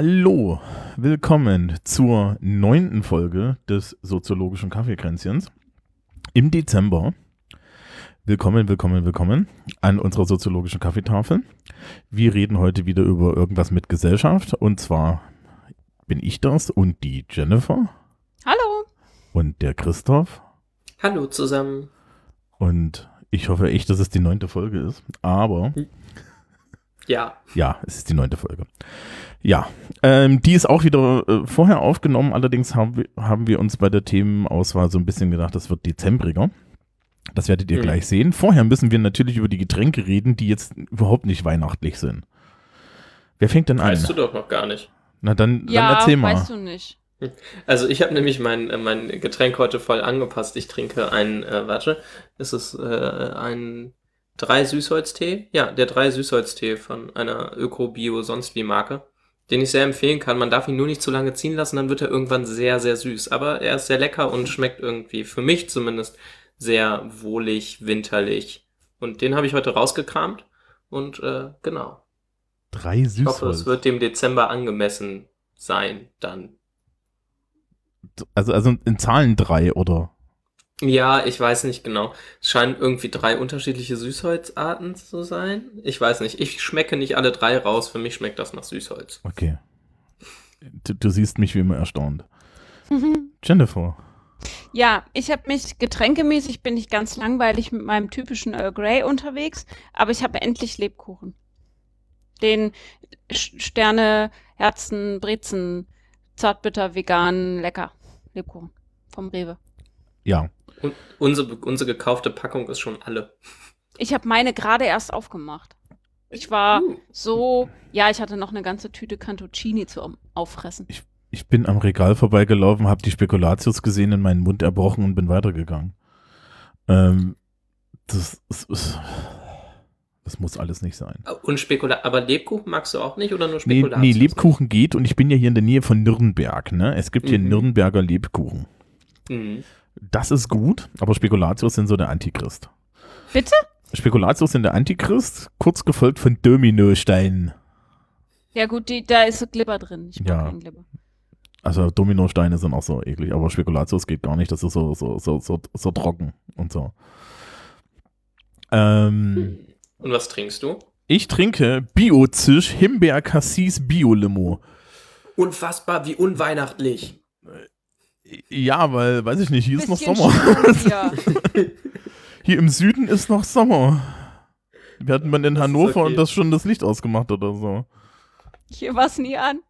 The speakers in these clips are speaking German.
hallo, willkommen zur neunten Folge des soziologischen Kaffeekränzchens im Dezember. Willkommen, willkommen, willkommen an unserer soziologischen Kaffeetafel. Wir reden heute wieder über irgendwas mit Gesellschaft und zwar bin ich das und die Jennifer Hallo. und der Christoph Hallo zusammen. und ich hoffe echt, dass es die neunte Folge ist, aber Ja, Ja, es ist die neunte Folge. Ja, ähm, die ist auch wieder äh, vorher aufgenommen. Allerdings haben wir, haben wir uns bei der Themenauswahl so ein bisschen gedacht, das wird dezembriger. Das werdet ihr Mhm. gleich sehen. Vorher müssen wir natürlich über die Getränke reden, die jetzt überhaupt nicht weihnachtlich sind. Wer fängt denn an? weißt du doch noch gar nicht. Na dann, Ja, dann erzähl mal. weißt du nicht. Also ich habe nämlich mein, äh, mein Getränk heute voll angepasst. Ich trinke ein, äh, warte, ist es äh, ein drei Süßholztee? Ja, der drei Süßholztee von einer Öko-Bio sonst wie Marke, den ich sehr empfehlen kann. Man darf ihn nur nicht zu lange ziehen lassen, dann wird er irgendwann sehr, sehr süß. Aber er ist sehr lecker und schmeckt irgendwie, für mich zumindest, sehr wohlig, winterlich. Und den habe ich heute rausgekramt und äh, genau. Drei Ich hoffe, Süßholz. es wird dem Dezember angemessen sein, dann. Also, also in Zahlen drei, oder? Ja, ich weiß nicht genau. Es scheinen irgendwie drei unterschiedliche Süßholzarten zu sein. Ich weiß nicht. Ich schmecke nicht alle drei raus. Für mich schmeckt das nach Süßholz. Okay. Du, du siehst mich wie immer erstaunt. Jennifer. Ja, ich habe mich getränkemäßig bin ich ganz langweilig mit meinem typischen Earl Grey unterwegs, aber ich habe endlich Lebkuchen. Den Sterne, Herzen, Brezen, zartbitter, vegan, lecker. Lebkuchen vom Rewe. Ja. Und unsere, unsere gekaufte Packung ist schon alle. Ich habe meine gerade erst aufgemacht. Ich war Uh. so, ja, ich hatte noch eine ganze Tüte Cantuccini zu Auffressen. Ich bin am Regal vorbeigelaufen, habe die Spekulatius gesehen, in meinen Mund erbrochen und bin weitergegangen. Ähm, das, das, ist- das muss alles nicht sein. Und Spekulat. Aber Lebkuchen magst du auch nicht oder nur Nee, Spekulatius? nee, Lebkuchen geht und ich bin ja hier in der Nähe von Nürnberg. Ne? Es gibt hier Mhm. Nürnberger Lebkuchen. Mhm. Das ist gut, aber Spekulatius sind so der Antichrist. Bitte? Spekulatius sind der Antichrist, kurz gefolgt von Dominosteinen. Ja gut, die, da ist Glibber drin. Ich mag Ja. keinen Glibber. Also Dominosteine sind auch so eklig, aber Spekulatius geht gar nicht. Das ist so, so, so, so, so trocken und so. Ähm, Und was trinkst du? Ich trinke Bio-Zisch Himbeer Cassis Bio-Limo. Unfassbar, wie unweihnachtlich. Ja, weil, weiß ich nicht, hier ist noch Sommer. Hier. Hier im Süden ist noch Sommer. Wir hatten mal in Das Hannover okay. und das schon das Licht ausgemacht oder so. Hier war es nie an.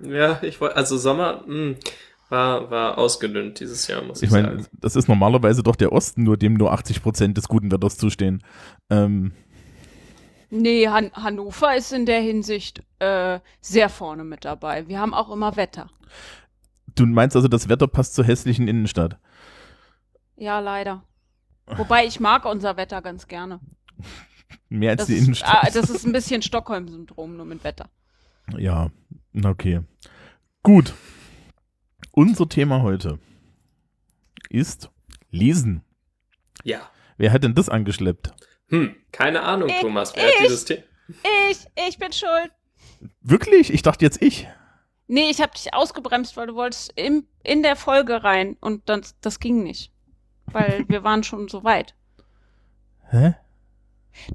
Ja, ich wollte, also Sommer mh, war, war ausgedünnt dieses Jahr, muss ich, Ich meine, sagen. das ist normalerweise doch der Osten, nur dem nur 80% des guten Wetters zustehen. Ähm, Nee, Han Hannover ist in der Hinsicht äh, sehr vorne mit dabei. Wir haben auch immer Wetter. Du meinst also, das Wetter passt zur hässlichen Innenstadt? Ja, leider. Wobei ich mag unser Wetter ganz gerne. Mehr als Das die ist, Innenstadt? ah, das ist ein bisschen Stockholm-Syndrom, nur mit Wetter. Ja, okay. Gut. Unser Thema heute ist Lesen. Ja. Wer hat denn das angeschleppt? Hm, keine Ahnung, Ich- Thomas. Wer hat ich. dieses Thema? Ich, ich bin schuld. Wirklich? Ich dachte jetzt ich. Nee, ich habe dich ausgebremst, weil du wolltest im, in der Folge rein und dann, das ging nicht. Weil wir waren schon so weit. Hä?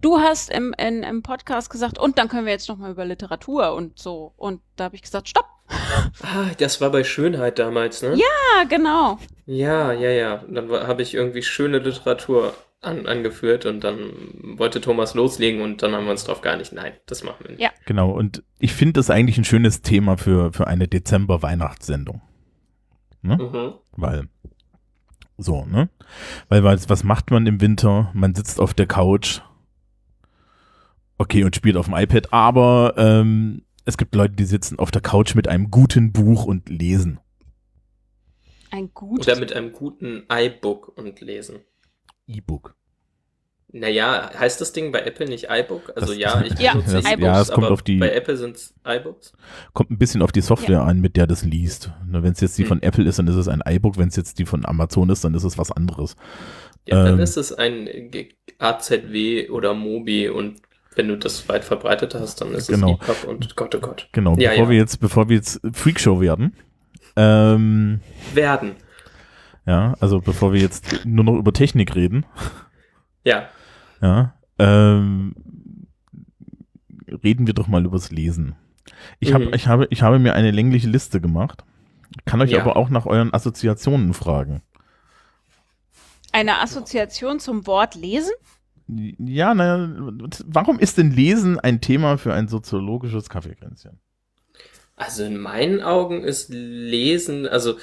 Du hast im, in, im Podcast gesagt, und dann können wir jetzt nochmal über Literatur und so. Und da habe ich gesagt, stopp. Ah, das war bei Schönheit damals, ne? Ja, genau. Ja, ja, ja. Dann habe ich irgendwie schöne Literatur an, angeführt und dann wollte Thomas loslegen und dann haben wir uns drauf geeinigt, nein, das machen wir nicht. Ja. Genau, und ich finde das eigentlich ein schönes Thema für, für eine Dezember-Weihnachtssendung. Ne? Mhm. Weil, so, ne? Weil, was, was macht man im Winter? Man sitzt auf der Couch. Okay, und spielt auf dem iPad, aber ähm, es gibt Leute, die sitzen auf der Couch mit einem guten Buch und lesen. Ein gutes. Oder mit einem guten iBook und lesen. E-Book. Naja, heißt das Ding bei Apple nicht iBook? Also Das- ja, ich Ja, benutze das- ja, es kommt aber auf die- bei Apple sind es iBooks. Kommt ein bisschen auf die Software an, mit der das liest. Wenn es jetzt die Hm. von Apple ist, dann ist es ein iBook. Wenn es jetzt die von Amazon ist, dann ist es was anderes. Ja, dann Ähm. ist es ein AZW oder Mobi und wenn du das weit verbreitet hast, dann ist Genau. es EPUB und Gott, oh Gott. Genau, Ja, bevor ja. wir jetzt, bevor wir jetzt Freakshow werden, ähm, Werden. Ja, also bevor wir jetzt nur noch über Technik reden, Ja. ja, ähm, reden wir doch mal übers Lesen. Ich, hab, Mhm. ich, habe, ich habe mir eine längliche Liste gemacht, kann euch Ja. aber auch nach euren Assoziationen fragen. Eine Assoziation zum Wort lesen? Ja, na, warum ist denn Lesen ein Thema für ein soziologisches Kaffeekränzchen? Also in meinen Augen ist Lesen, also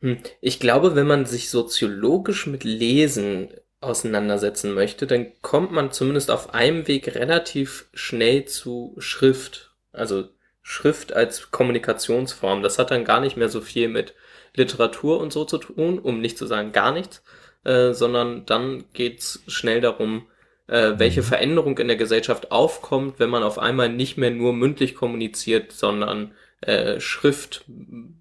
hm, ich glaube, wenn man sich soziologisch mit Lesen auseinandersetzen möchte, dann kommt man zumindest auf einem Weg relativ schnell zu Schrift. Also Schrift als Kommunikationsform. Das hat dann gar nicht mehr so viel mit Literatur und so zu tun, um nicht zu sagen gar nichts, äh, sondern dann geht's schnell darum, äh, welche Mhm. Veränderung in der Gesellschaft aufkommt, wenn man auf einmal nicht mehr nur mündlich kommuniziert, sondern äh, Schrift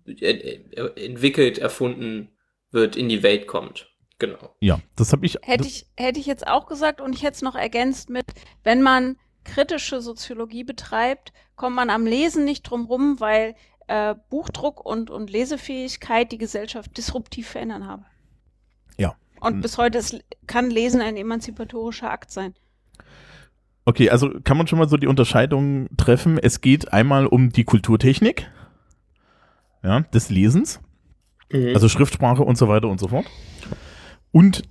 äh, äh, entwickelt, erfunden wird, in die Welt kommt. Genau. Ja, das habe ich. Hätte ich, hätte ich jetzt auch gesagt und ich hätte es noch ergänzt mit, wenn man kritische Soziologie betreibt, kommt man am Lesen nicht drum rum, weil äh, Buchdruck und, und Lesefähigkeit die Gesellschaft disruptiv verändern haben. Ja. Und bis heute ist, kann Lesen ein emanzipatorischer Akt sein. Okay, also kann man schon mal so die Unterscheidung treffen. Es geht einmal um die Kulturtechnik ja, des Lesens, Mhm. also Schriftsprache und so weiter und so fort. Und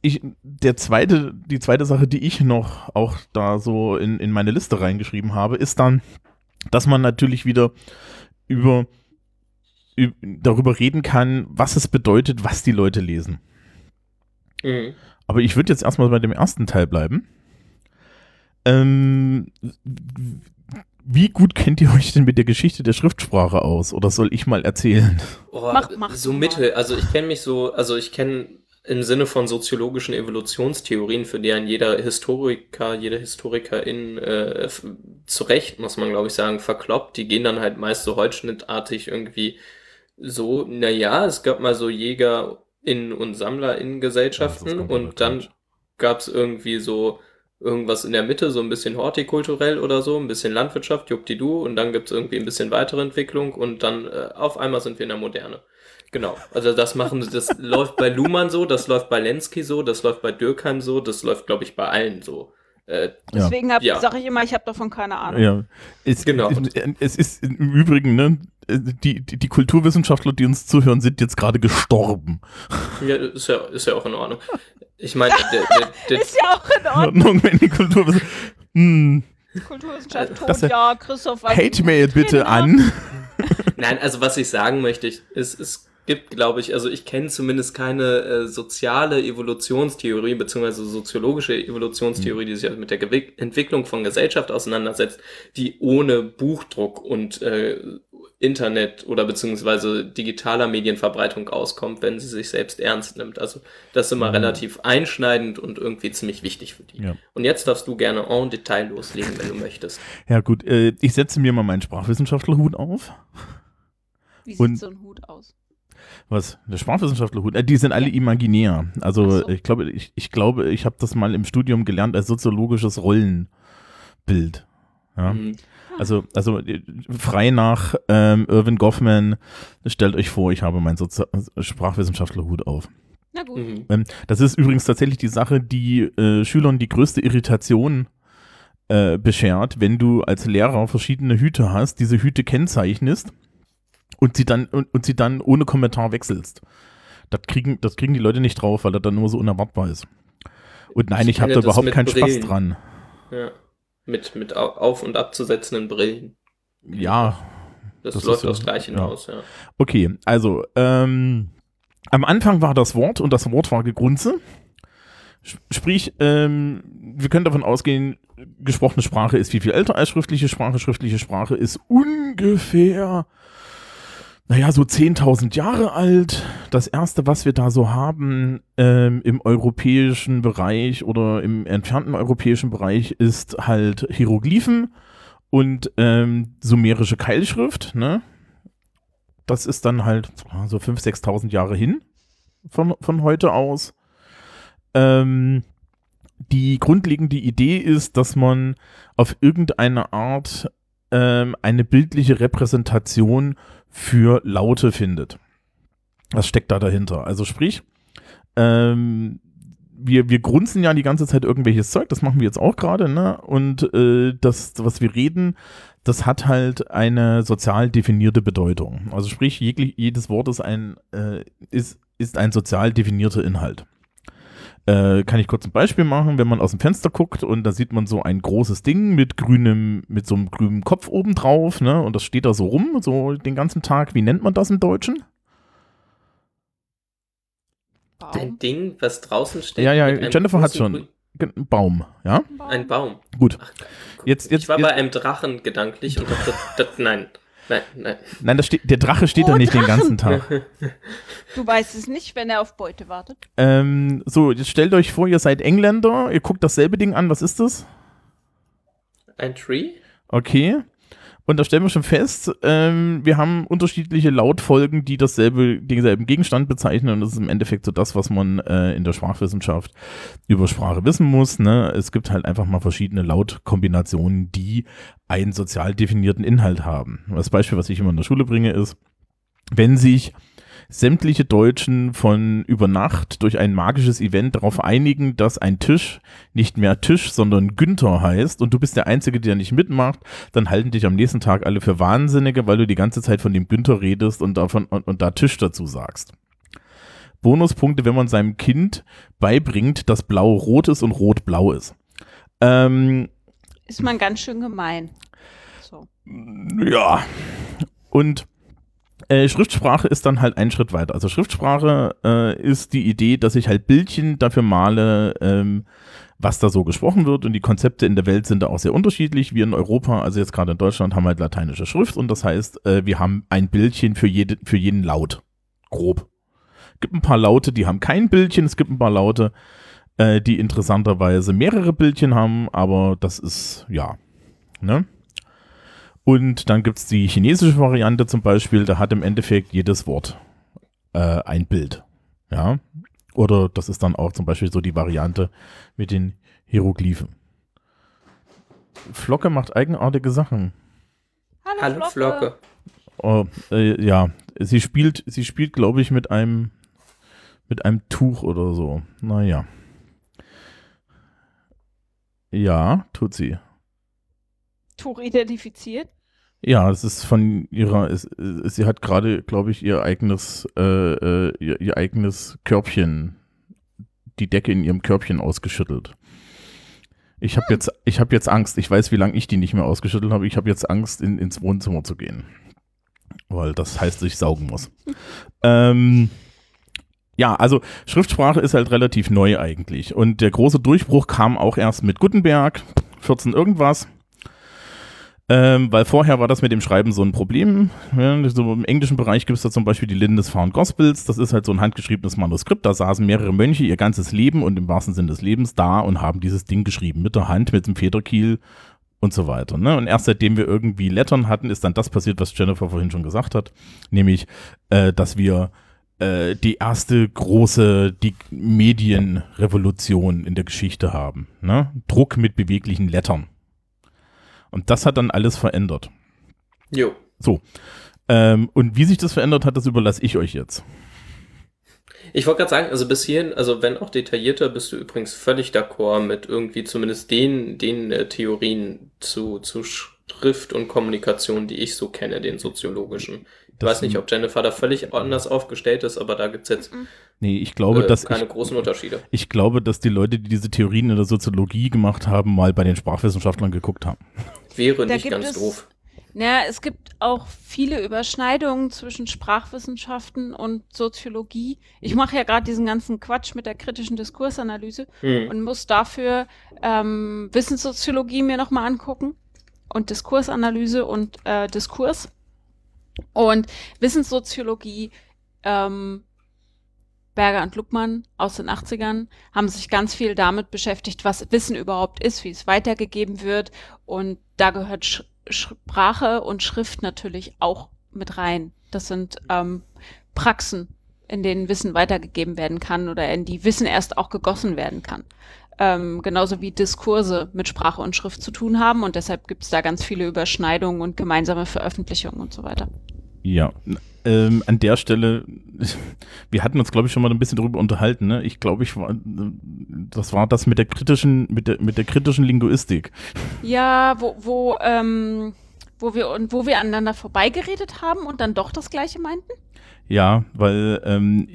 ich, der zweite, die zweite Sache, die ich noch auch da so in, in meine Liste reingeschrieben habe, ist dann, dass man natürlich wieder über, üb- darüber reden kann, was es bedeutet, was die Leute lesen. Mhm. Aber ich würde jetzt erstmal bei dem ersten Teil bleiben. Ähm, wie gut kennt ihr euch denn mit der Geschichte der Schriftsprache aus? Oder soll ich mal erzählen? Oh, Mach- mach so mittel. Also ich kenne mich so, also ich kenne im Sinne von soziologischen Evolutionstheorien, für die ein jeder Historiker, jede Historikerin äh, zu Recht, muss man glaube ich sagen, verkloppt. Die gehen dann halt meist so holzschnittartig irgendwie so, naja, es gab mal so JägerInnen und SammlerInnen-Gesellschaften Ja, und dann gab es irgendwie so irgendwas in der Mitte, so ein bisschen hortikulturell oder so, ein bisschen Landwirtschaft, juppdidu, und dann gibt's irgendwie ein bisschen weitere Entwicklung und dann äh, auf einmal sind wir in der Moderne. Genau, also das machen, das läuft bei Luhmann so, das läuft bei Lenski so, das läuft bei Dürkheim so, das läuft, glaube ich, bei allen so. Äh, Ja. Deswegen hab- Ja. sage ich immer, ich habe davon keine Ahnung. Ja, es, Genau. Es ist im Übrigen, ne, die, die, die Kulturwissenschaftler, die uns zuhören, sind jetzt gerade gestorben. ja, ist ja, ist ja auch in Ordnung. Ich meine, der, der, der, Ist ja auch in Ordnung. Wenn die Kulturwissenschaft. Hm, Kulturwissenschaft tot, Das- ja, Christoph. was- Hate-Mail bitte an. Nein, also was ich sagen möchte, ich, es, es gibt, glaube ich, also ich kenne zumindest keine äh, soziale Evolutionstheorie beziehungsweise soziologische Evolutionstheorie, die sich halt mit der Gewick Entwicklung von Gesellschaft auseinandersetzt, die ohne Buchdruck und äh, Internet oder beziehungsweise digitaler Medienverbreitung auskommt, wenn sie sich selbst ernst nimmt. Also das ist immer Mhm. relativ einschneidend und irgendwie ziemlich wichtig für die. Ja. Und jetzt darfst du gerne en Detail loslegen, wenn du möchtest. Ja, gut, äh, ich setze mir mal meinen Sprachwissenschaftlerhut auf. Wie Und- sieht so ein Hut aus? Was? Der Sprachwissenschaftlerhut? Äh, die sind alle imaginär. Also so. ich glaube, ich, ich glaube, ich habe das mal im Studium gelernt als soziologisches Rollenbild. Ja. Mhm. Also, also frei nach ähm, Irvin Goffman, stellt euch vor, ich habe meinen Sozi Sprachwissenschaftlerhut auf. Na gut. Mhm. Ähm, das ist übrigens tatsächlich die Sache, die äh, Schülern die größte Irritation äh, beschert, wenn du als Lehrer verschiedene Hüte hast, diese Hüte kennzeichnest und sie dann, und, und sie dann ohne Kommentar wechselst. Das kriegen, das kriegen die Leute nicht drauf, weil das dann nur so unerwartbar ist. Und nein, Ich ich, habe da überhaupt keinen Spaß dran. Ja. Mit, mit au- auf- und abzusetzenden Brillen. Ja, Das, Das läuft ist ja- aufs Gleiche ja. hinaus, ja. Okay, also ähm, am Anfang war das Wort und das Wort war Gegrunze. Sp- Sprich, ähm, wir können davon ausgehen, gesprochene Sprache ist viel, viel älter als schriftliche Sprache. Schriftliche Sprache ist ungefähr naja, so 10.000 Jahre alt. Das erste, was wir da so haben ähm, im europäischen Bereich oder im entfernten europäischen Bereich, ist halt Hieroglyphen und ähm, sumerische Keilschrift. Ne? Das ist dann halt so 5.000, 6.000 Jahre hin von, von heute aus. Ähm, die grundlegende Idee ist, dass man auf irgendeine Art ähm, eine bildliche Repräsentation für Laute findet. Was steckt da dahinter? Also sprich, ähm, wir, wir grunzen ja die ganze Zeit irgendwelches Zeug, das machen wir jetzt auch gerade, ne? Und äh, das, was wir reden, das hat halt eine sozial definierte Bedeutung. Also sprich, jeglich, jedes Wort ist ein, äh, ist, ist ein sozial definierter Inhalt. Äh, kann ich kurz ein Beispiel machen, wenn man aus dem Fenster guckt und da sieht man so ein großes Ding mit grünem, mit so einem grünen Kopf oben drauf, ne? Und das steht da so rum, so den ganzen Tag. Wie nennt man das im Deutschen? Ein Ding, was draußen steht. Ja, ja, Jennifer hat schon. Ge- Baum, ja? Ein Baum. Gut. Ach, Jetzt, jetzt, ich war jetzt bei einem Drachen gedanklich und dachte, das, nein, nein, nein. nein, das steht, der Drache steht da Oh, nicht den Drachen! ganzen Tag. Du weißt es nicht, wenn er auf Beute wartet. ähm, so, jetzt stellt euch vor, ihr seid Engländer, ihr guckt dasselbe Ding an, was ist das? Ein Tree? Okay. Und da stellen wir schon fest, ähm, wir haben unterschiedliche Lautfolgen, die dasselbe, denselben Gegenstand bezeichnen. Und das ist im Endeffekt so das, was man äh, in der Sprachwissenschaft über Sprache wissen muss. Ne? Es gibt halt einfach mal verschiedene Lautkombinationen, die einen sozial definierten Inhalt haben. Das Beispiel, was ich immer in der Schule bringe, ist, wenn sich sämtliche Deutschen von über Nacht durch ein magisches Event darauf einigen, dass ein Tisch nicht mehr Tisch, sondern Günther heißt und du bist der Einzige, der nicht mitmacht, dann halten dich am nächsten Tag alle für Wahnsinnige, weil du die ganze Zeit von dem Günther redest und, davon, und, und da Tisch dazu sagst. Bonuspunkte, wenn man seinem Kind beibringt, dass Blau rot ist und Rot blau ist. Ähm, Ist man ganz schön gemein. So. ja. Und äh, Schriftsprache ist dann halt ein Schritt weiter. Also Schriftsprache äh, ist die Idee, dass ich halt Bildchen dafür male, ähm, was da so gesprochen wird. Und die Konzepte in der Welt sind da auch sehr unterschiedlich. Wir in Europa, also jetzt gerade in Deutschland, haben halt lateinische Schrift und das heißt, äh, wir haben ein Bildchen für, jede, für jeden Laut. Grob. Es gibt ein paar Laute, die haben kein Bildchen. Es gibt ein paar Laute, äh, die interessanterweise mehrere Bildchen haben, aber das ist, ja, ne? Und dann gibt es die chinesische Variante zum Beispiel, da hat im Endeffekt jedes Wort äh, ein Bild. Ja. Oder das ist dann auch zum Beispiel so die Variante mit den Hieroglyphen. Flocke macht eigenartige Sachen. Hallo, Hallo Flocke. Oh, äh, ja, sie spielt, sie spielt, glaube ich, mit einem mit einem Tuch oder so. Naja. Ja, tut sie. Tuch identifiziert. Ja, es ist von ihrer, es, es, sie hat gerade, glaube ich, ihr eigenes, äh, äh, ihr, ihr eigenes Körbchen, die Decke in ihrem Körbchen ausgeschüttelt. Ich habe jetzt, ich habe jetzt Angst. Ich weiß, wie lange ich die nicht mehr ausgeschüttelt habe. Ich habe jetzt Angst, in, ins Wohnzimmer zu gehen, weil das heißt, dass ich saugen muss. ähm, ja, also Schriftsprache ist halt relativ neu eigentlich und der große Durchbruch kam auch erst mit Gutenberg, 14 irgendwas. Ähm, weil vorher war das mit dem Schreiben so ein Problem. Ja, so Im englischen Bereich gibt es da zum Beispiel die Lindisfarne Gospels. Das ist halt so ein handgeschriebenes Manuskript. Da saßen mehrere Mönche ihr ganzes Leben und im wahrsten Sinne des Lebens da und haben dieses Ding geschrieben. Mit der Hand, mit dem Federkiel und so weiter. Ne? Und erst seitdem wir irgendwie Lettern hatten, ist dann das passiert, was Jennifer vorhin schon gesagt hat. Nämlich, äh, dass wir äh, die erste große die Medienrevolution in der Geschichte haben. Ne? Druck mit beweglichen Lettern. Und das hat dann alles verändert. Jo. Ähm, und wie sich das verändert hat, das überlasse ich euch jetzt. Ich wollte gerade sagen, also bis hierhin, also wenn auch detaillierter, bist du übrigens völlig d'accord mit irgendwie zumindest den, den äh, Theorien zu, zu Schrift und Kommunikation, die ich so kenne, den soziologischen. Ich Das- weiß nicht, ob Jennifer da völlig anders aufgestellt ist, aber da gibt's jetzt Nee, ich glaube, äh, dass keine ich, großen Unterschiede. ich glaube, dass die Leute, die diese Theorien in der Soziologie gemacht haben, mal bei den Sprachwissenschaftlern geguckt haben. Wäre Da nicht ganz es- doof. Naja, es gibt auch viele Überschneidungen zwischen Sprachwissenschaften und Soziologie. Ich mache ja gerade diesen ganzen Quatsch mit der kritischen Diskursanalyse Hm. und muss dafür ähm, Wissenssoziologie mir nochmal angucken und Diskursanalyse und äh, Diskurs. Und Wissenssoziologie, ähm, Berger und Luckmann aus den 80ern haben sich ganz viel damit beschäftigt, was Wissen überhaupt ist, wie es weitergegeben wird. Und da gehört Sch Sprache und Schrift natürlich auch mit rein. Das sind ähm, Praxen, in denen Wissen weitergegeben werden kann oder in die Wissen erst auch gegossen werden kann. Ähm, genauso wie Diskurse mit Sprache und Schrift zu tun haben und deshalb gibt es da ganz viele Überschneidungen und gemeinsame Veröffentlichungen und so weiter. Ja, ähm, an der Stelle, wir hatten uns, glaube ich, schon mal ein bisschen darüber unterhalten. Ne? Ich glaube, ich war, das war das mit der kritischen, mit der, mit der kritischen Linguistik. Ja, wo, wo, ähm, wo wir wo wir aneinander vorbeigeredet haben und dann doch das Gleiche meinten. Ja, weil ähm,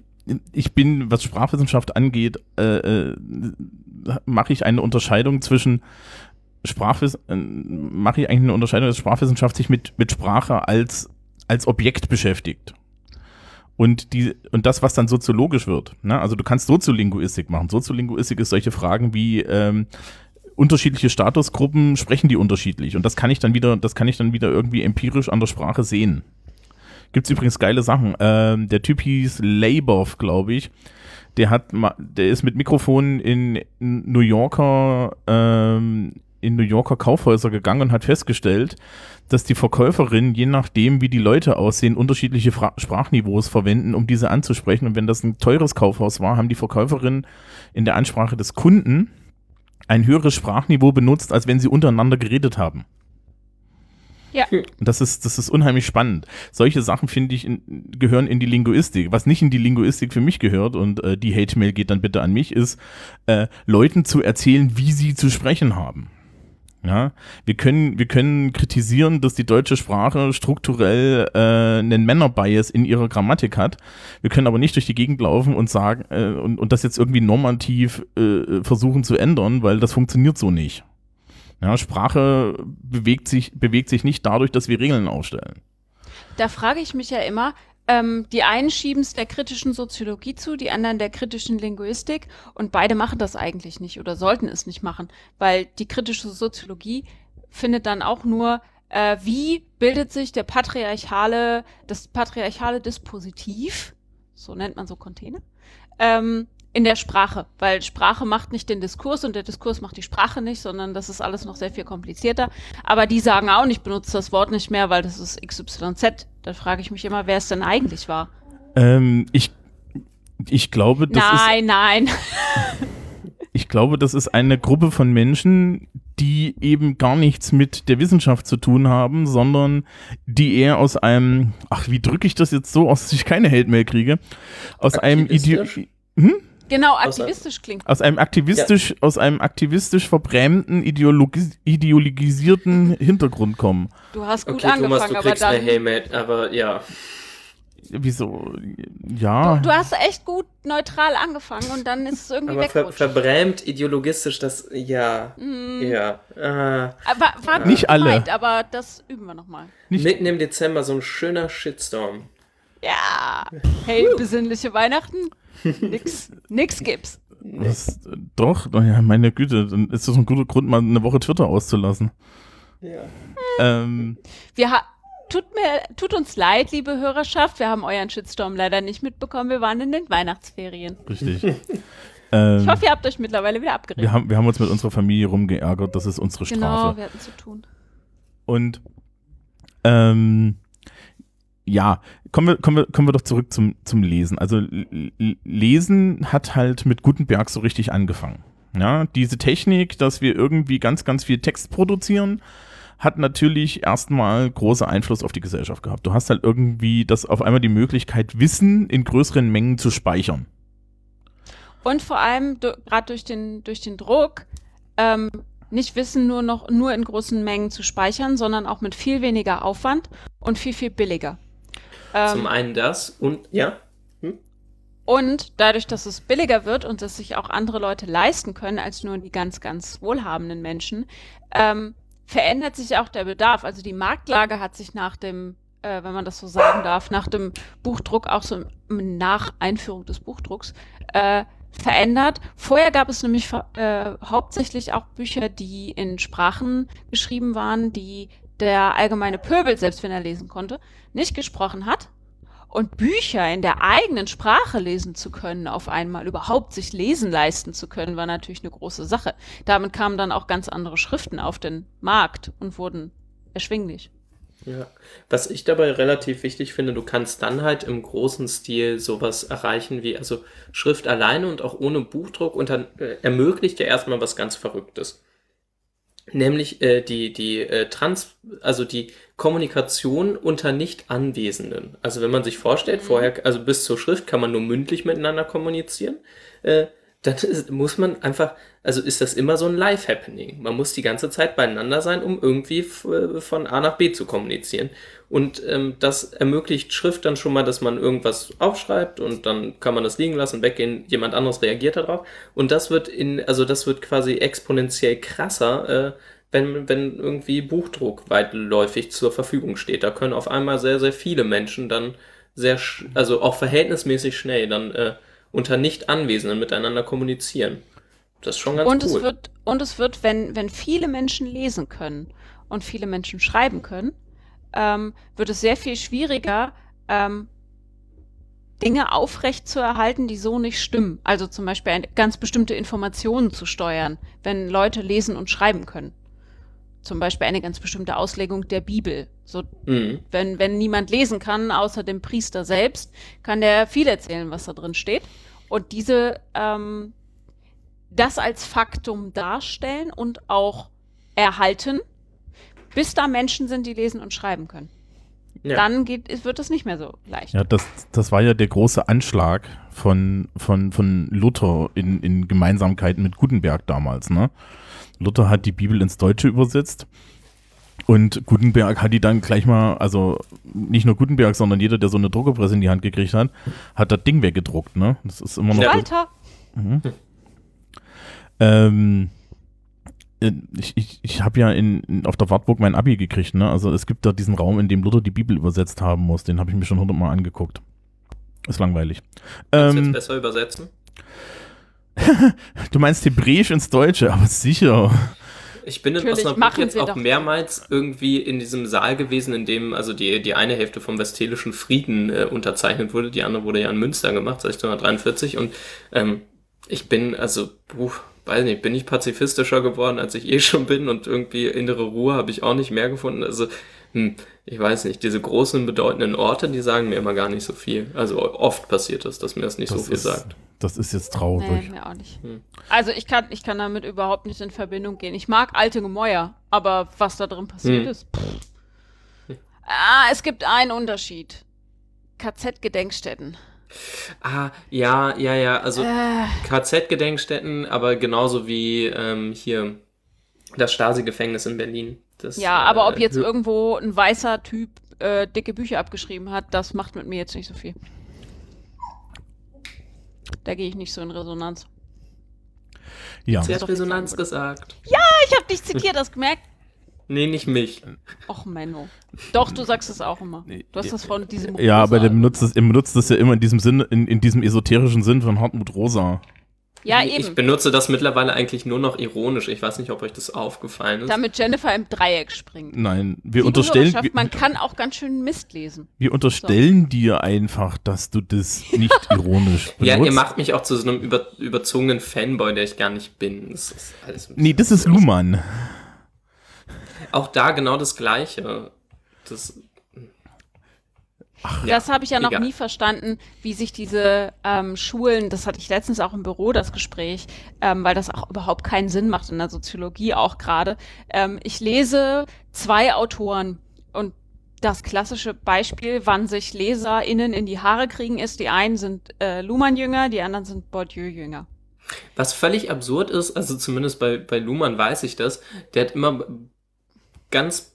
ich bin, was Sprachwissenschaft angeht, äh, äh, mache ich eine Unterscheidung zwischen Sprachwiss äh, mache ich eigentlich eine Unterscheidung, dass Sprachwissenschaft sich mit, mit Sprache als als Objekt beschäftigt. Und, die, und das, was dann soziologisch wird. Ne? Also du kannst Soziolinguistik machen. Soziolinguistik ist solche Fragen wie ähm, unterschiedliche Statusgruppen sprechen die unterschiedlich. Und das kann ich dann wieder, das kann ich dann wieder irgendwie empirisch an der Sprache sehen. Gibt's übrigens geile Sachen. Ähm, der Typ hieß Labov, glaube ich. Der hat, der ist mit Mikrofonen in New Yorker, ähm, in New Yorker Kaufhäuser gegangen und hat festgestellt, dass die Verkäuferinnen, je nachdem, wie die Leute aussehen, unterschiedliche Fra Sprachniveaus verwenden, um diese anzusprechen. Und wenn das ein teures Kaufhaus war, haben die Verkäuferinnen in der Ansprache des Kunden ein höheres Sprachniveau benutzt, als wenn sie untereinander geredet haben. Ja. Das ist, das ist unheimlich spannend. Solche Sachen, finde ich, in, gehören in die Linguistik. Was nicht in die Linguistik für mich gehört, und äh, die Hate-Mail geht dann bitte an mich, ist, äh, Leuten zu erzählen, wie sie zu sprechen haben. Ja, wir können, wir können kritisieren, dass die deutsche Sprache strukturell äh, einen Männerbias in ihrer Grammatik hat. Wir können aber nicht durch die Gegend laufen und sagen äh, und, und das jetzt irgendwie normativ äh, versuchen zu ändern, weil das funktioniert so nicht. Ja, Sprache bewegt sich, bewegt sich nicht dadurch, dass wir Regeln aufstellen. Da frage ich mich ja immer, ähm, die einen schieben es der kritischen Soziologie zu, die anderen der kritischen Linguistik. Und beide machen das eigentlich nicht oder sollten es nicht machen, weil die kritische Soziologie findet dann auch nur, äh, wie bildet sich der patriarchale, das patriarchale Dispositiv, so nennt man so Container, ähm, in der Sprache, weil Sprache macht nicht den Diskurs und der Diskurs macht die Sprache nicht, sondern das ist alles noch sehr viel komplizierter. Aber die sagen auch nicht, benutzt das Wort nicht mehr, weil das ist XYZ. Da frage ich mich immer, wer es denn eigentlich war. Ähm, ich, ich glaube, das nein, ist. Nein, nein. ich glaube, das ist eine Gruppe von Menschen, die eben gar nichts mit der Wissenschaft zu tun haben, sondern die eher aus einem, ach, wie drücke ich das jetzt so aus, dass ich keine Hate kriege, aus einem Ideo hm? Genau, aktivistisch klingt. Aus einem aktivistisch, ja. aus einem aktivistisch verbrämten, ideologis ideologisierten Hintergrund kommen. Du hast gut okay, angefangen, Thomas, du aber dann. Eine Helmet, aber ja. Wieso? Ja. Du, du, hast echt gut neutral angefangen und dann ist es irgendwie aber ver verbrämt ideologistisch, das ja. Mm. Ja. Äh, war, war nicht alle. Weit, aber das üben wir nochmal. Mitten im Dezember so ein schöner Shitstorm. Ja. Hey, besinnliche Weihnachten. Nix, nix gibt's. Was, doch, ja, meine Güte, dann ist das ein guter Grund, mal eine Woche Twitter auszulassen. Ja. Ähm, wir tut mir, tut uns leid, liebe Hörerschaft, wir haben euren Shitstorm leider nicht mitbekommen. Wir waren in den Weihnachtsferien. Richtig. ähm, ich hoffe, ihr habt euch mittlerweile wieder abgeregt. Wir haben, wir haben uns mit unserer Familie rumgeärgert, das ist unsere genau, Strafe. Genau, wir hatten zu tun. Und ähm, ja, kommen wir, kommen wir, kommen wir doch zurück zum, zum Lesen. Also Lesen hat halt mit Gutenberg so richtig angefangen. Ja, diese Technik, dass wir irgendwie ganz, ganz viel Text produzieren, hat natürlich erstmal große Einfluss auf die Gesellschaft gehabt. Du hast halt irgendwie das auf einmal die Möglichkeit, Wissen in größeren Mengen zu speichern. Und vor allem gerade durch den, durch den Druck, ähm, nicht Wissen nur noch nur in großen Mengen zu speichern, sondern auch mit viel weniger Aufwand und viel, viel billiger. Ähm, Zum einen das und ja. Hm? Und dadurch, dass es billiger wird und dass sich auch andere Leute leisten können als nur die ganz, ganz wohlhabenden Menschen, ähm, verändert sich auch der Bedarf. Also die Marktlage hat sich nach dem, äh, wenn man das so sagen darf, nach dem Buchdruck, auch so nach Einführung des Buchdrucks, äh, verändert. Vorher gab es nämlich äh, hauptsächlich auch Bücher, die in Sprachen geschrieben waren, die der allgemeine Pöbel, selbst wenn er lesen konnte, nicht gesprochen hat. Und Bücher in der eigenen Sprache lesen zu können, auf einmal überhaupt sich lesen leisten zu können, war natürlich eine große Sache. Damit kamen dann auch ganz andere Schriften auf den Markt und wurden erschwinglich. Ja. Was ich dabei relativ wichtig finde, du kannst dann halt im großen Stil sowas erreichen wie, also Schrift alleine und auch ohne Buchdruck und dann äh, ermöglicht ja erstmal was ganz Verrücktes. Nämlich äh, die, die äh, Trans, also die Kommunikation unter Nicht-Anwesenden. Also wenn man sich vorstellt, vorher, also bis zur Schrift kann man nur mündlich miteinander kommunizieren. Äh, dann ist, muss man einfach, also ist das immer so ein Live-Happening. Man muss die ganze Zeit beieinander sein, um irgendwie f- von A nach B zu kommunizieren. Und ähm, das ermöglicht Schrift dann schon mal, dass man irgendwas aufschreibt und dann kann man das liegen lassen, weggehen, jemand anderes reagiert darauf. Und das wird in, also das wird quasi exponentiell krasser, äh, wenn, wenn irgendwie Buchdruck weitläufig zur Verfügung steht. Da können auf einmal sehr, sehr viele Menschen dann sehr, also auch verhältnismäßig schnell dann äh, unter Nicht-Anwesenden miteinander kommunizieren. Das ist schon ganz Und cool. es wird, und es wird, wenn, wenn viele Menschen lesen können und viele Menschen schreiben können, ähm, wird es sehr viel schwieriger, ähm, Dinge aufrecht zu erhalten, die so nicht stimmen. Also zum Beispiel eine, ganz bestimmte Informationen zu steuern, wenn Leute lesen und schreiben können. Zum Beispiel eine ganz bestimmte Auslegung der Bibel. So, Mhm. wenn, wenn niemand lesen kann, außer dem Priester selbst, kann der viel erzählen, was da drin steht. Und diese, ähm, das als Faktum darstellen und auch erhalten, bis da Menschen sind, die lesen und schreiben können. Ja. Dann geht, es- wird es nicht mehr so leicht. Ja, das, das war ja der große Anschlag von, von, von Luther in, in Gemeinsamkeiten mit Gutenberg damals. Ne? Luther hat die Bibel ins Deutsche übersetzt und Gutenberg hat die dann gleich mal, also nicht nur Gutenberg, sondern jeder, der so eine Druckerpresse in die Hand gekriegt hat, hat das Ding weggedruckt. Ne? Das ist immer noch. Ja. Weiter. Mhm. Ähm, äh, ich ich, ich habe ja in, in, auf der Wartburg mein Abi gekriegt, ne? Also es gibt da diesen Raum, in dem Luther die Bibel übersetzt haben muss. Den habe ich mir schon hundertmal angeguckt. Ist langweilig. Kannst du jetzt Ähm, besser übersetzen? du meinst Hebräisch ins Deutsche, aber sicher. Ich bin in Natürlich, Osnabrück jetzt auch mehrmals irgendwie in diesem Saal gewesen, in dem also die, die eine Hälfte vom Westfälischen Frieden äh, unterzeichnet wurde, die andere wurde ja in Münster gemacht, 1643 und ähm, ich bin, also, puh, weiß nicht, bin ich pazifistischer geworden, als ich eh schon bin und irgendwie innere Ruhe habe ich auch nicht mehr gefunden. Also, hm, ich weiß nicht, diese großen, bedeutenden Orte, die sagen mir immer gar nicht so viel. Also oft passiert das, dass mir das nicht so viel ist, sagt. das ist jetzt traurig. Nee, mir auch nicht. Hm. Also ich kann, ich kann damit überhaupt nicht in Verbindung gehen. Ich mag alte Gemäuer, aber was da drin passiert Hm. ist. Pff. Ah, es gibt einen Unterschied. KZ-Gedenkstätten. Ah, ja, ja, ja, also Äh, KZ-Gedenkstätten, aber genauso wie ähm, hier das Stasi-Gefängnis in Berlin. Das, ja, aber ob äh, jetzt hö- irgendwo ein weißer Typ äh, dicke Bücher abgeschrieben hat, das macht mit mir jetzt nicht so viel. Da gehe ich nicht so in Resonanz. Ja. Sie hat jetzt Resonanz gesagt. Ich habe dich zitiert, hast gemerkt? Nee, nicht mich. Och, Menno. Doch, du sagst es auch immer. Du hast das von diesem Ja, aber der Rosa- benutzt das, er benutzt das ja immer in diesem Sinn, in, in diesem esoterischen Sinn von Hartmut Rosa. Ja, ich eben. benutze das mittlerweile eigentlich nur noch ironisch. Ich weiß nicht, ob euch das aufgefallen ist. Damit Jennifer im Dreieck springt. Nein, wir Liebe unterstellen, wir, man kann auch ganz schön Mist lesen. wir unterstellen dir einfach, dass du das nicht ironisch benutzt. ja, ihr macht mich auch zu so einem über, überzogenen Fanboy, der ich gar nicht bin. Das ist alles Nee, das ist Luhmann. Auch da genau das Gleiche. Das, das habe ich ja noch egal. nie verstanden, wie sich diese ähm, Schulen, das hatte ich letztens auch im Büro, das Gespräch, ähm, weil das auch überhaupt keinen Sinn macht in der Soziologie auch gerade. Ähm, ich lese zwei Autoren und das klassische Beispiel, wann sich LeserInnen in die Haare kriegen, ist, die einen sind äh, Luhmann-Jünger, die anderen sind Bourdieu-Jünger. Was völlig absurd ist, also zumindest bei, bei Luhmann weiß ich das, der hat immer ganz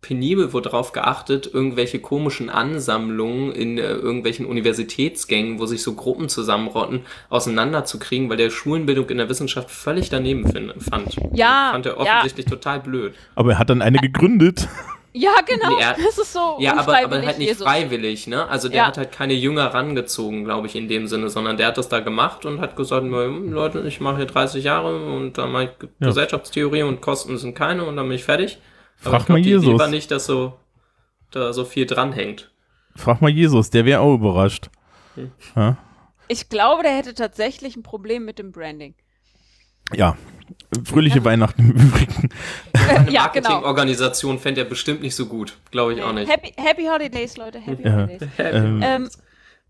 penibel wohl darauf geachtet, irgendwelche komischen Ansammlungen in äh, irgendwelchen Universitätsgängen, wo sich so Gruppen zusammenrotten, auseinanderzukriegen, weil der Schulenbildung in der Wissenschaft völlig daneben fin- fand. Ja, Fand er ja. offensichtlich total blöd. Aber er hat dann eine gegründet. Ja, genau. Nee, er- das ist so Ja, aber, aber halt nicht Jesus. freiwillig, ne? Also der Ja. hat halt keine Jünger rangezogen, glaube ich, in dem Sinne, sondern der hat das da gemacht und hat gesagt, "Hm, Leute, ich mache hier 30 Jahre und dann mache ich Ja. Gesellschaftstheorie und Kosten sind keine und dann bin ich fertig. Frag ich glaub, mal die Idee Jesus. war nicht, dass so, da so viel dranhängt. Frag mal Jesus, der wäre auch überrascht. Hm. Ja? Ich glaube, der hätte tatsächlich ein Problem mit dem Branding. ja. Fröhliche Weihnachten im Übrigen. Eine ja, genau. Marketingorganisation fände er bestimmt nicht so gut. Glaube ich auch nicht. Happy, Happy Holidays, Leute. Happy Ja. Holidays. Ähm, Ähm,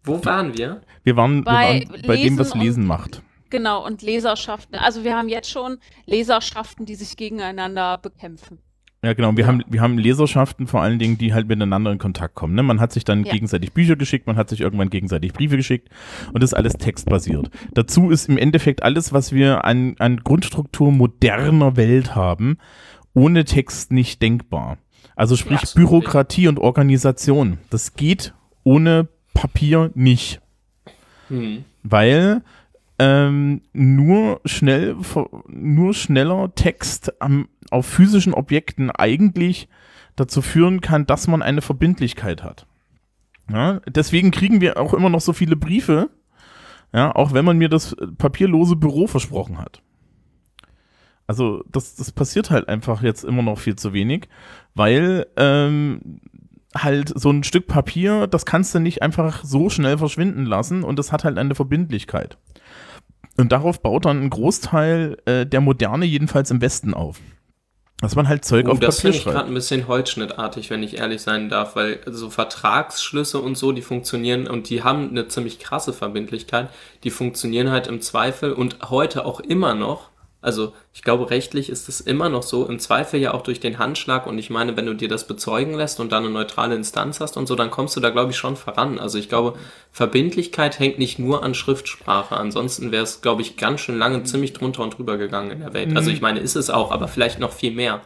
Wo waren wir? Wir waren Bei wir waren bei dem, was Lesen Lesen und- macht. genau, und Leserschaften. Also wir haben jetzt schon Leserschaften, die sich gegeneinander bekämpfen. Ja, genau. Wir, haben, wir haben Leserschaften vor allen Dingen, die halt miteinander in Kontakt kommen. Ne? Man hat sich dann Ja. gegenseitig Bücher geschickt, man hat sich irgendwann gegenseitig Briefe geschickt und das ist alles textbasiert. Dazu ist im Endeffekt alles, was wir an, an Grundstruktur moderner Welt haben, ohne Text nicht denkbar. Also sprich Ja. Bürokratie und Organisation. Das geht ohne Papier nicht. Hm. weil ähm, nur schnell nur schneller Text am, auf physischen Objekten eigentlich dazu führen kann, dass man eine Verbindlichkeit hat. Ja, deswegen kriegen wir auch immer noch so viele Briefe, ja, auch wenn man mir das papierlose Büro versprochen hat. Also das, das passiert halt einfach jetzt immer noch viel zu wenig, weil ähm, halt so ein Stück Papier, das kannst du nicht einfach so schnell verschwinden lassen und das hat halt eine Verbindlichkeit. Und darauf baut dann ein Großteil äh, der Moderne jedenfalls im Westen auf. Dass man halt Zeug Oh, auf das Papier finde ich gerade schreibt. ein bisschen holzschnittartig, wenn ich ehrlich sein darf, weil so Vertragsschlüsse und so, die funktionieren und die haben eine ziemlich krasse Verbindlichkeit. Die funktionieren halt im Zweifel und heute auch immer noch. Also ich glaube, rechtlich ist es immer noch so, im Zweifel ja auch durch den Handschlag und ich meine, wenn du dir das bezeugen lässt und dann eine neutrale Instanz hast und so, dann kommst du da, glaube ich, schon voran. Also ich glaube, Verbindlichkeit hängt nicht nur an Schriftsprache, ansonsten wäre es, glaube ich, ganz schön lange ziemlich drunter und drüber gegangen in der Welt. Also ich meine, ist es auch, aber vielleicht noch viel mehr.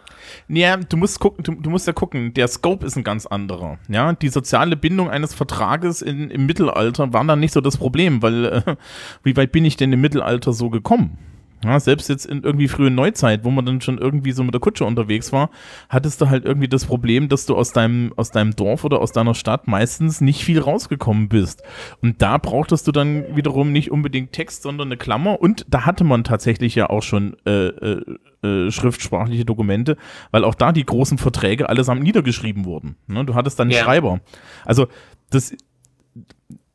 Ja, du musst gucken, du, du musst ja gucken, der Scope ist ein ganz anderer. Ja, die soziale Bindung eines Vertrages in, im Mittelalter war dann nicht so das Problem, weil äh, wie weit bin ich denn im Mittelalter so gekommen? Ja, selbst jetzt in irgendwie frühen Neuzeit, wo man dann schon irgendwie so mit der Kutsche unterwegs war, hattest du halt irgendwie das Problem, dass du aus deinem, aus deinem Dorf oder aus deiner Stadt meistens nicht viel rausgekommen bist. Und da brauchtest du dann wiederum nicht unbedingt Text, sondern eine Klammer. Und da hatte man tatsächlich ja auch schon äh, äh, äh, schriftsprachliche Dokumente, weil auch da die großen Verträge allesamt niedergeschrieben wurden. Ne? Du hattest dann einen Ja. Schreiber. Also das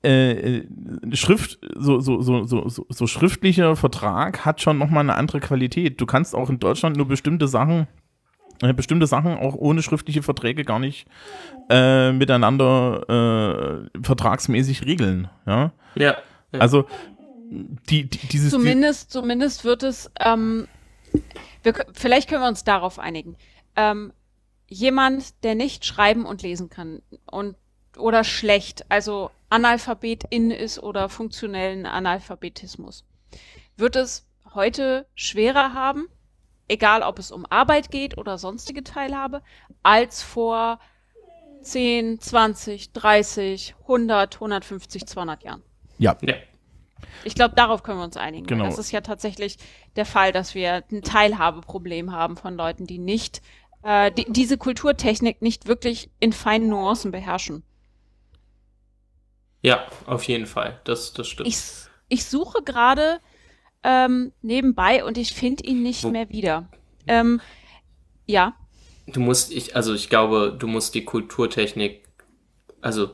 äh, äh, Schrift, so, so, so, so, so, so schriftlicher Vertrag hat schon nochmal eine andere Qualität. Du kannst auch in Deutschland nur bestimmte Sachen, äh, bestimmte Sachen auch ohne schriftliche Verträge gar nicht äh, miteinander äh, vertragsmäßig regeln. Ja? Ja. ja. Also die, die, dieses die, Zumindest, zumindest wird es, ähm, wir, vielleicht können wir uns darauf einigen. Ähm, jemand, der nicht schreiben und lesen kann und oder schlecht, also Analphabetin ist oder funktionellen Analphabetismus, wird es heute schwerer haben, egal ob es um Arbeit geht oder sonstige Teilhabe, als vor 10, 20, 30, 100, 150, 200 Jahren. ja, ja. Ich glaube, darauf können wir uns einigen. Genau. Das ist ja tatsächlich der Fall, dass wir ein Teilhabeproblem haben von Leuten, die nicht äh, die, diese Kulturtechnik nicht wirklich in feinen Nuancen beherrschen. Ja, auf jeden Fall. Das, das stimmt. Ich, ich suche gerade ähm, nebenbei und ich finde ihn nicht Wo- mehr wieder. Ähm, ja, Du musst, ich, also ich glaube, du musst die Kulturtechnik, also,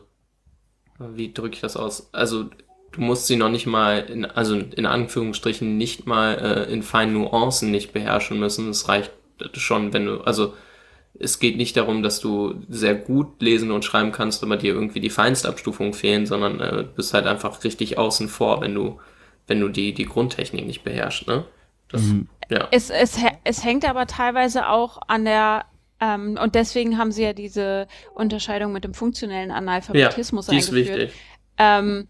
wie drücke ich das aus? Also, du musst sie noch nicht mal, in, also in Anführungsstrichen, nicht mal äh, in feinen Nuancen nicht beherrschen müssen. Es reicht schon, wenn du, also, es geht nicht darum, dass du sehr gut lesen und schreiben kannst, aber dir irgendwie die Feinstabstufungen fehlen, sondern äh, du bist halt einfach richtig außen vor, wenn du, wenn du die, die Grundtechnik nicht beherrschst, ne? Das, Mhm. ja. es, es, es hängt aber teilweise auch an der ähm, und deswegen haben sie ja diese Unterscheidung mit dem funktionellen Analphabetismus die ist eingeführt. wichtig. Ähm,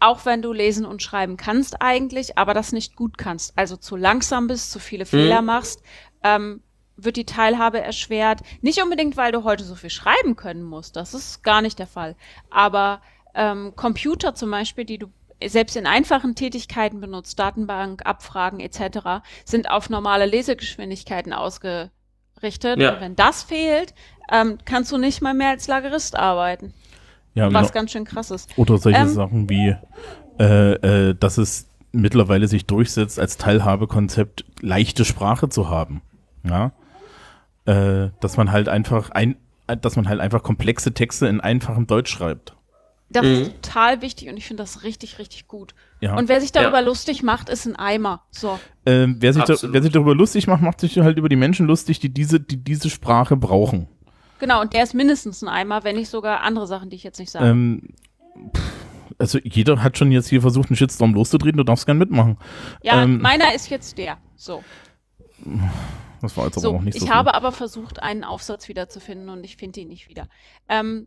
auch wenn du lesen und schreiben kannst eigentlich, aber das nicht gut kannst, also zu langsam bist, zu viele Fehler machst, ähm, wird die Teilhabe erschwert. Nicht unbedingt, weil du heute so viel schreiben können musst, das ist gar nicht der Fall. Aber ähm, Computer zum Beispiel, die du selbst in einfachen Tätigkeiten benutzt, Datenbank, Abfragen etc., sind auf normale Lesegeschwindigkeiten ausgerichtet. Ja. Und wenn das fehlt, ähm, kannst du nicht mal mehr als Lagerist arbeiten, ja, was ganz schön krass ist. Oder solche Ähm, Sachen wie, äh, äh, dass es mittlerweile sich durchsetzt, als Teilhabekonzept leichte Sprache zu haben. Ja. Äh, dass man halt einfach ein, dass man halt einfach komplexe Texte in einfachem Deutsch schreibt. Das Mhm. ist total wichtig und ich finde das richtig, richtig gut. Ja. Und wer sich darüber Ja. lustig macht, ist ein Eimer. So. Ähm, wer, sich da, wer sich darüber lustig macht, macht sich halt über die Menschen lustig, die diese, die diese Sprache brauchen. Genau, und der ist mindestens ein Eimer, wenn nicht sogar andere Sachen, die ich jetzt nicht sage. Ähm, pff, also jeder hat schon jetzt hier versucht, einen Shitstorm loszudrehen, du darfst gern mitmachen. ja, ähm, meiner ist jetzt der. So. Das war jetzt aber So, auch nicht ich so. habe aber versucht, einen Aufsatz wiederzufinden und ich finde ihn nicht wieder. Ähm,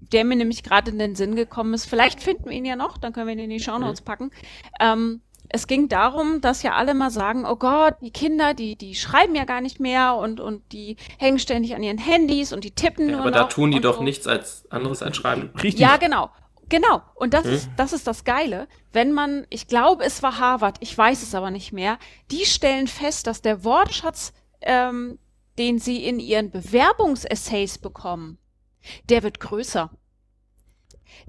der mir nämlich gerade in den Sinn gekommen ist. Vielleicht finden wir ihn ja noch, dann können wir ihn in die Shownotes packen. Ähm, es ging darum, dass ja alle mal sagen, oh Gott, die Kinder, die, die schreiben ja gar nicht mehr und, und die hängen ständig an ihren Handys und die tippen Ja, nur aber noch da tun die doch so. nichts als anderes als schreiben. Richtig. Ja, genau. Genau. Und das Hm? ist, das ist das Geile. Wenn man, ich glaube, es war Harvard, ich weiß es aber nicht mehr, die stellen fest, dass der Wortschatz, ähm, den sie in ihren Bewerbungsessays bekommen, der wird größer.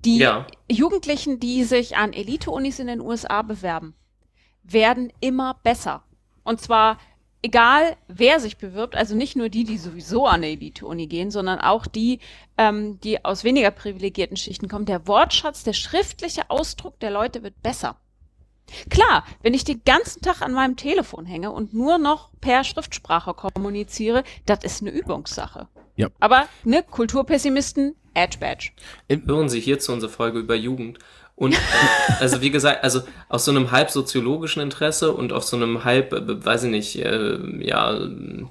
Die Ja. Jugendlichen, die sich an Elite-Unis in den USA bewerben, werden immer besser. Und zwar egal, wer sich bewirbt, also nicht nur die, die sowieso an eine Elite-Uni gehen, sondern auch die, ähm, die aus weniger privilegierten Schichten kommen. Der Wortschatz, der schriftliche Ausdruck der Leute wird besser. Klar, wenn ich den ganzen Tag an meinem Telefon hänge und nur noch per Schriftsprache kommuniziere, das ist eine Übungssache. Ja. Aber, ne, Kulturpessimisten, Edge Badge. Hören Sie hierzu unsere Folge über Jugend. Und äh, also wie gesagt, also aus so einem halb soziologischen Interesse und auf so einem halb, äh, weiß ich nicht, äh, ja, äh,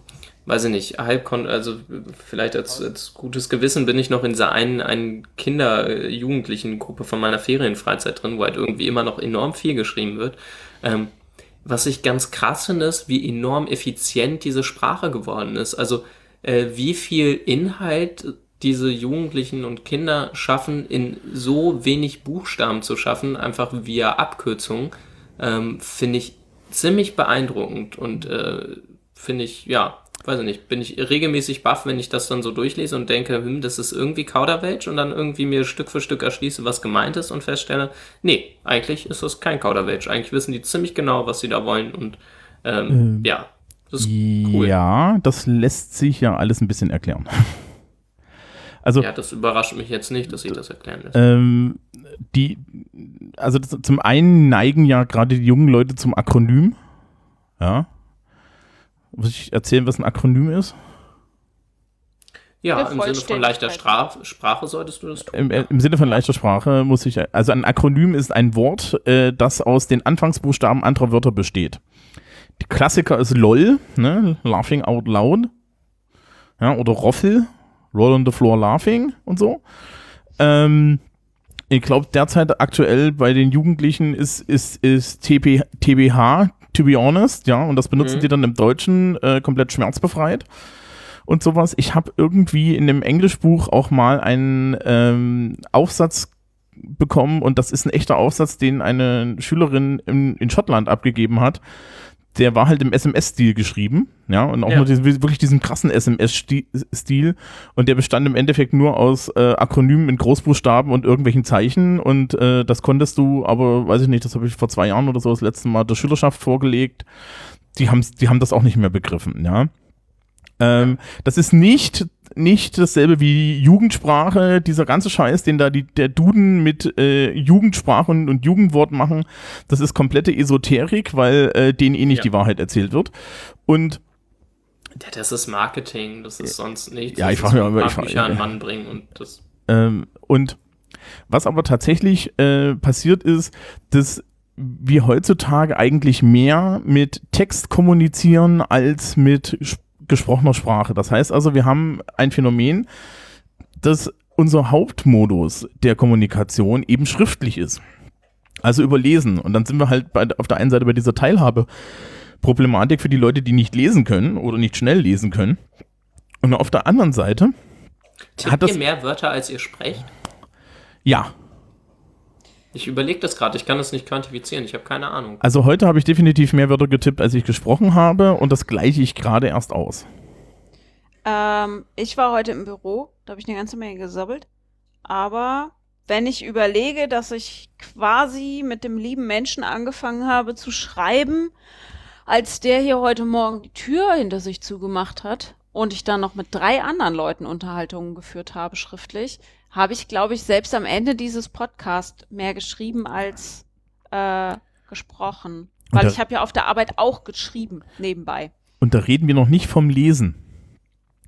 weiß ich nicht, halb, also äh, vielleicht als, als gutes Gewissen bin ich noch in dieser einen, einen Kinder-Jugendlichen-Gruppe von meiner Ferienfreizeit drin, wo halt irgendwie immer noch enorm viel geschrieben wird. Ähm, was ich ganz krass finde, ist, wie enorm effizient diese Sprache geworden ist. Also äh, wie viel Inhalt diese Jugendlichen und Kinder schaffen, in so wenig Buchstaben zu schaffen, einfach via Abkürzung, ähm, finde ich ziemlich beeindruckend und äh, finde ich, ja, weiß ich nicht, bin ich regelmäßig baff, wenn ich das dann so durchlese und denke, hm, das ist irgendwie Kauderwelsch und dann irgendwie mir Stück für Stück erschließe, was gemeint ist und feststelle, nee, eigentlich ist das kein Kauderwelsch. Eigentlich wissen die ziemlich genau, was sie da wollen und ähm, ja, das ist cool. Ja, das lässt sich ja alles ein bisschen erklären. Also, Ja, das überrascht mich jetzt nicht, dass ich das erklären lässt. ähm, die, also das, zum einen neigen ja gerade die jungen Leute zum Akronym. Ja. Muss ich erzählen, was ein Akronym ist? Ja, im Sinne von leichter Straf Sprache solltest du das tun. Im, Im Sinne von leichter Sprache muss ich, also ein Akronym ist ein Wort, äh, das aus den Anfangsbuchstaben anderer Wörter besteht. Die Klassiker ist LOL, ne, Laughing Out Loud, ja, oder Roffel, Roll on the Floor Laughing und so. Ähm, ich glaube, derzeit aktuell bei den Jugendlichen ist, ist, ist TP, TBH, to be honest, ja, und das benutzen Mhm. die dann im Deutschen äh, komplett schmerzbefreit und sowas. Ich habe irgendwie in dem Englischbuch auch mal einen ähm, Aufsatz bekommen und das ist ein echter Aufsatz, den eine Schülerin in, in Schottland abgegeben hat. Der war halt im SMS-Stil geschrieben, ja, und auch Ja. nur diesen, wirklich diesen krassen SMS-Stil und der bestand im Endeffekt nur aus äh, Akronymen in Großbuchstaben und irgendwelchen Zeichen und äh, das konntest du, aber weiß ich nicht, das habe ich vor zwei Jahren oder so das letzte Mal der Schülerschaft vorgelegt. Die, haben's, die haben das auch nicht mehr begriffen, ja. Ähm, das ist nicht, nicht dasselbe wie Jugendsprache, dieser ganze Scheiß, den da die, der Duden mit äh, Jugendsprache und, und Jugendwort machen, das ist komplette Esoterik, weil äh, denen eh nicht Ja. die Wahrheit erzählt wird. Und Ja, das ist Marketing, das ist sonst nichts. Ja, ich ist frag mich aber- ich frag- Bücher an Mann bringen und das. Ähm, und was aber tatsächlich äh, passiert ist, dass wir heutzutage eigentlich mehr mit Text kommunizieren als mit sch- gesprochener Sprache. Das heißt also, wir haben ein Phänomen, dass unser Hauptmodus der Kommunikation eben schriftlich ist. Also überlesen. Und dann sind wir halt bei, auf der einen Seite bei dieser Teilhabe-Problematik für die Leute, die nicht lesen können oder nicht schnell lesen können. Und auf der anderen Seite, Tippt Hat das- ihr mehr Wörter, als ihr sprecht? ja, Ich überlege das gerade, ich kann das nicht quantifizieren, ich habe keine Ahnung. Also heute habe ich definitiv mehr Wörter getippt, als ich gesprochen habe und das gleiche ich gerade erst aus. Ähm, ich war heute im Büro, da habe ich eine ganze Menge gesabbelt. Aber wenn ich überlege, dass ich quasi mit dem lieben Menschen angefangen habe zu schreiben, als der hier heute Morgen die Tür hinter sich zugemacht hat und ich dann noch mit drei anderen Leuten Unterhaltungen geführt habe, schriftlich, habe ich, glaube ich, selbst am Ende dieses Podcasts mehr geschrieben als äh, gesprochen. Weil da- ich habe ja auf der Arbeit auch geschrieben, nebenbei. Und da reden wir noch nicht vom Lesen.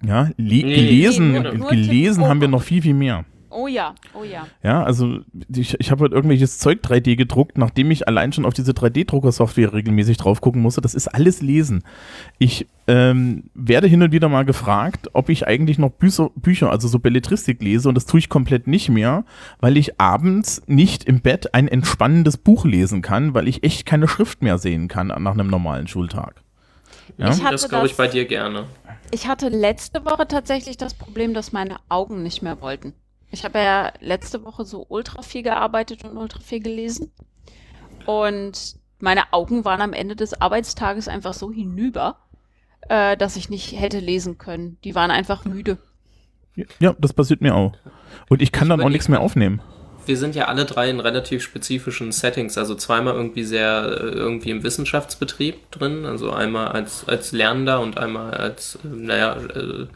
Ja, le Nee, gelesen, nee, gelesen haben wir noch viel, viel mehr. Oh ja, oh ja. Ja, also ich, ich habe halt irgendwelches Zeug 3D gedruckt, nachdem ich allein schon auf diese 3D-Drucker-Software regelmäßig drauf gucken musste. Das ist alles Lesen. Ich ähm, werde hin und wieder mal gefragt, ob ich eigentlich noch Bücher, Bücher, also so Belletristik lese und das tue ich komplett nicht mehr, weil ich abends nicht im Bett ein entspannendes Buch lesen kann, weil ich echt keine Schrift mehr sehen kann nach einem normalen Schultag. Ja? Ich hatte Das glaube ich bei dir gerne. Ich hatte letzte Woche tatsächlich das Problem, dass meine Augen nicht mehr wollten. Ich habe ja letzte Woche so ultra viel gearbeitet und ultra viel gelesen. Und meine Augen waren am Ende des Arbeitstages einfach so hinüber, äh, dass ich nicht hätte lesen können. Die waren einfach müde. Ja, das passiert mir auch. Und ich kann Ich dann auch nichts mehr aufnehmen. Wir sind ja alle drei in relativ spezifischen Settings, also zweimal irgendwie sehr äh, irgendwie im Wissenschaftsbetrieb drin, also einmal als, als Lernender und einmal als, äh, naja, äh,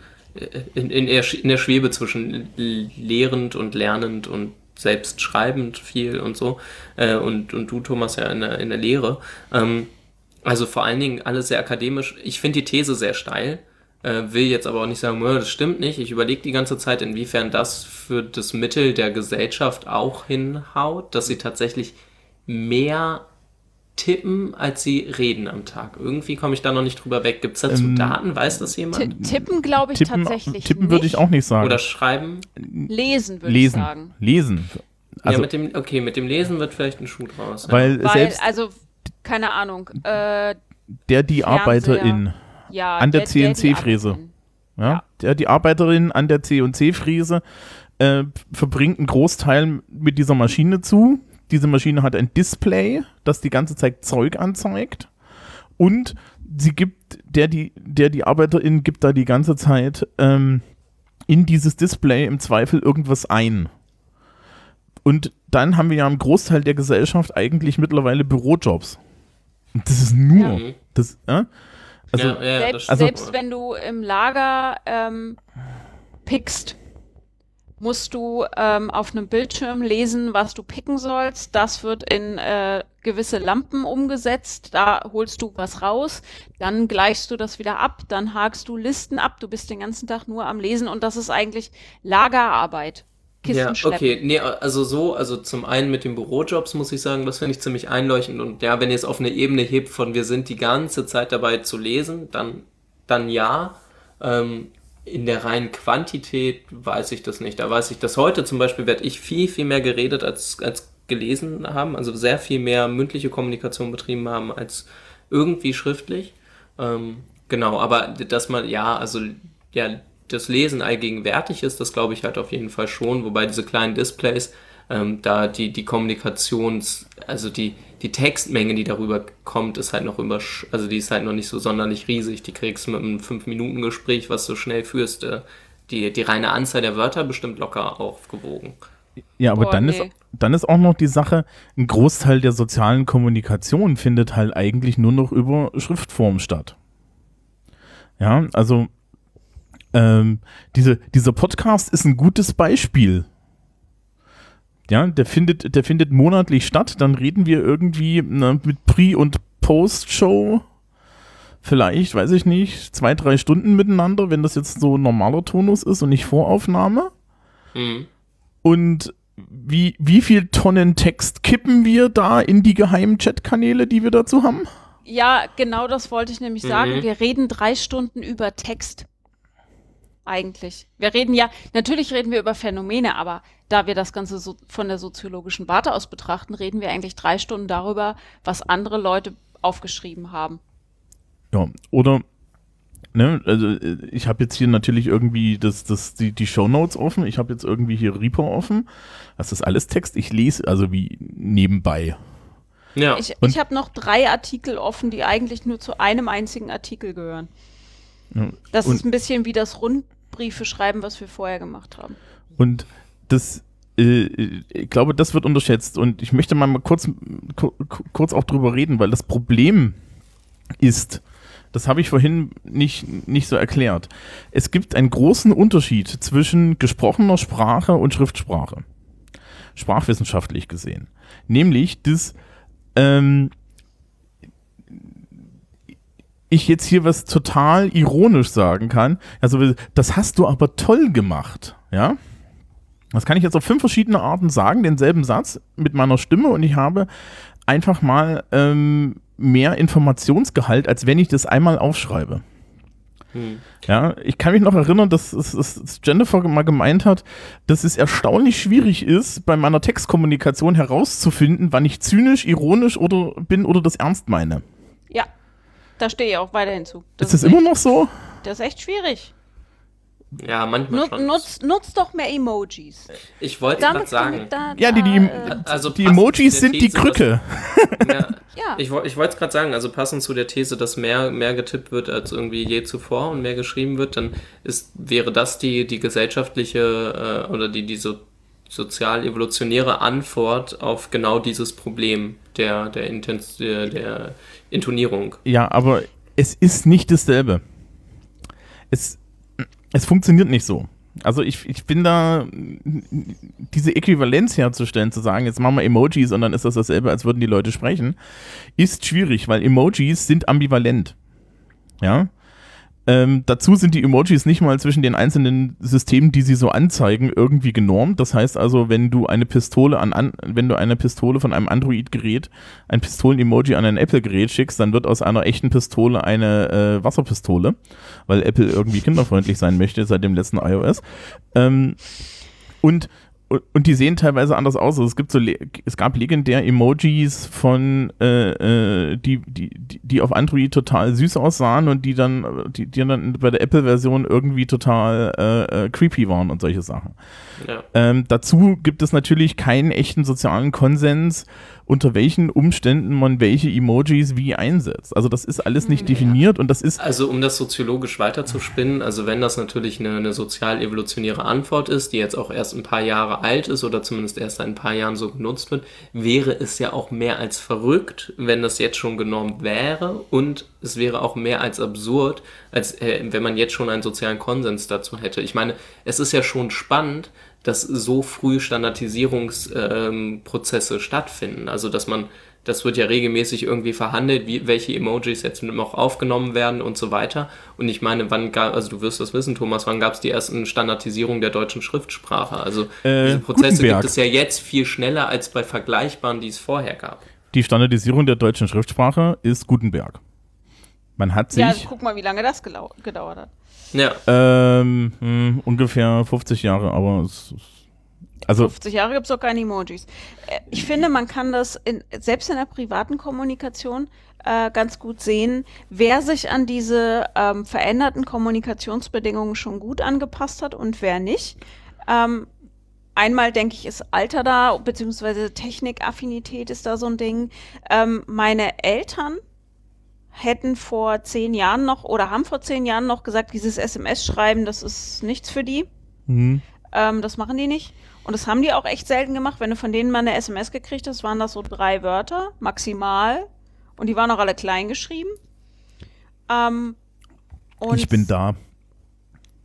in, in, in der Schwebe zwischen lehrend und lernend und selbst schreibend viel und so. Äh, und, und du, Thomas, ja in der, in der Lehre. Ähm, also vor allen Dingen alles sehr akademisch. Ich finde die These sehr steil, äh, will jetzt aber auch nicht sagen, "Mö, das stimmt nicht. Ich überlege die ganze Zeit, inwiefern das für das Mittel der Gesellschaft auch hinhaut, dass sie tatsächlich mehr tippen, als sie reden am Tag. Irgendwie komme ich da noch nicht drüber weg. Gibt es dazu Ähm, Daten? Weiß das jemand? tippen glaube ich Tippen, tatsächlich tippen würde ich auch nicht sagen. Oder schreiben? Lesen würde ich lesen. sagen. Lesen. Also, ja, mit dem, okay, mit dem Lesen wird vielleicht ein Schuh draus. ja. weil Weil, selbst also, keine Ahnung. Äh, der, die Arbeiterin, ja, An der der- der die CNC-Fräse. ja, Ja. der, die Arbeiterin an der C&C-Fräse äh, verbringt einen Großteil mit dieser Maschine zu. Diese Maschine hat ein Display, das die ganze Zeit Zeug anzeigt. Und sie gibt, der die, der die Arbeiterin gibt da die ganze Zeit ähm, in dieses Display im Zweifel irgendwas ein. Und dann haben wir ja im Großteil der Gesellschaft eigentlich mittlerweile Bürojobs. Und das ist nur, Ja. Das, äh? also, ja, ja, Selbst, stimmt. selbst wenn du im Lager ähm, pickst, musst du ähm, auf einem Bildschirm lesen, was du picken sollst. Das wird in äh, gewisse Lampen umgesetzt. Da holst du was raus, dann gleichst du das wieder ab, dann hakst du Listen ab. Du bist den ganzen Tag nur am Lesen und das ist eigentlich Lagerarbeit. Kisten Ja, okay, nee, also so, also zum einen mit den Bürojobs muss ich sagen, das finde ich ziemlich einleuchtend und ja, wenn ihr es auf eine Ebene hebt von wir sind die ganze Zeit dabei zu lesen, dann, dann ja. Ähm, in der reinen Quantität weiß ich das nicht. Da weiß ich, dass heute zum Beispiel werde ich viel, viel mehr geredet als, als gelesen haben, also sehr viel mehr mündliche Kommunikation betrieben haben als irgendwie schriftlich. Ähm, genau, aber dass man, ja, also ja, das Lesen allgegenwärtig ist, das glaube ich halt auf jeden Fall schon, wobei diese kleinen Displays, ähm, da die, die Kommunikations-, also die, die Textmenge, die darüber kommt, ist halt noch über, also die ist halt noch nicht so sonderlich riesig. Die kriegst du mit einem 5-Minuten-Gespräch, was du schnell führst, äh, die, die reine Anzahl der Wörter bestimmt locker aufgewogen. Ja, aber Boah, dann, nee. ist, dann ist auch noch die Sache, ein Großteil der sozialen Kommunikation findet halt eigentlich nur noch über Schriftform statt. Ja, also ähm, diese, dieser Podcast ist ein gutes Beispiel. Ja, der findet, der findet monatlich statt. Dann reden wir irgendwie ne, mit Pre- und Post-Show. Vielleicht, weiß ich nicht, zwei, drei Stunden miteinander, wenn das jetzt so ein normaler Tonus ist und nicht Voraufnahme. Mhm. Und wie, wie viel Tonnen Text kippen wir da in die geheimen Chatkanäle, die wir dazu haben? Ja, genau das wollte ich nämlich sagen. Mhm. Wir reden drei Stunden über Text. Eigentlich. Wir reden ja, natürlich reden wir über Phänomene, aber da wir das Ganze so von der soziologischen Warte aus betrachten, reden wir eigentlich drei Stunden darüber, was andere Leute aufgeschrieben haben. Ja, oder, ne, also äh, ich habe jetzt hier natürlich irgendwie das, das, die, die Shownotes offen, ich habe jetzt irgendwie hier Reaper offen. Das ist alles Text, ich lese also wie nebenbei. Ja, Ich, Und- ich habe noch drei Artikel offen, die eigentlich nur zu einem einzigen Artikel gehören. Ja, Das und- ist ein bisschen wie das Rundbriefe schreiben, was wir vorher gemacht haben. Und das, äh, ich glaube, das wird unterschätzt. Und ich möchte mal, kurz, ku- kurz auch drüber reden, weil das Problem ist, das habe ich vorhin nicht, nicht so erklärt. Es gibt einen großen Unterschied zwischen gesprochener Sprache und Schriftsprache. Sprachwissenschaftlich gesehen. Nämlich, dass ähm, ich jetzt hier was total ironisch sagen kann. Also, das hast du aber toll gemacht, ja? Das kann ich jetzt auf fünf verschiedene Arten sagen, denselben Satz mit meiner Stimme und ich habe einfach mal ähm, mehr Informationsgehalt, als wenn ich das einmal aufschreibe. Hm. Ja, ich kann mich noch erinnern, dass, dass, dass Jennifer mal gemeint hat, dass es erstaunlich schwierig ist, bei meiner Textkommunikation herauszufinden, wann ich zynisch, ironisch oder bin oder das ernst meine. Da stehe ich auch weiterhin zu. ist das immer echt, noch so? Das ist echt schwierig. Ja, manchmal Nut, schon. nutz, nutz doch mehr Emojis. Ich wollte gerade sagen, damit da, Ja, die, die, da, äh, Also die Emojis sind die These, dass- Krücke. ja, ja. ich, ich wollte es gerade sagen, also passend zu der These, dass mehr, mehr getippt wird als irgendwie je zuvor und mehr geschrieben wird, dann ist, wäre das die, die gesellschaftliche äh, oder die, die so, sozial-evolutionäre Antwort auf genau dieses Problem der, der, Intens der, der Intonierung. Ja, aber es ist nicht dasselbe. Es, es funktioniert nicht so. Also ich, ich bin da, diese Äquivalenz herzustellen, zu sagen, jetzt machen wir Emojis und dann ist das dasselbe, als würden die Leute sprechen, ist schwierig, weil Emojis sind ambivalent. Ja. Ähm, dazu sind die Emojis nicht mal zwischen den einzelnen Systemen, die sie so anzeigen, irgendwie genormt. Das heißt also, wenn du eine Pistole an, an wenn du eine Pistole von einem Android-Gerät, ein Pistolen-Emoji an ein Apple-Gerät schickst, dann wird aus einer echten Pistole eine äh, Wasserpistole, weil Apple irgendwie kinderfreundlich sein möchte seit dem letzten iOS. Ähm, und und- die sehen teilweise anders aus. Also es gibt so, es gab legendär Emojis von, äh, äh, die, die, die auf Android total süß aussahen und die dann, die, die dann bei der Apple-Version irgendwie total äh, äh, creepy waren und solche Sachen. Ja. Ähm, dazu gibt es natürlich keinen echten sozialen Konsens, unter welchen Umständen man welche Emojis wie einsetzt. Also das ist alles nicht definiert und das ist Also um das soziologisch weiterzuspinnen, also wenn das natürlich eine, eine sozial-evolutionäre Antwort ist, die jetzt auch erst ein paar Jahre alt ist oder zumindest erst seit ein paar Jahren so genutzt wird, wäre es ja auch mehr als verrückt, wenn das jetzt schon genormt wäre und es wäre auch mehr als absurd, als äh, wenn man jetzt schon einen sozialen Konsens dazu hätte. Ich meine, es ist ja schon spannend, dass so früh Standardisierungsprozesse ähm, stattfinden. Also dass man, das wird ja regelmäßig irgendwie verhandelt, wie, welche Emojis jetzt noch aufgenommen werden und so weiter. Und ich meine, wann gab, also du wirst das wissen, Thomas, wann gab es die ersten Standardisierungen der deutschen Schriftsprache? Also Äh, diese Prozesse Gutenberg. gibt es ja jetzt viel schneller als bei vergleichbaren, die es vorher gab. die Standardisierung der deutschen Schriftsprache ist Gutenberg. Man hat sich ja, guck mal, wie lange das gedauert hat. Ja, ähm, hm, ungefähr 50 Jahre, aber es, es- also 50 Jahre gibt es doch keine Emojis. Äh, Ich finde, man kann das in, selbst in der privaten Kommunikation äh, ganz gut sehen, wer sich an diese ähm, veränderten Kommunikationsbedingungen schon gut angepasst hat und wer nicht. Ähm, einmal denke ich, ist Alter da, beziehungsweise Technikaffinität ist da so ein Ding. Ähm, meine Eltern hätten vor zehn Jahren noch oder haben vor zehn Jahren noch gesagt, dieses SMS-Schreiben, das ist nichts für die. hm, Ähm, das machen die nicht. Und das haben die auch echt selten gemacht. Wenn du von denen mal eine SMS gekriegt hast, waren das so drei Wörter, maximal. Und die waren auch alle klein geschrieben. Ähm, und ich bin da.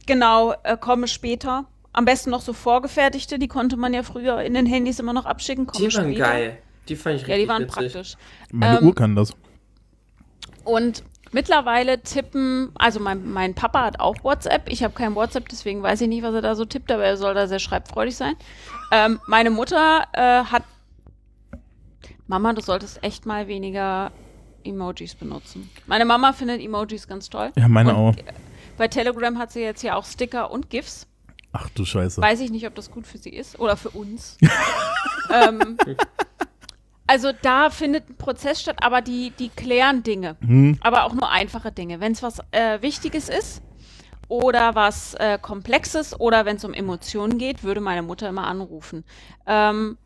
Genau, äh, komme später. Am besten noch so vorgefertigte, die konnte man ja früher in den Handys immer noch abschicken. Komme die waren später. geil. Die fand ich richtig Ja, die waren witzig. praktisch. Meine Ähm, Uhr kann das. Und mittlerweile tippen, also mein, mein Papa hat auch WhatsApp. Ich habe kein WhatsApp, deswegen weiß ich nicht, was er da so tippt, aber er soll da sehr schreibfreudig sein. Ähm, meine Mutter äh, hat. Mama, du solltest echt mal weniger Emojis benutzen. Meine Mama findet Emojis ganz toll. Ja, meine auch. Und Bei Telegram hat sie jetzt ja auch Sticker und GIFs. Ach du Scheiße. Weiß ich nicht, ob das gut für sie ist oder für uns. ähm, also da findet ein Prozess statt, aber die, die klären Dinge. Hm, Aber auch nur einfache Dinge. Wenn es was äh, Wichtiges ist oder was äh, Komplexes oder wenn es um Emotionen geht, würde meine Mutter immer anrufen. Ähm,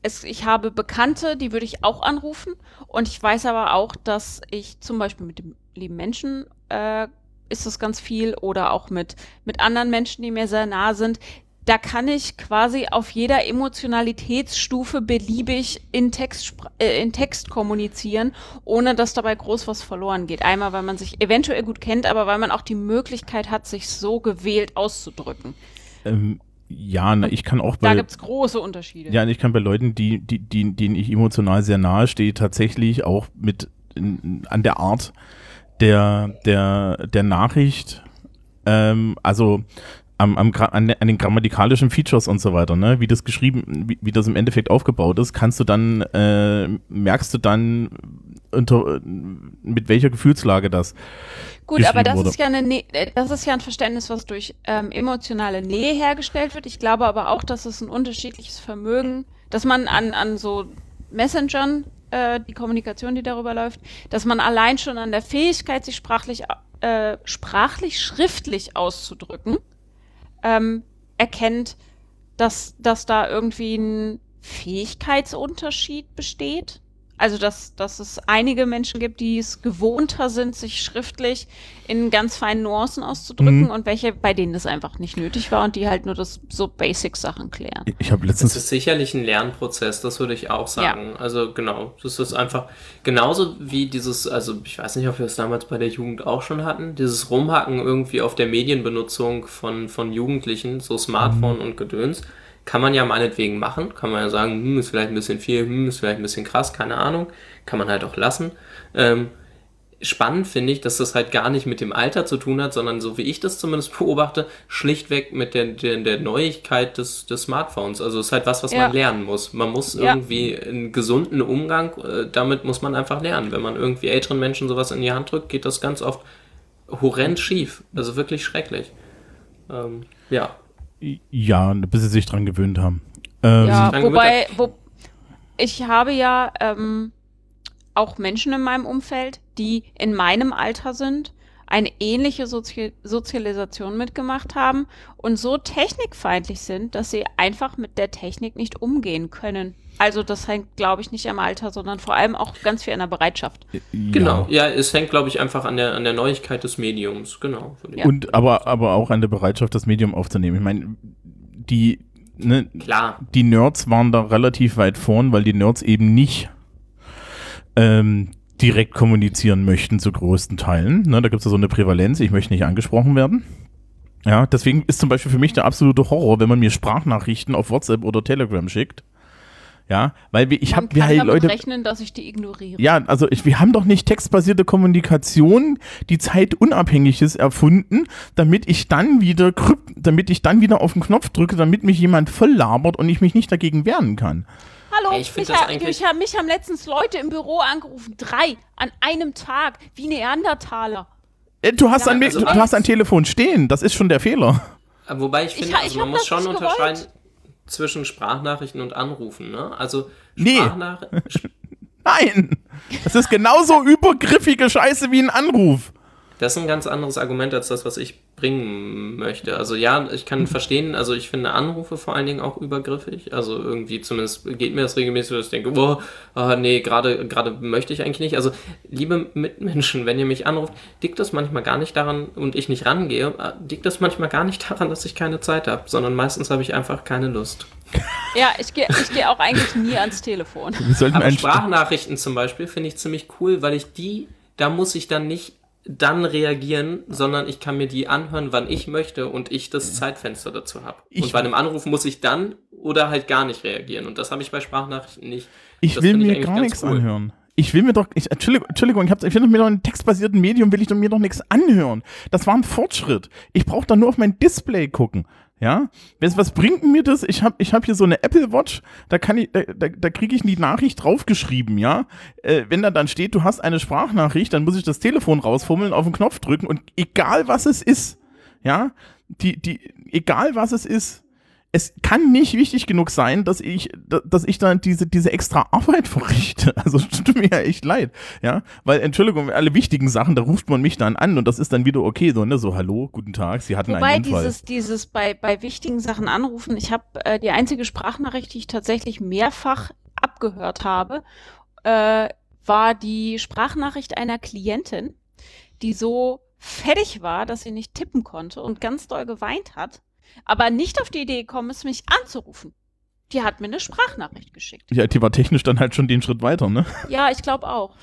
es, ich habe Bekannte, die würde ich auch anrufen. Und ich weiß aber auch, dass ich zum Beispiel mit dem lieben Menschen äh, ist das ganz viel oder auch mit, mit anderen Menschen, die mir sehr nah sind. Da kann ich quasi auf jeder Emotionalitätsstufe beliebig in Text, äh, in Text kommunizieren, ohne dass dabei groß was verloren geht. Einmal, weil man sich eventuell gut kennt, aber weil man auch die Möglichkeit hat, sich so gewählt auszudrücken. Ähm, ja, na, ich kann auch Da bei, gibt's große Unterschiede. ja, ich kann bei Leuten, die, die, die, denen ich emotional sehr nahe stehe, tatsächlich auch mit in, an der Art der, der, der Nachricht, ähm, also am, am, an, den- an den grammatikalischen Features und so weiter, ne, wie das geschrieben, wie, wie das im Endeffekt aufgebaut ist, kannst du dann, äh, merkst du dann unter, mit welcher Gefühlslage das Gut, aber das wurde. ist ja eine, Nä- äh, das ist ja ein Verständnis, was durch ähm, emotionale Nähe hergestellt wird. Ich glaube aber auch, dass es ein unterschiedliches Vermögen, dass man an, an so Messengern, äh, die Kommunikation, die darüber läuft, dass man allein schon an der Fähigkeit, sich sprachlich, äh, sprachlich, schriftlich auszudrücken, ähm, erkennt, dass, dass da irgendwie ein Fähigkeitsunterschied besteht. Also, dass, dass es einige Menschen gibt, die es gewohnter sind, sich schriftlich in ganz feinen Nuancen auszudrücken Mhm. und welche, bei denen das einfach nicht nötig war und die halt nur das so Basic-Sachen klären. Ich habe Das letztens ist sicherlich ein Lernprozess, das würde ich auch sagen. Also genau, das ist einfach genauso wie dieses, also ich weiß nicht, ob wir es damals bei der Jugend auch schon hatten, dieses Rumhacken irgendwie auf der Medienbenutzung von, von Jugendlichen, so Smartphone und Gedöns, kann man ja meinetwegen machen, kann man ja sagen, hm, ist vielleicht ein bisschen viel, hm, ist vielleicht ein bisschen krass, keine Ahnung, kann man halt auch lassen. Ähm, spannend finde ich, dass das halt gar nicht mit dem Alter zu tun hat, sondern so wie ich das zumindest beobachte, schlichtweg mit der, der, der Neuigkeit des, des Smartphones. Also es ist halt was, was Ja. man lernen muss. Man muss Ja. irgendwie einen gesunden Umgang, äh, damit muss man einfach lernen. Wenn man irgendwie älteren Menschen sowas in die Hand drückt, geht das ganz oft horrend schief. Also wirklich schrecklich. Ähm, ja. Ja, bis sie sich dran gewöhnt haben. Ähm, Ja, wobei, wo, ich habe ja ähm, auch Menschen in meinem Umfeld, die in meinem Alter sind, eine ähnliche Sozi Sozialisation mitgemacht haben und so technikfeindlich sind, dass sie einfach mit der Technik nicht umgehen können. Also das hängt, glaube ich, nicht am Alter, sondern vor allem auch ganz viel an der Bereitschaft. Genau. Ja, es hängt, glaube ich, einfach an der, an der Neuigkeit des Mediums. Genau. Ja. Und aber, aber auch an der Bereitschaft, das Medium aufzunehmen. Ich meine, die, ne, Klar. die Nerds waren da relativ weit vorn, weil die Nerds eben nicht ähm, direkt kommunizieren möchten zu größten Teilen. Ne, da gibt es ja so eine Prävalenz, ich möchte nicht angesprochen werden. Ja, deswegen ist zum Beispiel für mich der absolute Horror, wenn man mir Sprachnachrichten auf WhatsApp oder Telegram schickt. Ja, weil wir, ich habe wir halt Leute. rechnen, dass ich die ignoriere. Ja, also ich, wir haben doch nicht textbasierte Kommunikation, die zeitunabhängig ist, erfunden, damit ich dann wieder krypt, damit ich dann wieder auf den Knopf drücke, damit mich jemand voll labert und ich mich nicht dagegen wehren kann. Hallo, ich mich, das ha- eigentlich- mich, haben- mich haben letztens Leute im Büro angerufen, drei an einem Tag, wie Neandertaler. Äh, Du hast, Ja, ein, also du hast ein Telefon stehen, das ist schon der Fehler. Aber Wobei ich finde, ha- ich also man muss schon unterscheiden gewollt. zwischen Sprachnachrichten und Anrufen. Ne? Also Nee. Sprachnachrichten. Nein! Das ist genauso übergriffige Scheiße wie ein Anruf. Das ist ein ganz anderes Argument als das, was ich bringen möchte. Also ja, ich kann verstehen, also ich finde Anrufe vor allen Dingen auch übergriffig. Also irgendwie zumindest geht mir das regelmäßig, dass ich denke, boah, ah, nee, gerade gerade möchte ich eigentlich nicht. Also liebe Mitmenschen, wenn ihr mich anruft, liegt das manchmal gar nicht daran und ich nicht rangehe, äh, liegt das manchmal gar nicht daran, dass ich keine Zeit habe, sondern meistens habe ich einfach keine Lust. Ja, ich gehe ich geh auch eigentlich nie ans Telefon. Aber Sprachnachrichten zum Beispiel finde ich ziemlich cool, weil ich die, da muss ich dann nicht dann reagieren, sondern ich kann mir die anhören, wann ich möchte und ich das Zeitfenster dazu habe. Ich- Und bei einem Anruf muss ich dann oder halt gar nicht reagieren. Und das habe ich bei Sprachnachrichten nicht. Ich Das will ich mir eigentlich gar nichts cool. anhören. Ich will mir doch, ich, Entschuldigung, Entschuldigung, ich, hab, ich will mir doch ein textbasierten Medium, will ich doch mir doch nichts anhören. Das war ein Fortschritt. Ich brauche da nur auf mein Display gucken. Ja, was, was bringt mir das? Ich habe ich hab hier so eine Apple Watch, da kann ich, da, da, da kriege ich die Nachricht draufgeschrieben, ja. Äh, wenn da dann steht, du hast eine Sprachnachricht, dann muss ich das Telefon rausfummeln, auf den Knopf drücken und egal was es ist, ja, die, die, egal was es ist, es kann nicht wichtig genug sein, dass ich, da- dass ich dann diese, diese extra Arbeit verrichte. Also tut mir ja echt leid, ja, weil Entschuldigung, alle wichtigen Sachen, da ruft man mich dann an und das ist dann wieder okay, so ne, so hallo, guten Tag, Sie hatten Wobei einen Unfall. dieses, dieses bei, bei wichtigen Sachen anrufen, ich habe äh, die einzige Sprachnachricht, die ich tatsächlich mehrfach abgehört habe, äh, war die Sprachnachricht einer Klientin, die so fertig war, dass sie nicht tippen konnte und ganz doll geweint hat, aber nicht auf die Idee gekommen ist, mich anzurufen. Die hat mir eine Sprachnachricht geschickt. Ja, die war technisch dann halt schon den Schritt weiter, ne? Ja, ich glaube auch.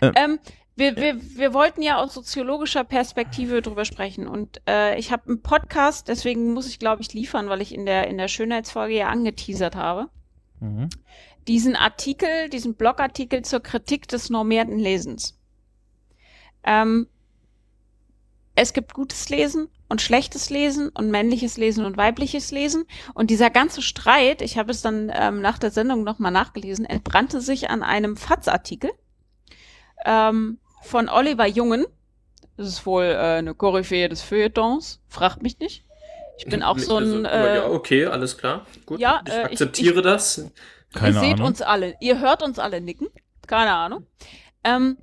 Äh. Ähm, wir, wir, wir wollten ja aus soziologischer Perspektive drüber sprechen und äh, ich habe einen Podcast, deswegen muss ich, glaube ich, liefern, weil ich in der, in der Schönheitsfolge ja angeteasert habe. Mhm. Diesen Artikel, diesen Blogartikel zur Kritik des normierten Lesens. Ähm, es gibt gutes Lesen und schlechtes Lesen und männliches Lesen und weibliches Lesen. Und dieser ganze Streit, ich habe es dann ähm, nach der Sendung nochmal nachgelesen, entbrannte sich an einem FATS-Artikel ähm, von Oliver Jungen. Das ist wohl äh, eine Koryphäe des Feuilletons. Fragt mich nicht. Ich bin auch so ein. Also, Äh, ja, okay, alles klar. Gut, ja, ich äh, ich- akzeptiere das. Keine ihr seht Ahnung. uns alle, ihr hört uns alle nicken. Keine Ahnung. Ähm,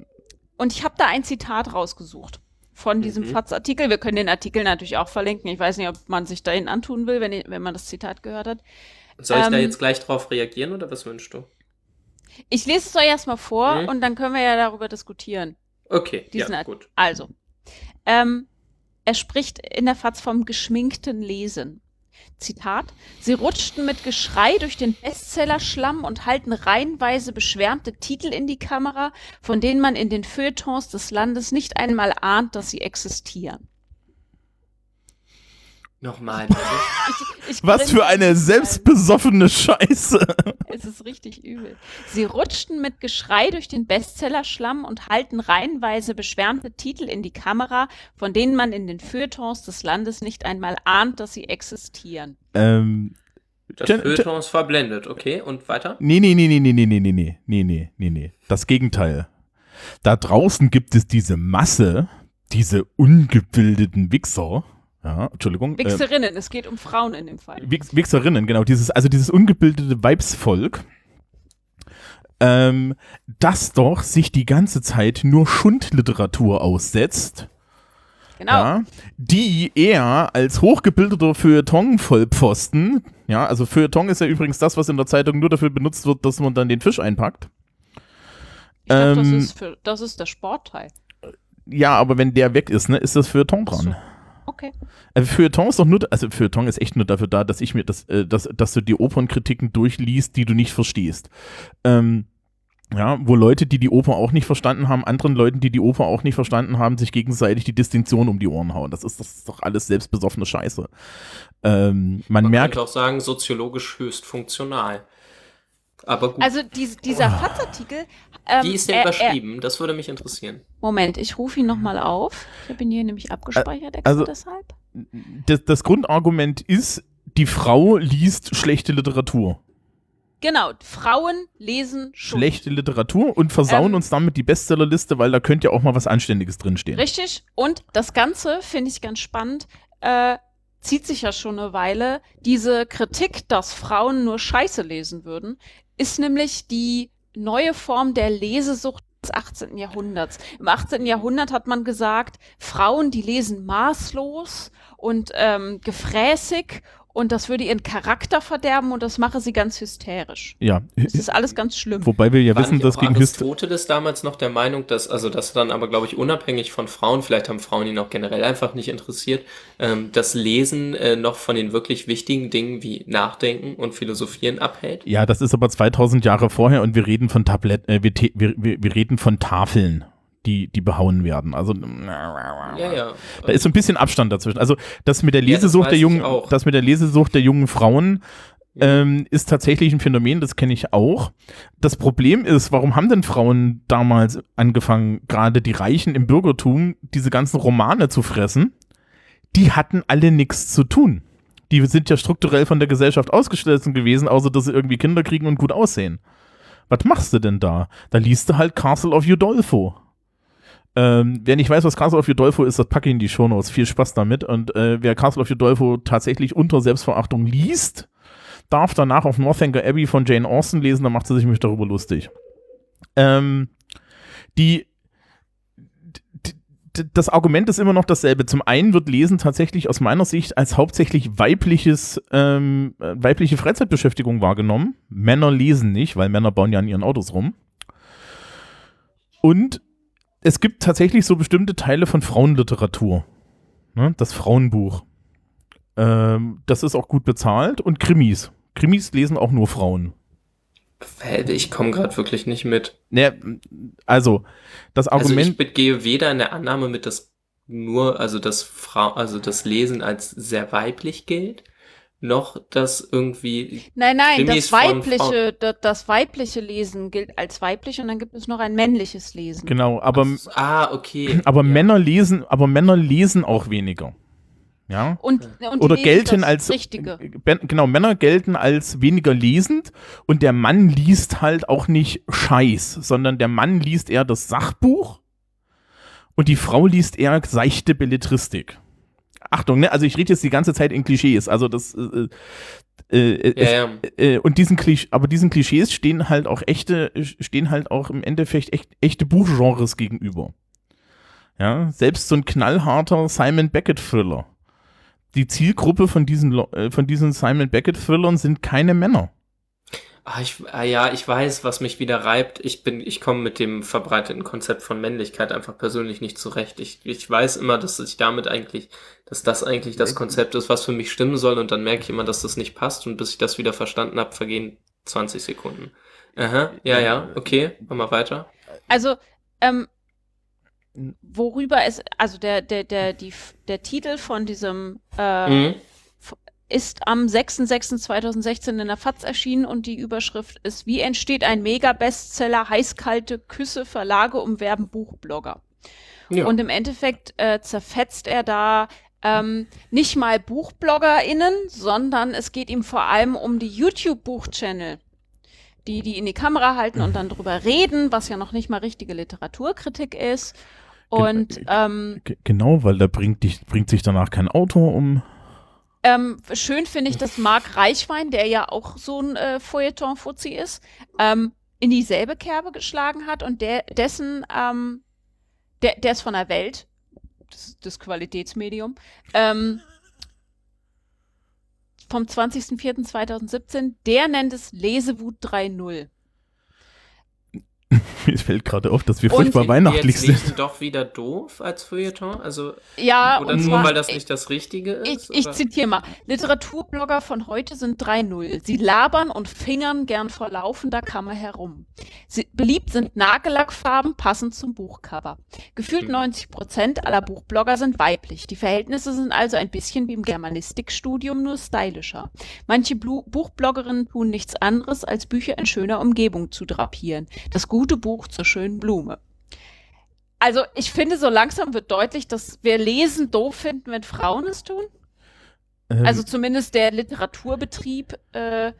und ich habe da ein Zitat rausgesucht von diesem Mhm. FATS-Artikel. Wir können den Artikel natürlich auch verlinken. Ich weiß nicht, ob man sich dahin antun will, wenn, wenn man das Zitat gehört hat. Soll ich da ähm, jetzt gleich drauf reagieren oder was wünschst du? Ich lese es euch erstmal vor Mhm. und dann können wir ja darüber diskutieren. Okay, Diesen ja, Art- gut. Also, ähm, er spricht in der FAZ vom geschminkten Lesen. Zitat: Sie rutschten mit Geschrei durch den Bestsellerschlamm und halten reihenweise beschwärmte Titel in die Kamera, von denen man in den Feuilletons des Landes nicht einmal ahnt, dass sie existieren. Nochmal. Ich, ich Was für eine selbstbesoffene Scheiße. Es ist richtig übel. Sie rutschten mit Geschrei durch den Bestsellerschlamm und halten reihenweise beschwärmte Titel in die Kamera, von denen man in den Feuilletons des Landes nicht einmal ahnt, dass sie existieren. Ähm, Das Feuilleton ist verblendet, okay? Und weiter? nee, nee, nee, nee, nee, nee, nee, nee, nee, nee, nee, nee, nee. Das Gegenteil. Da draußen gibt es diese Masse, diese ungebildeten Wichser. Ja, Entschuldigung. äh, Wichserinnen, es geht um Frauen in dem Fall. Wichserinnen, genau, dieses, also dieses ungebildete Weibsvolk, ähm, das doch sich die ganze Zeit nur Schundliteratur aussetzt, Genau. ja, die eher als hochgebildeter Feuilleton-Vollpfosten, ja, also Feuilleton ist ja übrigens das, was in der Zeitung nur dafür benutzt wird, dass man dann den Fisch einpackt. Ich dachte, das, ähm, ist für, das ist der Sportteil. Ja, aber wenn der weg ist, ne, ist das Feuilleton Ach so. Okay. Also Feuilleton ist doch nur, also Feuilleton ist echt nur dafür da, dass ich mir das, äh, dass, dass du die Opernkritiken durchliest, die du nicht verstehst. Ähm, ja, wo Leute, die die Oper auch nicht verstanden haben, anderen Leuten, die die Oper auch nicht verstanden haben, sich gegenseitig die Distinktion um die Ohren hauen. Das ist, das ist doch alles selbstbesoffene Scheiße. Ähm, man, Man merkt, könnte auch sagen, soziologisch höchst funktional. Aber gut. Also dies, dieser FATS-Artikel. Ähm, Wie ist der er- überschrieben? das würde mich interessieren. Er, Moment, ich rufe ihn nochmal auf. Ich habe ihn hier nämlich abgespeichert, extra also- deshalb. das, das Grundargument ist, die Frau liest schlechte Literatur. Genau, Frauen lesen schon. Schlechte Literatur und versauen Ähm, uns damit die Bestsellerliste, weil da könnte ja auch mal was Anständiges drinstehen. Richtig. Und das Ganze finde ich ganz spannend. Äh, zieht sich ja schon eine Weile. Diese Kritik, dass Frauen nur Scheiße lesen würden, ist nämlich die neue Form der Lesesucht des 18. Jahrhunderts. Im 18. Jahrhundert hat man gesagt, Frauen, die lesen maßlos und ähm, gefräßig und das würde ihren Charakter verderben und das mache sie ganz hysterisch. Ja, Das ist alles ganz schlimm. wobei wir ja War wissen, dass gegen Hysterie. Aristoteles damals noch der Meinung, dass, also das dann aber, glaube ich, unabhängig von Frauen, vielleicht haben Frauen ihn auch generell einfach nicht interessiert, ähm, das Lesen äh, noch von den wirklich wichtigen Dingen wie Nachdenken und Philosophieren abhält. Ja, das ist aber 2000 Jahre vorher und wir reden von Tablet, äh, wir, wir, wir reden von Tafeln, die, die behauen werden. Also Ja, ja. da ist so ein bisschen Abstand dazwischen. Also das mit der Ja, Lesesucht weiß der jungen, das mit der Lesesucht der jungen Frauen ähm, ist tatsächlich ein Phänomen, das kenne ich auch. Das Problem ist, warum haben denn Frauen damals angefangen, gerade die Reichen im Bürgertum, diese ganzen Romane zu fressen? Die hatten alle nichts zu tun. Die sind ja strukturell von der Gesellschaft ausgeschlossen gewesen, außer dass sie irgendwie Kinder kriegen und gut aussehen. Was machst du denn da? Da liest du halt Castle of Udolpho. Ähm, wer nicht weiß, was Castle of Udolpho ist, das packe ich in die Shownotes. Viel Spaß damit. Und äh, wer Castle of Udolpho tatsächlich unter Selbstverachtung liest, darf danach auf Northanger Abbey von Jane Austen lesen, dann macht sie sich mich darüber lustig. Ähm, die das Argument ist immer noch dasselbe. Zum einen wird Lesen tatsächlich aus meiner Sicht als hauptsächlich weibliches, ähm, äh, weibliche Freizeitbeschäftigung wahrgenommen. Männer lesen nicht, weil Männer bauen ja an ihren Autos rum. Und es gibt tatsächlich so bestimmte Teile von Frauenliteratur. Ne? Das Frauenbuch. Ähm, das ist auch gut bezahlt und Krimis. Krimis lesen auch nur Frauen. Ich komme gerade wirklich nicht mit. Ne, also, das Also Argument. ich gehe weder in der Annahme mit, dass nur, also dass Frau, also das Lesen als sehr weiblich gilt, noch dass irgendwie Nein, nein, Krimis das weibliche, das, das weibliche Lesen gilt als weiblich und dann gibt es noch ein männliches Lesen. genau, aber, Ah, okay. aber ja. Männer lesen, aber Männer lesen auch weniger. Ja. Und, und Oder gelten das als Richtige. Genau, Männer gelten als weniger lesend und der Mann liest halt auch nicht Scheiß, sondern der Mann liest eher das Sachbuch und die Frau liest eher seichte Belletristik. Achtung, ne? Also ich rede jetzt die ganze Zeit in Klischees, also das äh, äh, es, Ja, ja. äh, und diesen Klisch aber diesen Klischees stehen halt auch echte stehen halt auch im Endeffekt echt, echte Buchgenres gegenüber. Ja, selbst so ein knallharter Simon Beckett Thriller. Die Zielgruppe von diesen äh, von diesen Simon Beckett Thrillern sind keine Männer. Ah, ich, ah, ja, ich weiß, was mich wieder reibt. Ich bin, ich komme mit dem verbreiteten Konzept von Männlichkeit einfach persönlich nicht zurecht. Ich, ich weiß immer, dass ich damit eigentlich, dass das eigentlich das Konzept ist, was für mich stimmen soll, und dann merke ich immer, dass das nicht passt, und bis ich das wieder verstanden habe, vergehen 20 Sekunden. Aha, ja, ja, okay, machen wir weiter. Also, ähm, worüber es, also der, der, der, die, der Titel von diesem äh, Mhm. Ist am 6.6.2016 in der FAZ erschienen und die Überschrift ist, wie entsteht ein Mega-Bestseller, heißkalte Küsse, Verlage umwerben Buchblogger. Ja. Und im Endeffekt äh, zerfetzt er da ähm, nicht mal BuchbloggerInnen, sondern es geht ihm vor allem um die YouTube-Buchchannel, die die in die Kamera halten und dann drüber reden, was ja noch nicht mal richtige Literaturkritik ist. Und ähm, G genau, weil da bringt, dich, bringt sich danach kein Autor um. Ähm, schön finde ich, dass Marc Reichwein, der ja auch so ein äh, Feuilleton-Fuzzi ist, ähm, in dieselbe Kerbe geschlagen hat und der, dessen, ähm, der, der ist von der Welt, das, das Qualitätsmedium, ähm, vom 20.04.2017, der nennt es Lesewut 3.0. Mir fällt gerade auf, dass wir Und furchtbar wir weihnachtlich jetzt sind. Lesen doch wieder doof als Feuilleton? Also, Ja, oder und nur, zwar, weil das nicht das Richtige Ich, ist? ich oder? zitiere mal. Literaturblogger von heute sind 3.0. Sie labern und fingern gern vor laufender Kammer herum. Sie, beliebt sind Nagellackfarben passend zum Buchcover. Gefühlt Hm. 90 Prozent aller Buchblogger sind weiblich. Die Verhältnisse sind also ein bisschen wie im Germanistikstudium, nur stylischer. Manche Blu Buchbloggerinnen tun nichts anderes, als Bücher in schöner Umgebung zu drapieren. Das gute Buch zur schönen Blume. Also ich finde, so langsam wird deutlich, dass wir Lesen doof finden, wenn Frauen es tun. Ähm, Also zumindest der Literaturbetrieb äh,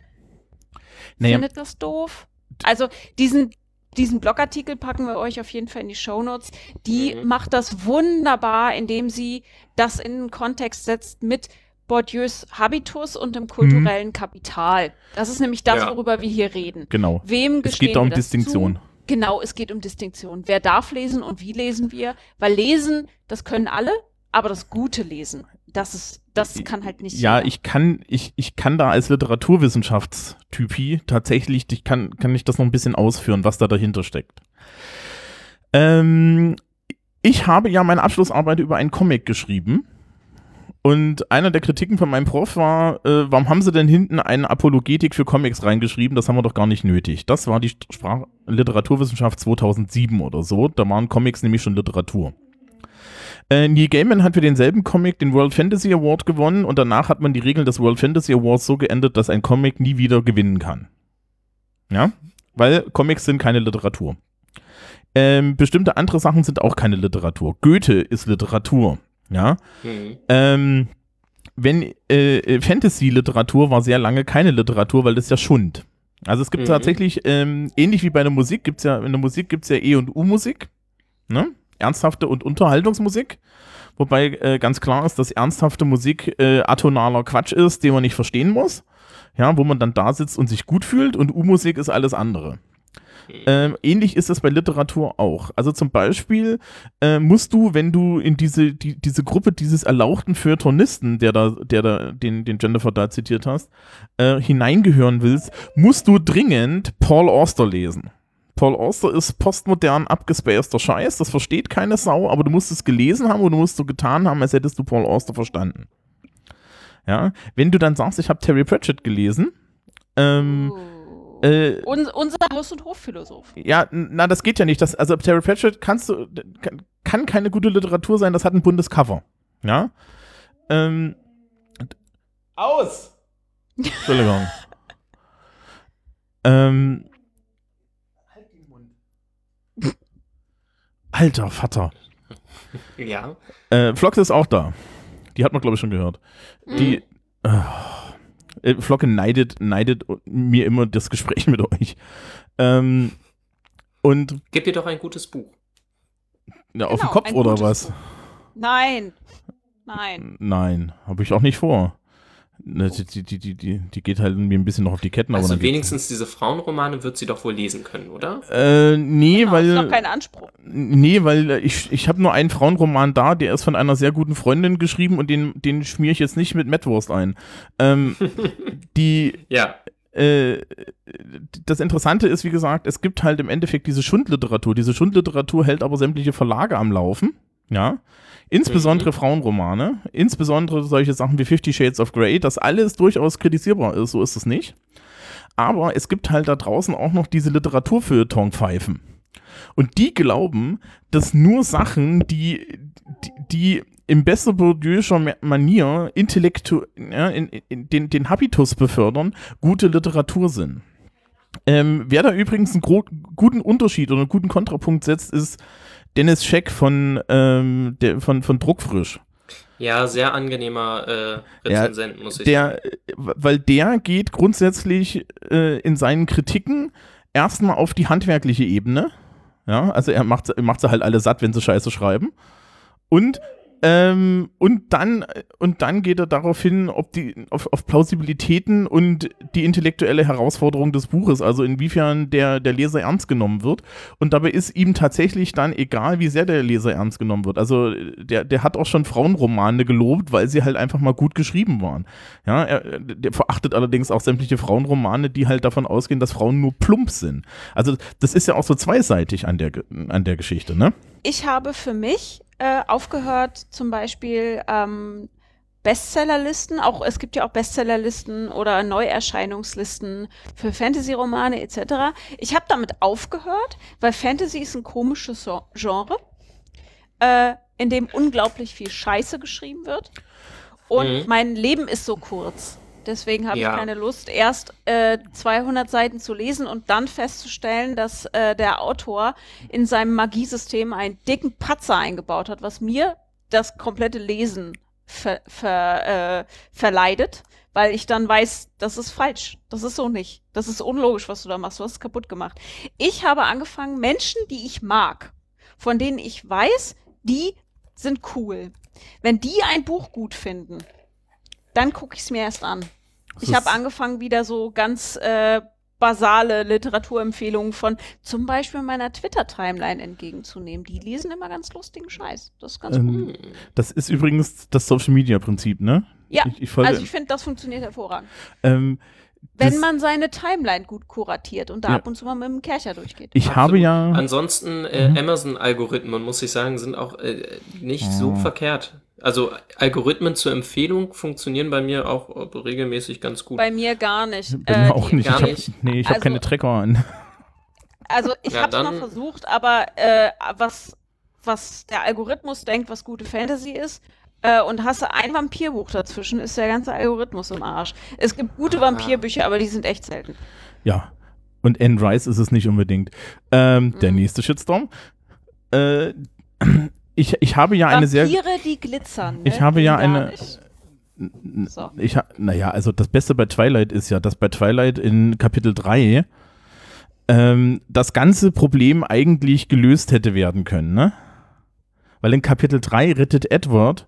naja, findet das doof. Also diesen, diesen Blogartikel packen wir euch auf jeden Fall in die Shownotes. Die Mhm. macht das wunderbar, indem sie das in einen Kontext setzt mit Bourdieus Habitus und dem kulturellen Kapital. Das ist nämlich das, Ja. worüber wir hier reden. genau. Wem Es geht da um Distinktion. Zu? Genau, es geht um Distinktion. Wer darf lesen und wie lesen wir? Weil lesen, das können alle, aber das gute Lesen, das ist, das kann halt nicht Ja, jeder. ich kann, ich, ich kann da als Literaturwissenschaftstypi tatsächlich, ich kann, kann ich das noch ein bisschen ausführen, was da dahinter steckt. Ähm, ich habe ja meine Abschlussarbeit über einen Comic geschrieben. Und einer der Kritiken von meinem Prof war, äh, warum haben sie denn hinten eine Apologetik für Comics reingeschrieben? Das haben wir doch gar nicht nötig. Das war die Sprach Literaturwissenschaft 2007 oder so. Da waren Comics nämlich schon Literatur. Äh, Neil Gaiman hat für denselben Comic den World Fantasy Award gewonnen und danach hat man die Regeln des World Fantasy Awards so geändert, dass ein Comic nie wieder gewinnen kann. Ja, weil Comics sind keine Literatur. Ähm, bestimmte andere Sachen sind auch keine Literatur. Goethe ist Literatur. Ja, Mhm. ähm, wenn äh, Fantasy-Literatur war sehr lange keine Literatur, weil das ist ja Schund. Also es gibt Mhm. tatsächlich, ähm, ähnlich wie bei der Musik, gibt's ja, in der Musik gibt es ja E- und U-Musik, ne? Ernsthafte und Unterhaltungsmusik. Wobei äh, ganz klar ist, dass ernsthafte Musik äh, atonaler Quatsch ist, den man nicht verstehen muss. Ja, wo man dann da sitzt und sich gut fühlt und U-Musik ist alles andere. Ähm, ähnlich ist es bei Literatur auch. Also zum Beispiel äh, musst du, wenn du in diese, die, diese Gruppe dieses erlauchten Feuilletonisten, der da, der da, den, den Jennifer da zitiert hast, äh, hineingehören willst, musst du dringend Paul Auster lesen. Paul Auster ist postmodern abgespaceter Scheiß, das versteht keine Sau, aber du musst es gelesen haben und du musst so getan haben, als hättest du Paul Auster verstanden. Ja, wenn du dann sagst, ich habe Terry Pratchett gelesen, ähm, Oh. Äh, Un unser Haus- und Hofphilosoph. ja, na, das geht ja nicht. Das, also Terry Pratchett kannst du, kann, kann keine gute Literatur sein, das hat ein buntes Cover. Ja. Ähm, aus! Entschuldigung. ähm, Alter Vater. Ja. Äh, Flox ist auch da. Die hat man, glaube ich, schon gehört. Die. Äh, Flocke neidet, neidet mir immer das Gespräch mit euch. Ähm, und Gib dir doch ein gutes Buch. ja, auf dem Genau, Kopf oder was? Buch. Nein. Nein. Nein, habe ich auch nicht vor. Ne, Die, die, die, die, geht halt mir ein bisschen noch auf die Ketten. aber Also wenigstens diese Frauenromane wird sie doch wohl lesen können, oder? Äh, nee, Genau, weil. ist noch kein Anspruch. Nee, weil ich, ich habe nur einen Frauenroman da, der ist von einer sehr guten Freundin geschrieben und den, den schmiere ich jetzt nicht mit Mettwurst ein. Ähm, die, Ja. äh, das Interessante ist, wie gesagt, es gibt halt im Endeffekt diese Schundliteratur. Diese Schundliteratur hält aber sämtliche Verlage am Laufen, ja. Insbesondere Frauenromane, insbesondere solche Sachen wie Fifty Shades of Grey, das alles durchaus kritisierbar ist, so ist es nicht. Aber es gibt halt da draußen auch noch diese Literaturfeuilleton-Pfeifen. Und die glauben, dass nur Sachen, die, die, die im besser bourdieu'scher Manier intellektu ja, in, in, den, den Habitus befördern, gute Literatur sind. Ähm, wer da übrigens einen guten Unterschied oder einen guten Kontrapunkt setzt, ist Dennis Scheck von, ähm, der, von, von Druckfrisch. Ja, sehr angenehmer äh, Rezensent, muss ich sagen. Der, äh, weil der geht grundsätzlich äh, in seinen Kritiken erstmal auf die handwerkliche Ebene. Ja, also er macht, er macht sie halt alle satt, wenn sie Scheiße schreiben. Und, ähm, und, dann, und dann geht er darauf hin, ob die, auf, auf Plausibilitäten und die intellektuelle Herausforderung des Buches, also inwiefern der, der Leser ernst genommen wird. Und dabei ist ihm tatsächlich dann egal, wie sehr der Leser ernst genommen wird. Also der, der hat auch schon Frauenromane gelobt, weil sie halt einfach mal gut geschrieben waren. Ja, er, der verachtet allerdings auch sämtliche Frauenromane, die halt davon ausgehen, dass Frauen nur plump sind. Also das ist ja auch so zweiseitig an der, an der Geschichte, ne? Ich habe für mich äh, aufgehört, zum Beispiel ähm, Bestsellerlisten, auch es gibt ja auch Bestsellerlisten oder Neuerscheinungslisten für Fantasy-Romane etc. Ich habe damit aufgehört, weil Fantasy ist ein komisches Genre, äh, in dem unglaublich viel Scheiße geschrieben wird. Und Mhm. mein Leben ist so kurz. Deswegen habe Ja. ich keine Lust, erst äh, 200 Seiten zu lesen und dann festzustellen, dass äh, der Autor in seinem Magiesystem einen dicken Patzer eingebaut hat, was mir das komplette Lesen ver, ver, äh, verleidet, weil ich dann weiß, das ist falsch. Das ist so nicht. Das ist unlogisch, was du da machst. Du hast es kaputt gemacht. Ich habe angefangen, Menschen, die ich mag, von denen ich weiß, die sind cool. Wenn die ein Buch gut finden, dann gucke ich es mir erst an. Das Ich habe angefangen, wieder so ganz äh, basale Literaturempfehlungen von zum Beispiel meiner Twitter-Timeline entgegenzunehmen. Die lesen immer ganz lustigen Scheiß. Das ist ganz Ähm, cool. Das ist übrigens das Social Media Prinzip, ne? Ja, ich, ich also ich finde, das funktioniert hervorragend. ähm, Wenn man seine Timeline gut kuratiert und da Ja. ab und zu mal mit dem Kercher durchgeht. ich habe ja. Ansonsten, äh, Mhm. Amazon-Algorithmen, muss ich sagen, sind auch äh, nicht Oh. so verkehrt. Also Algorithmen zur Empfehlung funktionieren bei mir auch äh, regelmäßig ganz gut. Bei mir gar nicht. Bei mir Äh, auch nicht. gar ich hab, nicht. Nee, ich habe Also- keine Tracker an. Also ich Ja, habe es mal versucht, aber äh, was, was der Algorithmus denkt, was gute Fantasy ist, äh, und hasse ein Vampirbuch dazwischen, ist der ganze Algorithmus im Arsch. Es gibt gute Vampirbücher, aber die sind echt selten. Ja. Und Anne Rice ist es nicht unbedingt. Ähm, Der Mhm. nächste Shitstorm. Äh, ich, ich habe ja eine sehr. Vampire, die glitzern. Ne? Ich habe ja eine- So. Ich naja, also das Beste bei Twilight ist ja, dass bei Twilight in Kapitel 3 ähm, das ganze Problem eigentlich gelöst hätte werden können, ne? Weil in Kapitel 3 rettet Edward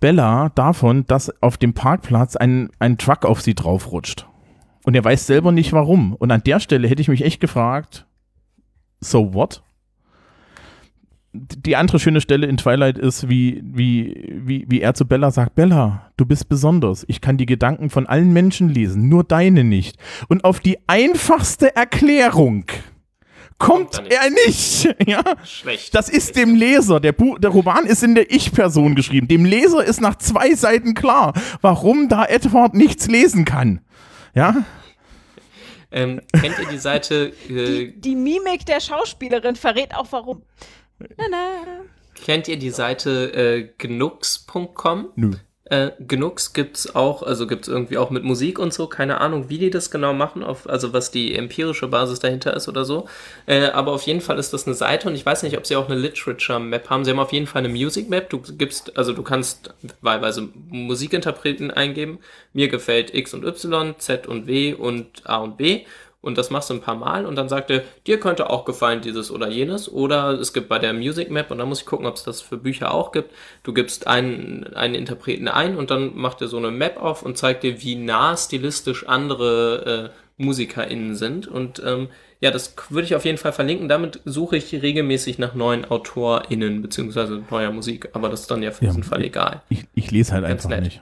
Bella davon, dass auf dem Parkplatz ein, ein Truck auf sie draufrutscht. Und er weiß selber nicht warum. Und an der Stelle hätte ich mich echt gefragt, so what? Die andere schöne Stelle in Twilight ist, wie, wie, wie, wie er zu Bella sagt, Bella, du bist besonders. Ich kann die Gedanken von allen Menschen lesen, nur deine nicht. Und auf die einfachste Erklärung kommt nicht. er nicht. Ja, Schlecht. das ist dem Leser, der, Bu der Roman ist in der Ich-Person geschrieben. Dem Leser ist nach zwei Seiten klar, warum da Edward nichts lesen kann. Ja, Ähm, kennt ihr die Seite, äh, Die, die Mimik der Schauspielerin verrät auch warum. Na, na. kennt ihr die Seite äh, gnux.com? nö. Äh, Gnux gibt's auch, also gibt's irgendwie auch mit Musik und so, keine Ahnung, wie die das genau machen, auf, also was die empirische Basis dahinter ist oder so. Äh, aber auf jeden Fall ist das eine Seite und ich weiß nicht, ob sie auch eine Literature Map haben. Sie haben auf jeden Fall eine Music Map. Du gibst, also du kannst wahlweise Musikinterpreten eingeben. Mir gefällt X und Y, Z und W und A und B. Und das machst du ein paar Mal und dann sagt er, dir könnte auch gefallen dieses oder jenes. Oder es gibt bei der Music Map und dann muss ich gucken, ob es das für Bücher auch gibt. Du gibst einen, einen Interpreten ein und dann macht er so eine Map auf und zeigt dir, wie nah stilistisch andere äh, MusikerInnen sind. Und ähm, ja, das würde ich auf jeden Fall verlinken. Damit suche ich regelmäßig nach neuen AutorInnen beziehungsweise neuer Musik. Aber das ist dann ja für Ja. diesen Fall egal. Ich, ich lese halt Ganz einfach nett. nicht.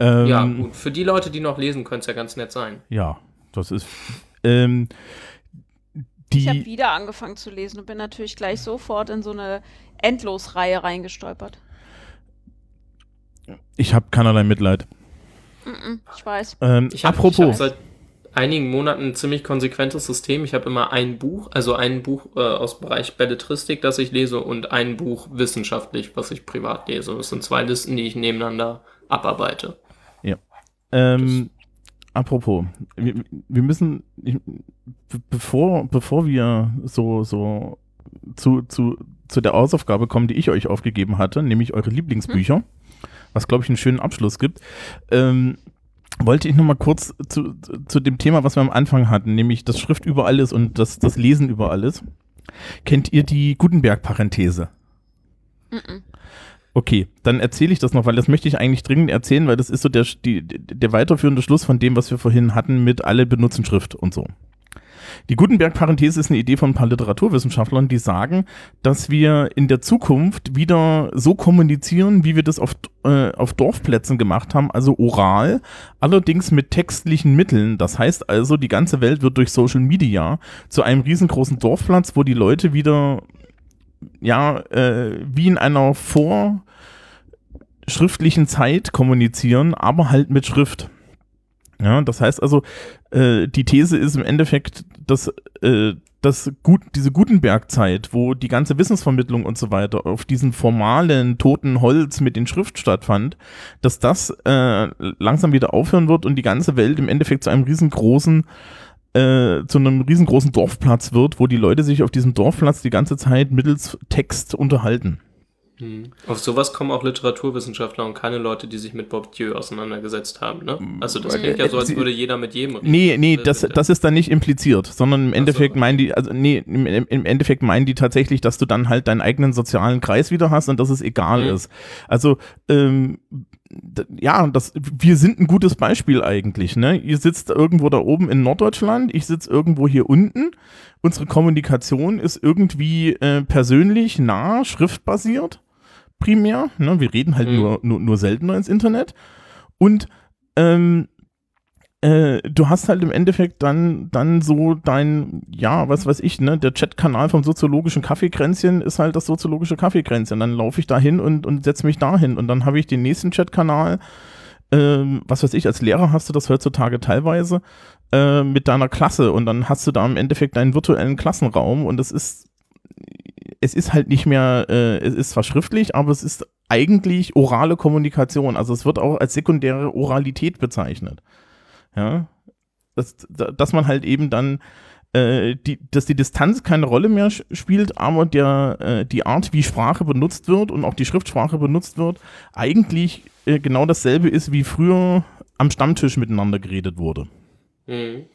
Ähm, ja, gut. Für die Leute, die noch lesen, könnte es ja ganz nett sein. Ja, das ist. Ähm, die, Ich habe wieder angefangen zu lesen und bin natürlich gleich sofort in so eine Endlosreihe reingestolpert. ich habe keinerlei Mitleid. Ich weiß. Ähm, Ich habe hab apropos, seit einigen Monaten ein ziemlich konsequentes System. Ich habe immer ein Buch, also ein Buch äh, aus dem Bereich Belletristik, das ich lese, und ein Buch wissenschaftlich, was ich privat lese. Das sind zwei Listen, die ich nebeneinander abarbeite. ähm, apropos, wir, wir müssen, ich, be- bevor, bevor wir so, so zu, zu, zu der Hausaufgabe kommen, die ich euch aufgegeben hatte, nämlich eure Lieblingsbücher, was glaube ich einen schönen Abschluss gibt, ähm, wollte ich noch mal kurz zu, zu- dem Thema, was wir am Anfang hatten, nämlich das Schrift über alles und das, das Lesen über alles. Kennt ihr die Gutenberg-Parenthese? Mm-mm. Okay, dann erzähle ich das noch, weil das möchte ich eigentlich dringend erzählen, weil das ist so der, die, der weiterführende Schluss von dem, was wir vorhin hatten mit alle benutzen Schrift und so. Die Gutenberg-Parenthese ist eine Idee von ein paar Literaturwissenschaftlern, die sagen, dass wir in der Zukunft wieder so kommunizieren, wie wir das auf, äh, auf Dorfplätzen gemacht haben, also oral, allerdings mit textlichen Mitteln. Das heißt also, die ganze Welt wird durch Social Media zu einem riesengroßen Dorfplatz, wo die Leute wieder ja, äh, wie in einer vorschriftlichen Zeit kommunizieren, aber halt mit Schrift. Ja, das heißt also, äh, die These ist im Endeffekt, dass, äh, dass gut, diese Gutenberg-Zeit, wo die ganze Wissensvermittlung und so weiter auf diesen formalen toten Holz mit den Schrift stattfand, dass das äh, langsam wieder aufhören wird und die ganze Welt im Endeffekt zu einem riesengroßen äh, zu einem riesengroßen Dorfplatz wird, wo die Leute sich auf diesem Dorfplatz die ganze Zeit mittels Text unterhalten. Hm. Auf sowas kommen auch Literaturwissenschaftler und keine Leute, die sich mit Bob Dieu auseinandergesetzt haben. Ne? Also das klingt ja so, als würde jeder mit jedem reden. Nee, nee, Äh, das, das ist dann nicht impliziert, sondern im Endeffekt so. meinen die, also nee, im, im Endeffekt meinen die tatsächlich, dass du dann halt deinen eigenen sozialen Kreis wieder hast und dass es egal Mhm. ist. Also, ähm, ja, das, wir sind ein gutes Beispiel eigentlich, ne? Ihr sitzt irgendwo da oben in Norddeutschland, ich sitze irgendwo hier unten. Unsere Kommunikation ist irgendwie äh, persönlich, nah, schriftbasiert, primär. Ne? Wir reden halt Mhm. nur, nur, nur seltener ins Internet. Und ähm, äh, du hast halt im Endeffekt dann, dann so dein, ja, was weiß ich, ne, der Chatkanal vom soziologischen Kaffeekränzchen ist halt das soziologische Kaffeekränzchen. Dann laufe ich da hin und, und setze mich da hin und dann habe ich den nächsten Chatkanal, ähm, was weiß ich, als Lehrer hast du das heutzutage teilweise, äh, mit deiner Klasse und dann hast du da im Endeffekt deinen virtuellen Klassenraum und es ist, es ist halt nicht mehr, äh, es ist zwar schriftlich, aber es ist eigentlich orale Kommunikation. Also es wird auch als sekundäre Oralität bezeichnet. Ja, dass, dass man halt eben dann, äh, die, dass die Distanz keine Rolle mehr spielt, aber der, äh, die Art, wie Sprache benutzt wird und auch die Schriftsprache benutzt wird, eigentlich äh, genau dasselbe ist, wie früher am Stammtisch miteinander geredet wurde. Mhm.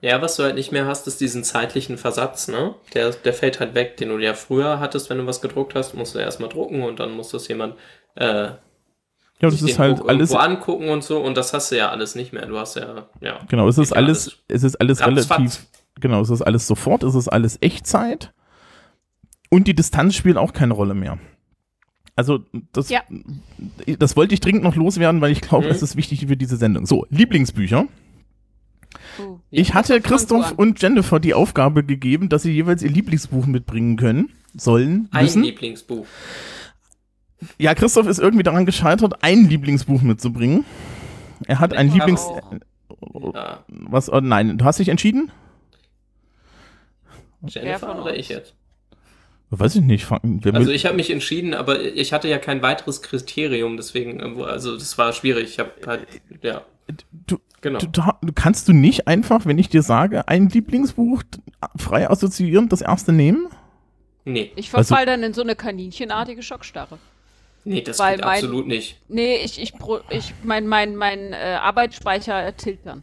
Ja, was du halt nicht mehr hast, ist diesen zeitlichen Versatz, ne? Der, der fällt halt weg, den du ja früher hattest, wenn du was gedruckt hast, musst du erstmal drucken und dann muss das jemand äh, Ja, das ist halt Druck alles, angucken und so und das hast du ja alles nicht mehr. Du hast ja, ja. genau, es ist alles, das- es ist alles relativ, genau, es ist alles sofort, es ist alles Echtzeit und die Distanz spielt auch keine Rolle mehr. Also das, Ja. das wollte ich dringend noch loswerden, weil ich glaube, Mhm. es ist wichtig für diese Sendung. So, Lieblingsbücher. Uh, Ich hatte Christoph und Jennifer die Aufgabe gegeben, dass sie jeweils ihr Lieblingsbuch mitbringen können, sollen, Ein müssen. Lieblingsbuch. Ja, Christoph ist irgendwie daran gescheitert, ein Lieblingsbuch mitzubringen. Er hat ein Ich Lieblings... auch. Was? Oh, nein, du hast dich entschieden? Jennifer oder ich jetzt? Weiß ich nicht. Also ich habe mich entschieden, aber ich hatte ja kein weiteres Kriterium, deswegen, äh, also das war schwierig. Ich habe halt, ja, du, genau. du, kannst du nicht einfach, wenn ich dir sage, ein Lieblingsbuch frei assoziieren, das erste nehmen? Nee, Ich Also- verfall dann in so eine kaninchenartige Schockstarre. Nee, das Weil geht mein- absolut nicht. Nee, ich, ich, ich mein, mein, mein äh, Arbeitsspeicher tilt dann.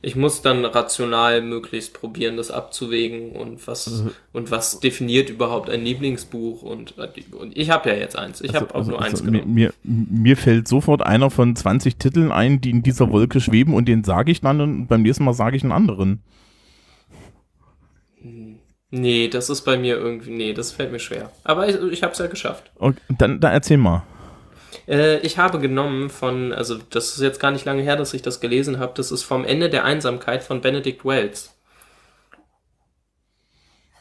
Ich muss dann rational möglichst probieren, das abzuwägen und was Also- und was definiert überhaupt ein Lieblingsbuch und, und ich habe ja jetzt eins. Ich habe auch nur eins Also, mir, genommen. mir, mir fällt sofort einer von 20 Titeln ein, die in dieser Wolke schweben und den sage ich dann und beim nächsten Mal sage ich einen anderen. Nee, das ist bei mir irgendwie, nee, das fällt mir schwer. Aber ich, ich habe es ja geschafft. Und dann, dann erzähl mal. Äh, ich habe genommen von, also das ist jetzt gar nicht lange her, dass ich das gelesen habe, das ist vom Ende der Einsamkeit von Benedict Wells.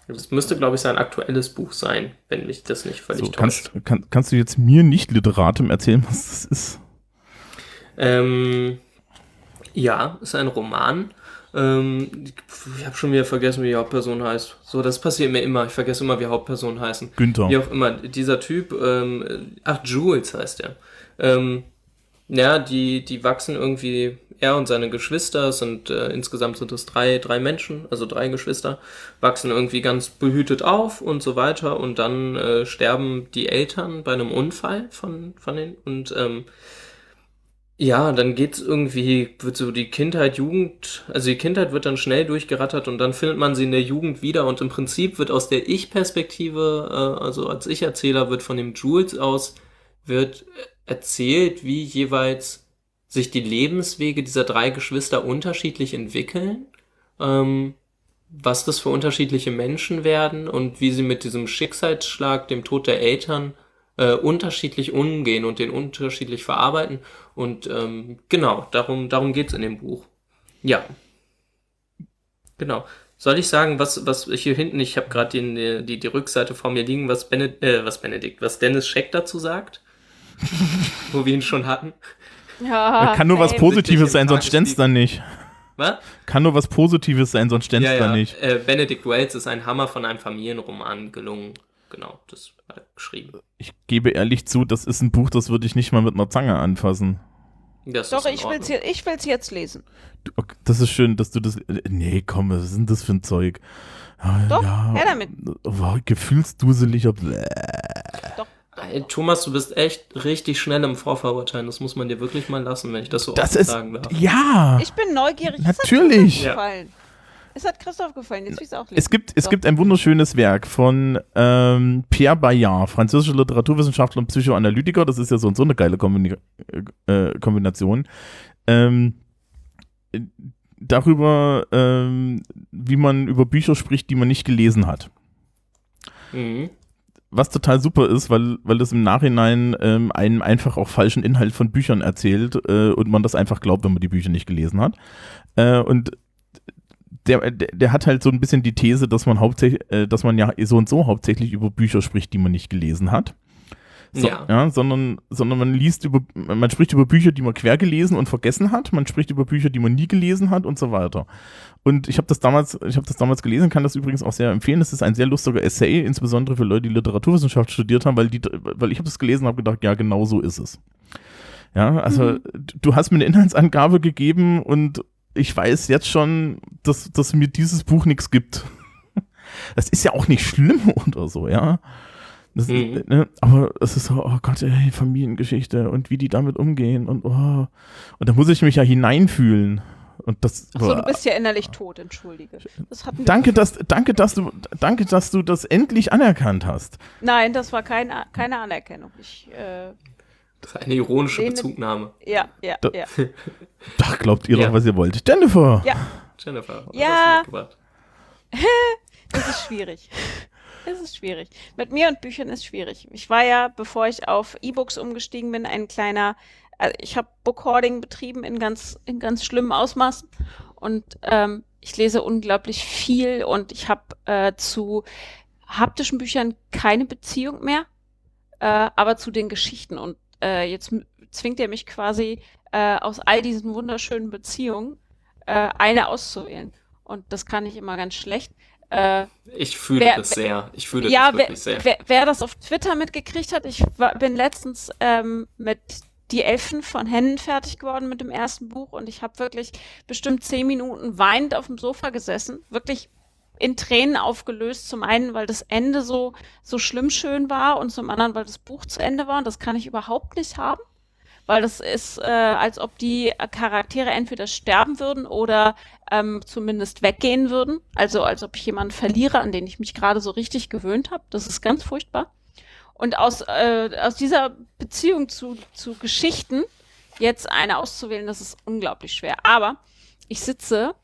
Das müsste, glaube ich, sein aktuelles Buch sein, wenn mich das nicht völlig So, täuscht. kannst, kann, kannst du jetzt mir nicht Literatem erzählen, was das ist? Ähm, ja, ist ein Roman. Ähm, ich habe schon wieder vergessen, wie die Hauptperson heißt. So, das passiert mir immer. Ich vergesse immer, wie Hauptpersonen heißen. Günther. Wie auch immer, dieser Typ, ähm, ach, Jules heißt er. Ähm, ja, die, die wachsen irgendwie, er und seine Geschwister, es sind äh, insgesamt sind es drei, drei Menschen, also drei Geschwister, wachsen irgendwie ganz behütet auf und so weiter und dann äh, sterben die Eltern bei einem Unfall von, von den und ähm, ja, dann geht's irgendwie, wird so die Kindheit, Jugend, also die Kindheit wird dann schnell durchgerattert und dann findet man sie in der Jugend wieder und im Prinzip wird aus der Ich-Perspektive, äh, also als Ich-Erzähler wird von dem Jules aus, wird erzählt, wie jeweils sich die Lebenswege dieser drei Geschwister unterschiedlich entwickeln, ähm, was das für unterschiedliche Menschen werden und wie sie mit diesem Schicksalsschlag, dem Tod der Eltern, äh, unterschiedlich umgehen und den unterschiedlich verarbeiten. Und ähm, genau, darum, darum geht's in dem Buch. Ja. Genau. Soll ich sagen, was, was hier hinten, ich habe gerade die, die, die Rückseite vor mir liegen, was, Bened äh, was Benedikt, was Dennis Scheck dazu sagt? Wo wir ihn schon hatten. Ja, Kann nur was. Positives sein, sonst ständ's dann nicht. Was? Kann nur was Positives sein, sonst ständ's Ja, dann ja. nicht. Äh, Benedict Wells ist ein Hammer von einem Familienroman gelungen. Genau, das hat er geschrieben. Ich gebe ehrlich zu, das ist ein Buch, das würde ich nicht mal mit einer Zange anfassen. Das Doch, ich will's, Ordnung. je- ich will's jetzt lesen. Du- ok, Das ist schön, dass du das. Nee, komm, was ist denn das für ein Zeug? Ah, Doch, ja, her damit. Oh, gefühlsduseliger. Doch. Ey, Thomas, du bist echt richtig schnell im Vorverurteilen. Das muss man dir wirklich mal lassen, wenn ich das so Das offen ist. sagen darf. Ja! Ich bin neugierig. Natürlich. Es hat Christoph gefallen. Es hat Christoph gefallen. Jetzt will ich's auch lesen. Es gibt, es So. gibt ein wunderschönes Werk von ähm, Pierre Bayard, französischer Literaturwissenschaftler und Psychoanalytiker. Das ist ja so und so eine geile Kombini äh, Kombination. Ähm, äh, darüber, ähm, wie man über Bücher spricht, die man nicht gelesen hat. Mhm. Was total super ist, weil, weil es im Nachhinein ähm, einem einfach auch falschen Inhalt von Büchern erzählt äh, und man das einfach glaubt, wenn man die Bücher nicht gelesen hat. Äh, und der, der, der hat halt so ein bisschen die These, dass man hauptsächlich, äh, dass man ja so und so hauptsächlich über Bücher spricht, die man nicht gelesen hat. So, Ja. ja. sondern, sondern man liest über, man spricht über Bücher, die man quer gelesen und vergessen hat, man spricht über Bücher, die man nie gelesen hat und so weiter. Und ich habe das damals, ich habe das damals gelesen, kann das übrigens auch sehr empfehlen. Das ist ein sehr lustiger Essay, insbesondere für Leute, die Literaturwissenschaft studiert haben, weil die, weil ich habe das gelesen und habe gedacht, ja, genau so ist es. Ja, also du hast mir eine Inhaltsangabe gegeben und ich weiß jetzt schon, dass, dass mir dieses Buch nichts gibt. Das ist ja auch nicht schlimm oder so, ja. Das, Mhm. ne, aber es ist so, oh Gott, ey, Familiengeschichte und wie die damit umgehen und oh. Und da muss ich mich ja hineinfühlen. Und das. Achso, du bist ja innerlich tot, entschuldige. Das danke, dass, danke, dass du, danke, dass du das endlich anerkannt hast. Nein, das war kein, keine Anerkennung. Ich, äh, Das ist eine ironische Lehne- Bezugnahme. ja, ja, Da- ja. Ach, glaubt ihr Ja. doch, was ihr wollt. Jennifer! Ja, Jennifer, Ja. das ist schwierig. Es ist schwierig. Mit mir und Büchern ist schwierig. Ich war ja, bevor ich auf E-Books umgestiegen bin, ein kleiner also ich habe Bookhoarding betrieben in ganz, in ganz schlimmen Ausmaßen. Und ähm, ich lese unglaublich viel und ich habe äh, zu haptischen Büchern keine Beziehung mehr, äh, aber zu den Geschichten. Und äh, jetzt zwingt er mich quasi äh, aus all diesen wunderschönen Beziehungen äh, eine auszuwählen. Und das kann ich immer ganz schlecht. Äh, Ich fühle Wer- das sehr. Ich fühle ja, das wer, wirklich sehr. wer, wer das auf Twitter mitgekriegt hat, ich war, bin letztens ähm, mit Die Elfen von Hennen fertig geworden mit dem ersten Buch und ich habe wirklich bestimmt zehn Minuten weinend auf dem Sofa gesessen, wirklich in Tränen aufgelöst. Zum einen, weil das Ende so, so schlimm schön war und zum anderen, weil das Buch zu Ende war und das kann ich überhaupt nicht haben. Weil das ist, äh, als ob die Charaktere entweder sterben würden oder ähm, zumindest weggehen würden. Also als ob ich jemanden verliere, an den ich mich gerade so richtig gewöhnt habe. Das ist ganz furchtbar. Und aus, äh, aus dieser Beziehung zu, zu Geschichten jetzt eine auszuwählen, das ist unglaublich schwer. Aber ich sitze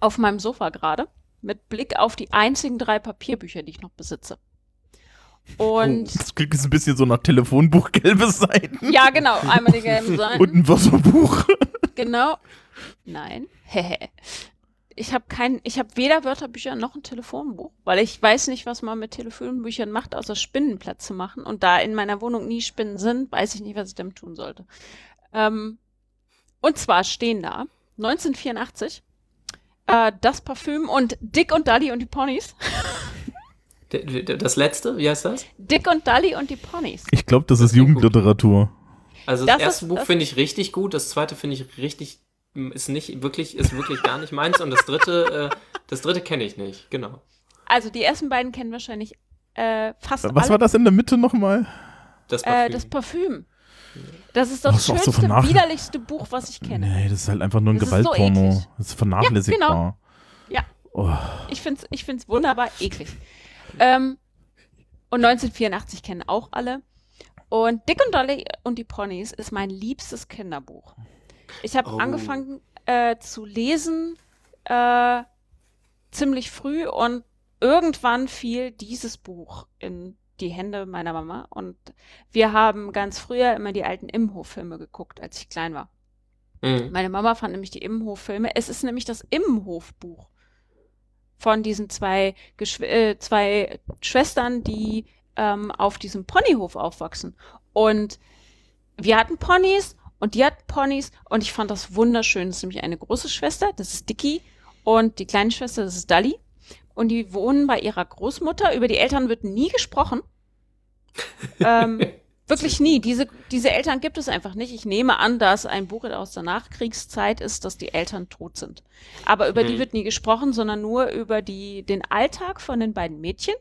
auf meinem Sofa gerade mit Blick auf die einzigen drei Papierbücher, die ich noch besitze. Und Das klingt jetzt ein bisschen so nach Telefonbuch gelbe Seiten. ja, genau, einmal die gelben Seiten. Und ein Wörterbuch. Genau. Nein. Ich habe kein, ich habe weder Wörterbücher noch ein Telefonbuch, weil ich weiß nicht, was man mit Telefonbüchern macht, außer Spinnenplätze machen. Und da in meiner Wohnung nie Spinnen sind, weiß ich nicht, was ich damit tun sollte. Ähm, und zwar stehen da 1984 äh, das Parfüm und Dick und Dully und die Ponys. Das letzte, wie heißt das? Dick und Dully und die Ponys. Ich glaube, das ist gut. Jugendliteratur. Also das, Das erste ist- Buch finde ich richtig gut, das zweite finde ich richtig ist nicht wirklich ist wirklich gar nicht meins und das dritte äh, das dritte kenne ich nicht. Genau. Also die ersten beiden kennen wahrscheinlich äh, fast Was alle. war das in der Mitte nochmal? Das Äh, Parfüm. das Parfüm. Das ist das so schönste, vernach- widerlichste Buch, was ich kenne. Nee, das ist halt einfach nur ein Das ist so Gewaltporno. eklig. das ist vernachlässigbar. Ja. Oh. Ich finde es ich find's wunderbar eklig. Ähm, und 1984 kennen auch alle. Und Dick und Dolly und die Ponys ist mein liebstes Kinderbuch. Ich habe Oh. angefangen äh, zu lesen äh, ziemlich früh und irgendwann fiel dieses Buch in die Hände meiner Mama und wir haben ganz früher immer die alten Imhof-Filme geguckt, als ich klein war. Mhm. Meine Mama fand nämlich die Immenhof-Filme. Es ist nämlich das Immenhof-Buch von diesen zwei, Geschw äh, zwei Schwestern, die ähm, auf diesem Ponyhof aufwachsen. Und wir hatten Ponys und die hatten Ponys und ich fand das wunderschön. Das ist nämlich eine große Schwester, das ist Dicky, und die kleine Schwester, das ist Dully. Und die wohnen bei ihrer Großmutter. Über die Eltern wird nie gesprochen. ähm, Wirklich nie. Diese, diese Eltern gibt es einfach nicht. Ich nehme an, dass ein Buch aus der Nachkriegszeit ist, dass die Eltern tot sind. Aber über die Mhm. wird nie gesprochen, sondern nur über die, den Alltag von den beiden Mädchen,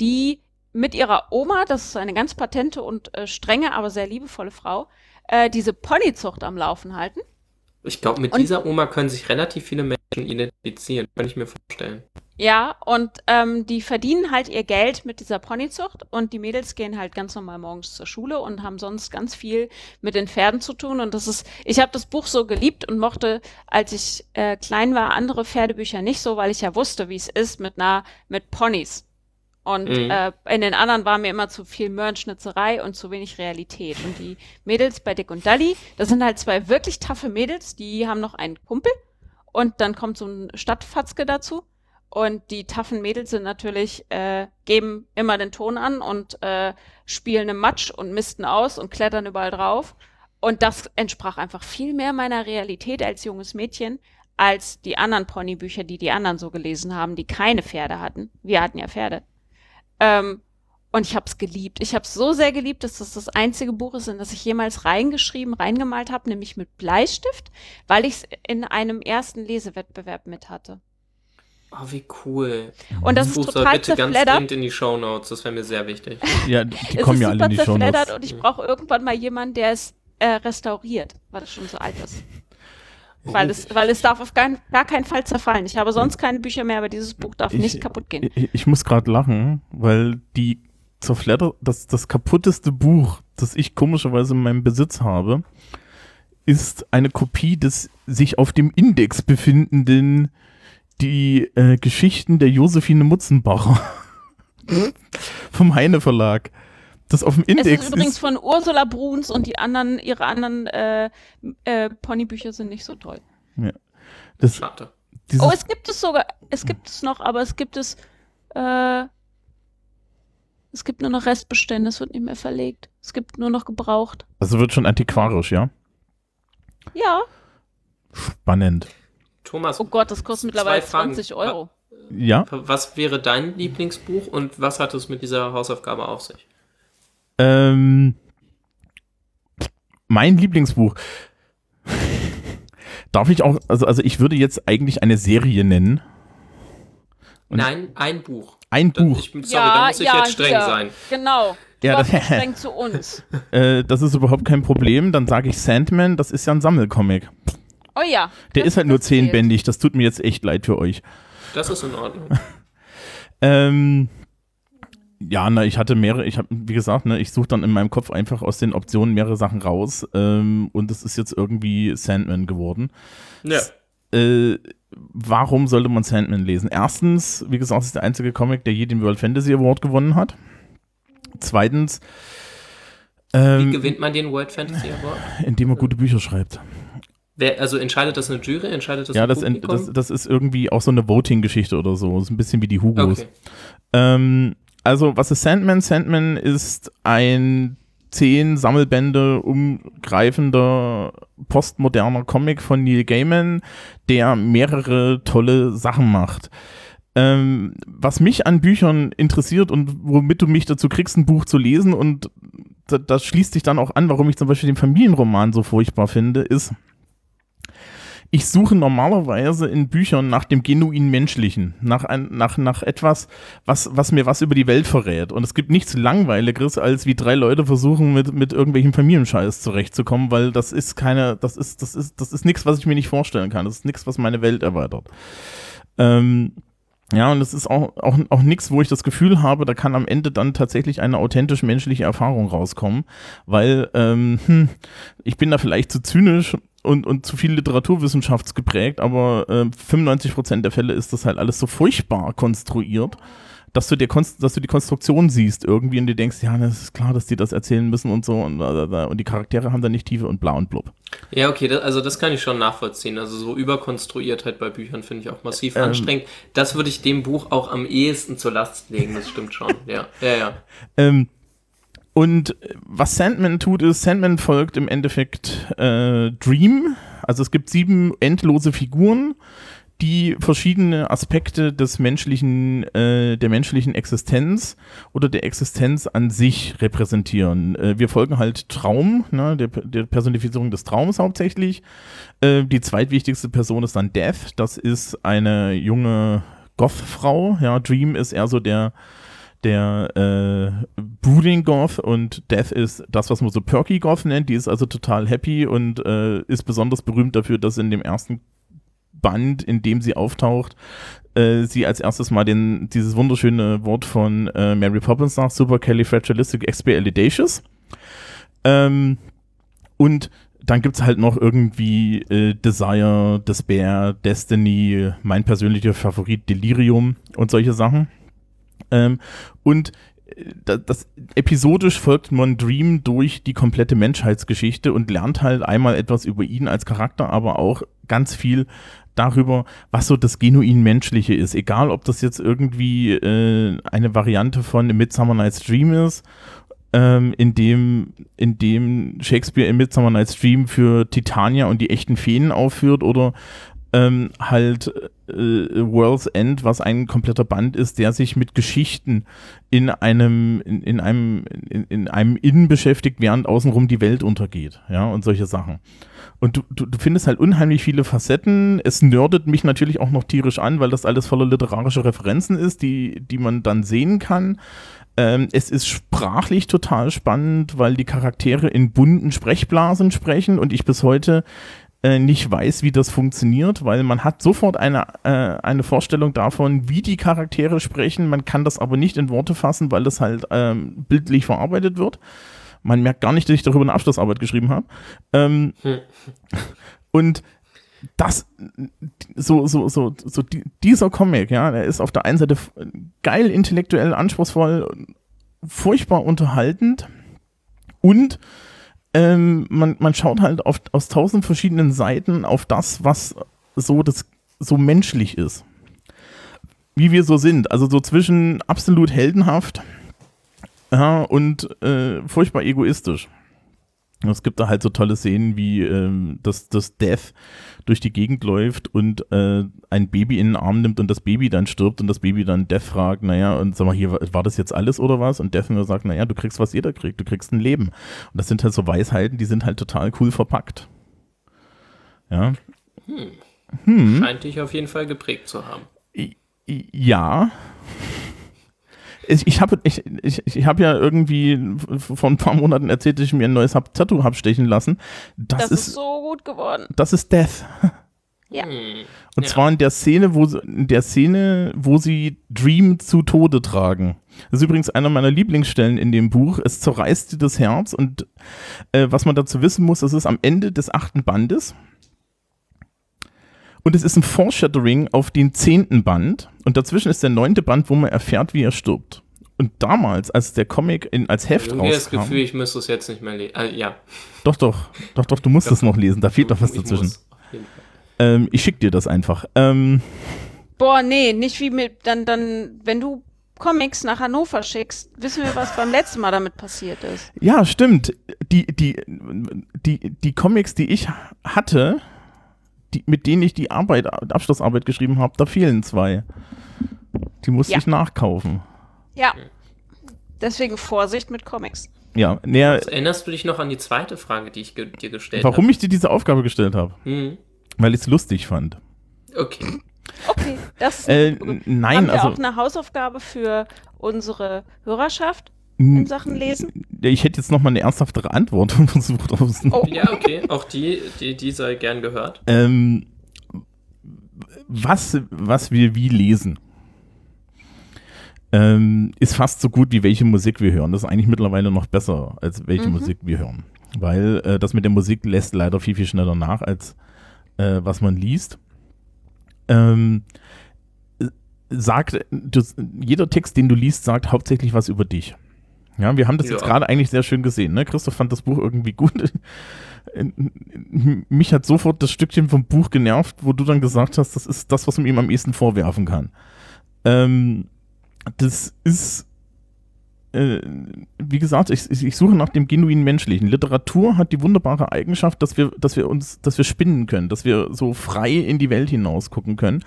die mit ihrer Oma, das ist eine ganz patente und äh, strenge, aber sehr liebevolle Frau, äh, diese Ponyzucht am Laufen halten. Ich glaube, mit Und- dieser Oma können sich relativ viele Menschen identifizieren, kann ich mir vorstellen. Ja, und ähm, die verdienen halt ihr Geld mit dieser Ponyzucht und die Mädels gehen halt ganz normal morgens zur Schule und haben sonst ganz viel mit den Pferden zu tun. Und das ist, ich habe das Buch so geliebt und mochte, als ich äh, klein war, andere Pferdebücher nicht so, weil ich ja wusste, wie es ist mit einer, mit Ponys. Und Mhm. äh, in den anderen war mir immer zu viel Möhrenschnitzerei und zu wenig Realität. Und die Mädels bei Dick und Dully, das sind halt zwei wirklich taffe Mädels, die haben noch einen Kumpel und dann kommt so ein Stadtfatzke dazu. Und die taffen Mädels sind natürlich, äh, geben immer den Ton an und äh, spielen im Matsch und misten aus und klettern überall drauf. Und das entsprach einfach viel mehr meiner Realität als junges Mädchen, als die anderen Ponybücher, die die anderen so gelesen haben, die keine Pferde hatten. Wir hatten ja Pferde. Ähm, und ich habe es geliebt. Ich habe es so sehr geliebt, dass das das einzige Buch ist, in das ich jemals reingeschrieben, reingemalt habe, nämlich mit Bleistift, weil ich es in einem ersten Lesewettbewerb mit hatte. Oh, wie cool. Und das Das ist Buch total bitte ganz dringend in die Shownotes, das wäre mir sehr wichtig. Ja, die kommen ist ja alle super in die Show zerfleddert Notes. und ich brauche irgendwann mal jemanden, der es äh, restauriert, weil es schon so alt ist. Weil es, weil es darf auf gar, gar keinen Fall zerfallen. Ich habe sonst keine Bücher mehr, aber dieses Buch darf Ich- nicht kaputt gehen. Ich, ich muss gerade lachen, weil die zerfleddert, das, das kaputteste Buch, das ich komischerweise in meinem Besitz habe, ist eine Kopie des sich auf dem Index befindenden die äh, Geschichten der Josephine Mutzenbacher vom Heine Verlag. Das auf dem Es Index ist übrigens von Ursula Bruns und die anderen, ihre anderen äh, äh, Ponybücher sind nicht so toll. das, Schade. dieses, Oh, es gibt es sogar, es gibt es noch, aber es gibt es, äh, es gibt nur noch Restbestände, es wird nicht mehr verlegt. Es gibt nur noch gebraucht. also wird schon antiquarisch, ja? Ja. Spannend. Thomas, Oh Gott, das kostet mittlerweile Zwei Fragen. 20 Euro. Ja, was wäre dein Lieblingsbuch und was hat es mit dieser Hausaufgabe auf sich? Ähm, mein Lieblingsbuch. Darf ich auch, also, also ich würde jetzt eigentlich eine Serie nennen. Und- Nein, ein Buch. Ein Da- Buch. Ich, sorry, da muss ich jetzt streng hier. sein. Genau. Ja, Ja, das- streng zu uns. Äh, das ist überhaupt kein Problem. Dann sage ich Sandman, das ist ja ein Sammelcomic. Oh ja. Der ist halt nur zehnbändig. Das tut mir jetzt echt leid für euch. Das ist in Ordnung. Ähm, ja, na, ich hatte mehrere, ich habe, wie gesagt, ne, ich suche dann in meinem Kopf einfach aus den Optionen mehrere Sachen raus ähm, und es ist jetzt irgendwie Sandman geworden. Ja. Äh, warum sollte man Sandman lesen? Erstens, wie gesagt, es ist der einzige Comic, der je den World Fantasy Award gewonnen hat. Zweitens, Wie ähm, gewinnt man den World Fantasy Award? indem er gute Bücher schreibt. Wer, also entscheidet das eine Jury? Entscheidet das Ja, das, das, das ist irgendwie auch so eine Voting-Geschichte oder so. Das ist ein bisschen wie die Hugos. okay. Ähm, also, was ist Sandman? Sandman ist ein zehn Sammelbände umgreifender postmoderner Comic von Neil Gaiman, der mehrere tolle Sachen macht. Ähm, was mich an Büchern interessiert und womit du mich dazu kriegst, ein Buch zu lesen und da, das schließt sich dann auch an, warum ich zum Beispiel den Familienroman so furchtbar finde, ist, ich suche normalerweise in Büchern nach dem genuin Menschlichen, nach, ein, nach, nach etwas, was, was mir was über die Welt verrät. Und es gibt nichts Langweiligeres, als wie drei Leute versuchen, mit, mit irgendwelchem Familienscheiß zurechtzukommen, weil das ist keine, das ist, das ist, das ist nichts, was ich mir nicht vorstellen kann. Das ist nichts, was meine Welt erweitert. Ähm, ja, und es ist auch, auch, auch nichts, wo ich das Gefühl habe, da kann am Ende dann tatsächlich eine authentisch menschliche Erfahrung rauskommen, weil ähm, hm, ich bin da vielleicht zu zynisch und, und zu viel literaturwissenschaftsgeprägt, aber äh, 95 Prozent der Fälle ist das halt alles so furchtbar konstruiert, dass du, dir konst dass du die Konstruktion siehst irgendwie und dir denkst, ja, das ist klar, dass die das erzählen müssen und so und, und die Charaktere haben da nicht Tiefe und bla und blub. Ja, okay, das, also das kann ich schon nachvollziehen. Also so Überkonstruiertheit bei Büchern finde ich auch massiv Ähm. anstrengend. Das würde ich dem Buch auch am ehesten zur Last legen, das stimmt schon. Ja, ja, ja. Ähm, und äh, was Sandman tut, ist, Sandman folgt im Endeffekt äh, Dream. Also es gibt sieben endlose Figuren, die verschiedene Aspekte des menschlichen, äh, der menschlichen Existenz oder der Existenz an sich repräsentieren. Äh, wir folgen halt Traum, ne, der, der Personifizierung des Traums hauptsächlich. Äh, die zweitwichtigste Person ist dann Death. Das ist eine junge Goth-Frau. Ja, Dream ist eher so der der äh, Brooding Goth und Death ist das, was man so Perky Goth nennt. Die ist also total happy und äh, ist besonders berühmt dafür, dass in dem ersten Band, in dem sie auftaucht, äh, sie als erstes mal den, dieses wunderschöne Wort von äh, Mary Poppins sagt, Supercalifragilisticexpialidocious. Ähm, und dann gibt's halt noch irgendwie äh, Desire, Despair, Destiny, mein persönlicher Favorit Delirium und solche Sachen. Ähm, und äh, da- das episodisch folgt man Dream durch die komplette Menschheitsgeschichte und lernt halt einmal etwas über ihn als Charakter, aber auch ganz viel darüber, was so das genuin Menschliche ist. Egal, ob das jetzt irgendwie äh, eine Variante von Midsummer Night's Dream ist, ähm, in, dem, in dem Shakespeare in Midsummer Night's Dream für Titania und die echten Feen aufführt oder ähm, halt äh, World's End, was ein kompletter Band ist, der sich mit Geschichten in einem, in, in einem, in, in einem Innen beschäftigt, während außenrum die Welt untergeht, ja, und solche Sachen. Und du, du, du findest halt unheimlich viele Facetten. Es nerdet mich natürlich auch noch tierisch an, weil das alles voller literarischer Referenzen ist, die, die man dann sehen kann. Ähm, es ist sprachlich total spannend, weil die Charaktere in bunten Sprechblasen sprechen und ich bis heute äh, nicht weiß, wie das funktioniert, weil man hat sofort eine, äh, eine Vorstellung davon, wie die Charaktere sprechen. Man kann das aber nicht in Worte fassen, weil das halt ähm, bildlich verarbeitet wird. Man merkt gar nicht, dass ich darüber eine Abschlussarbeit geschrieben habe. Ähm, Hm. und das, so, so, so, so die, dieser Comic, ja, der ist auf der einen Seite geil, intellektuell, anspruchsvoll, furchtbar unterhaltend und ähm, man, man schaut halt auf, aus tausend verschiedenen Seiten auf das, was so, das, so menschlich ist. Wie wir so sind. Also so zwischen absolut heldenhaft ja, und äh, furchtbar egoistisch. Es gibt da halt so tolle Szenen, wie ähm, dass das Death durch die Gegend läuft und äh, ein Baby in den Arm nimmt und das Baby dann stirbt und das Baby dann Death fragt, naja, und sag mal, hier, war das jetzt alles oder was? Und Death nur sagt, naja, du kriegst, was jeder kriegt, du kriegst ein Leben. Und das sind halt so Weisheiten, die sind halt total cool verpackt. Ja. Hm. Hm. Scheint dich auf jeden Fall geprägt zu haben. Ja. Ich, ich habe ich, ich, ich hab ja irgendwie vor ein paar Monaten erzählt, dass ich mir ein neues Hab- Tattoo habe stechen lassen. Das, Das, ist, ist, so gut geworden. das ist Death. Ja. Hm. Und Ja. zwar in der Szene, wo sie, in der Szene, wo sie Dream zu Tode tragen. Das ist übrigens einer meiner Lieblingsstellen in dem Buch. Es zerreißt dir das Herz und äh, was man dazu wissen muss, das ist am Ende des achten Bandes. Und es ist ein Foreshadowing auf den zehnten Band. Und dazwischen ist der neunte Band, wo man erfährt, wie er stirbt. Und damals, als der Comic in, als Heft Irgendwie das rauskam, Gefühl, ich müsste es jetzt nicht mehr lesen. Äh, ja. doch, doch, doch, doch, du musst es noch lesen, da fehlt doch was Ich dazwischen. Ähm, ich schick dir das einfach. Ähm, Boah, nee, nicht wie mit, dann, dann, wenn du Comics nach Hannover schickst, wissen wir, was beim letzten Mal damit passiert ist. Ja, stimmt. Die, die, die, die Comics, die ich hatte, die, mit denen ich die Arbeit, Abschlussarbeit geschrieben habe, da fehlen zwei. Die musste Ja. ich nachkaufen. Ja. Deswegen Vorsicht mit Comics. Ja, näher, Erinnerst du dich noch an die zweite Frage, die ich ge dir gestellt warum ich dir diese Aufgabe gestellt habe? habe? Hm. Weil ich es lustig fand. Okay. Okay, das ist Äh, Haben nein, wir also auch eine Hausaufgabe für unsere Hörerschaft in Sachen Lesen? ich hätte jetzt noch mal eine ernsthaftere Antwort versucht. Oh. Ja, okay. Auch die, die, die sei gern gehört. ähm, was, was wir wie lesen, ähm, ist fast so gut wie welche Musik wir hören. Das ist eigentlich mittlerweile noch besser, als welche Mhm. Musik wir hören. Weil äh, das mit der Musik lässt leider viel, viel schneller nach, als äh, was man liest. Ähm, äh, sagt, du, jeder Text, den du liest, sagt hauptsächlich was über dich. Ja, wir haben das jetzt Ja. gerade eigentlich sehr schön gesehen. Ne? Christoph fand das Buch irgendwie gut. Mich hat sofort das Stückchen vom Buch genervt, wo du dann gesagt hast, das ist das, was man ihm am ehesten vorwerfen kann. Ähm, das ist, äh, wie gesagt, ich, ich suche nach dem genuinen Menschlichen. Literatur hat die wunderbare Eigenschaft, dass wir, dass wir uns, dass wir spinnen können, dass wir so frei in die Welt hinaus gucken können.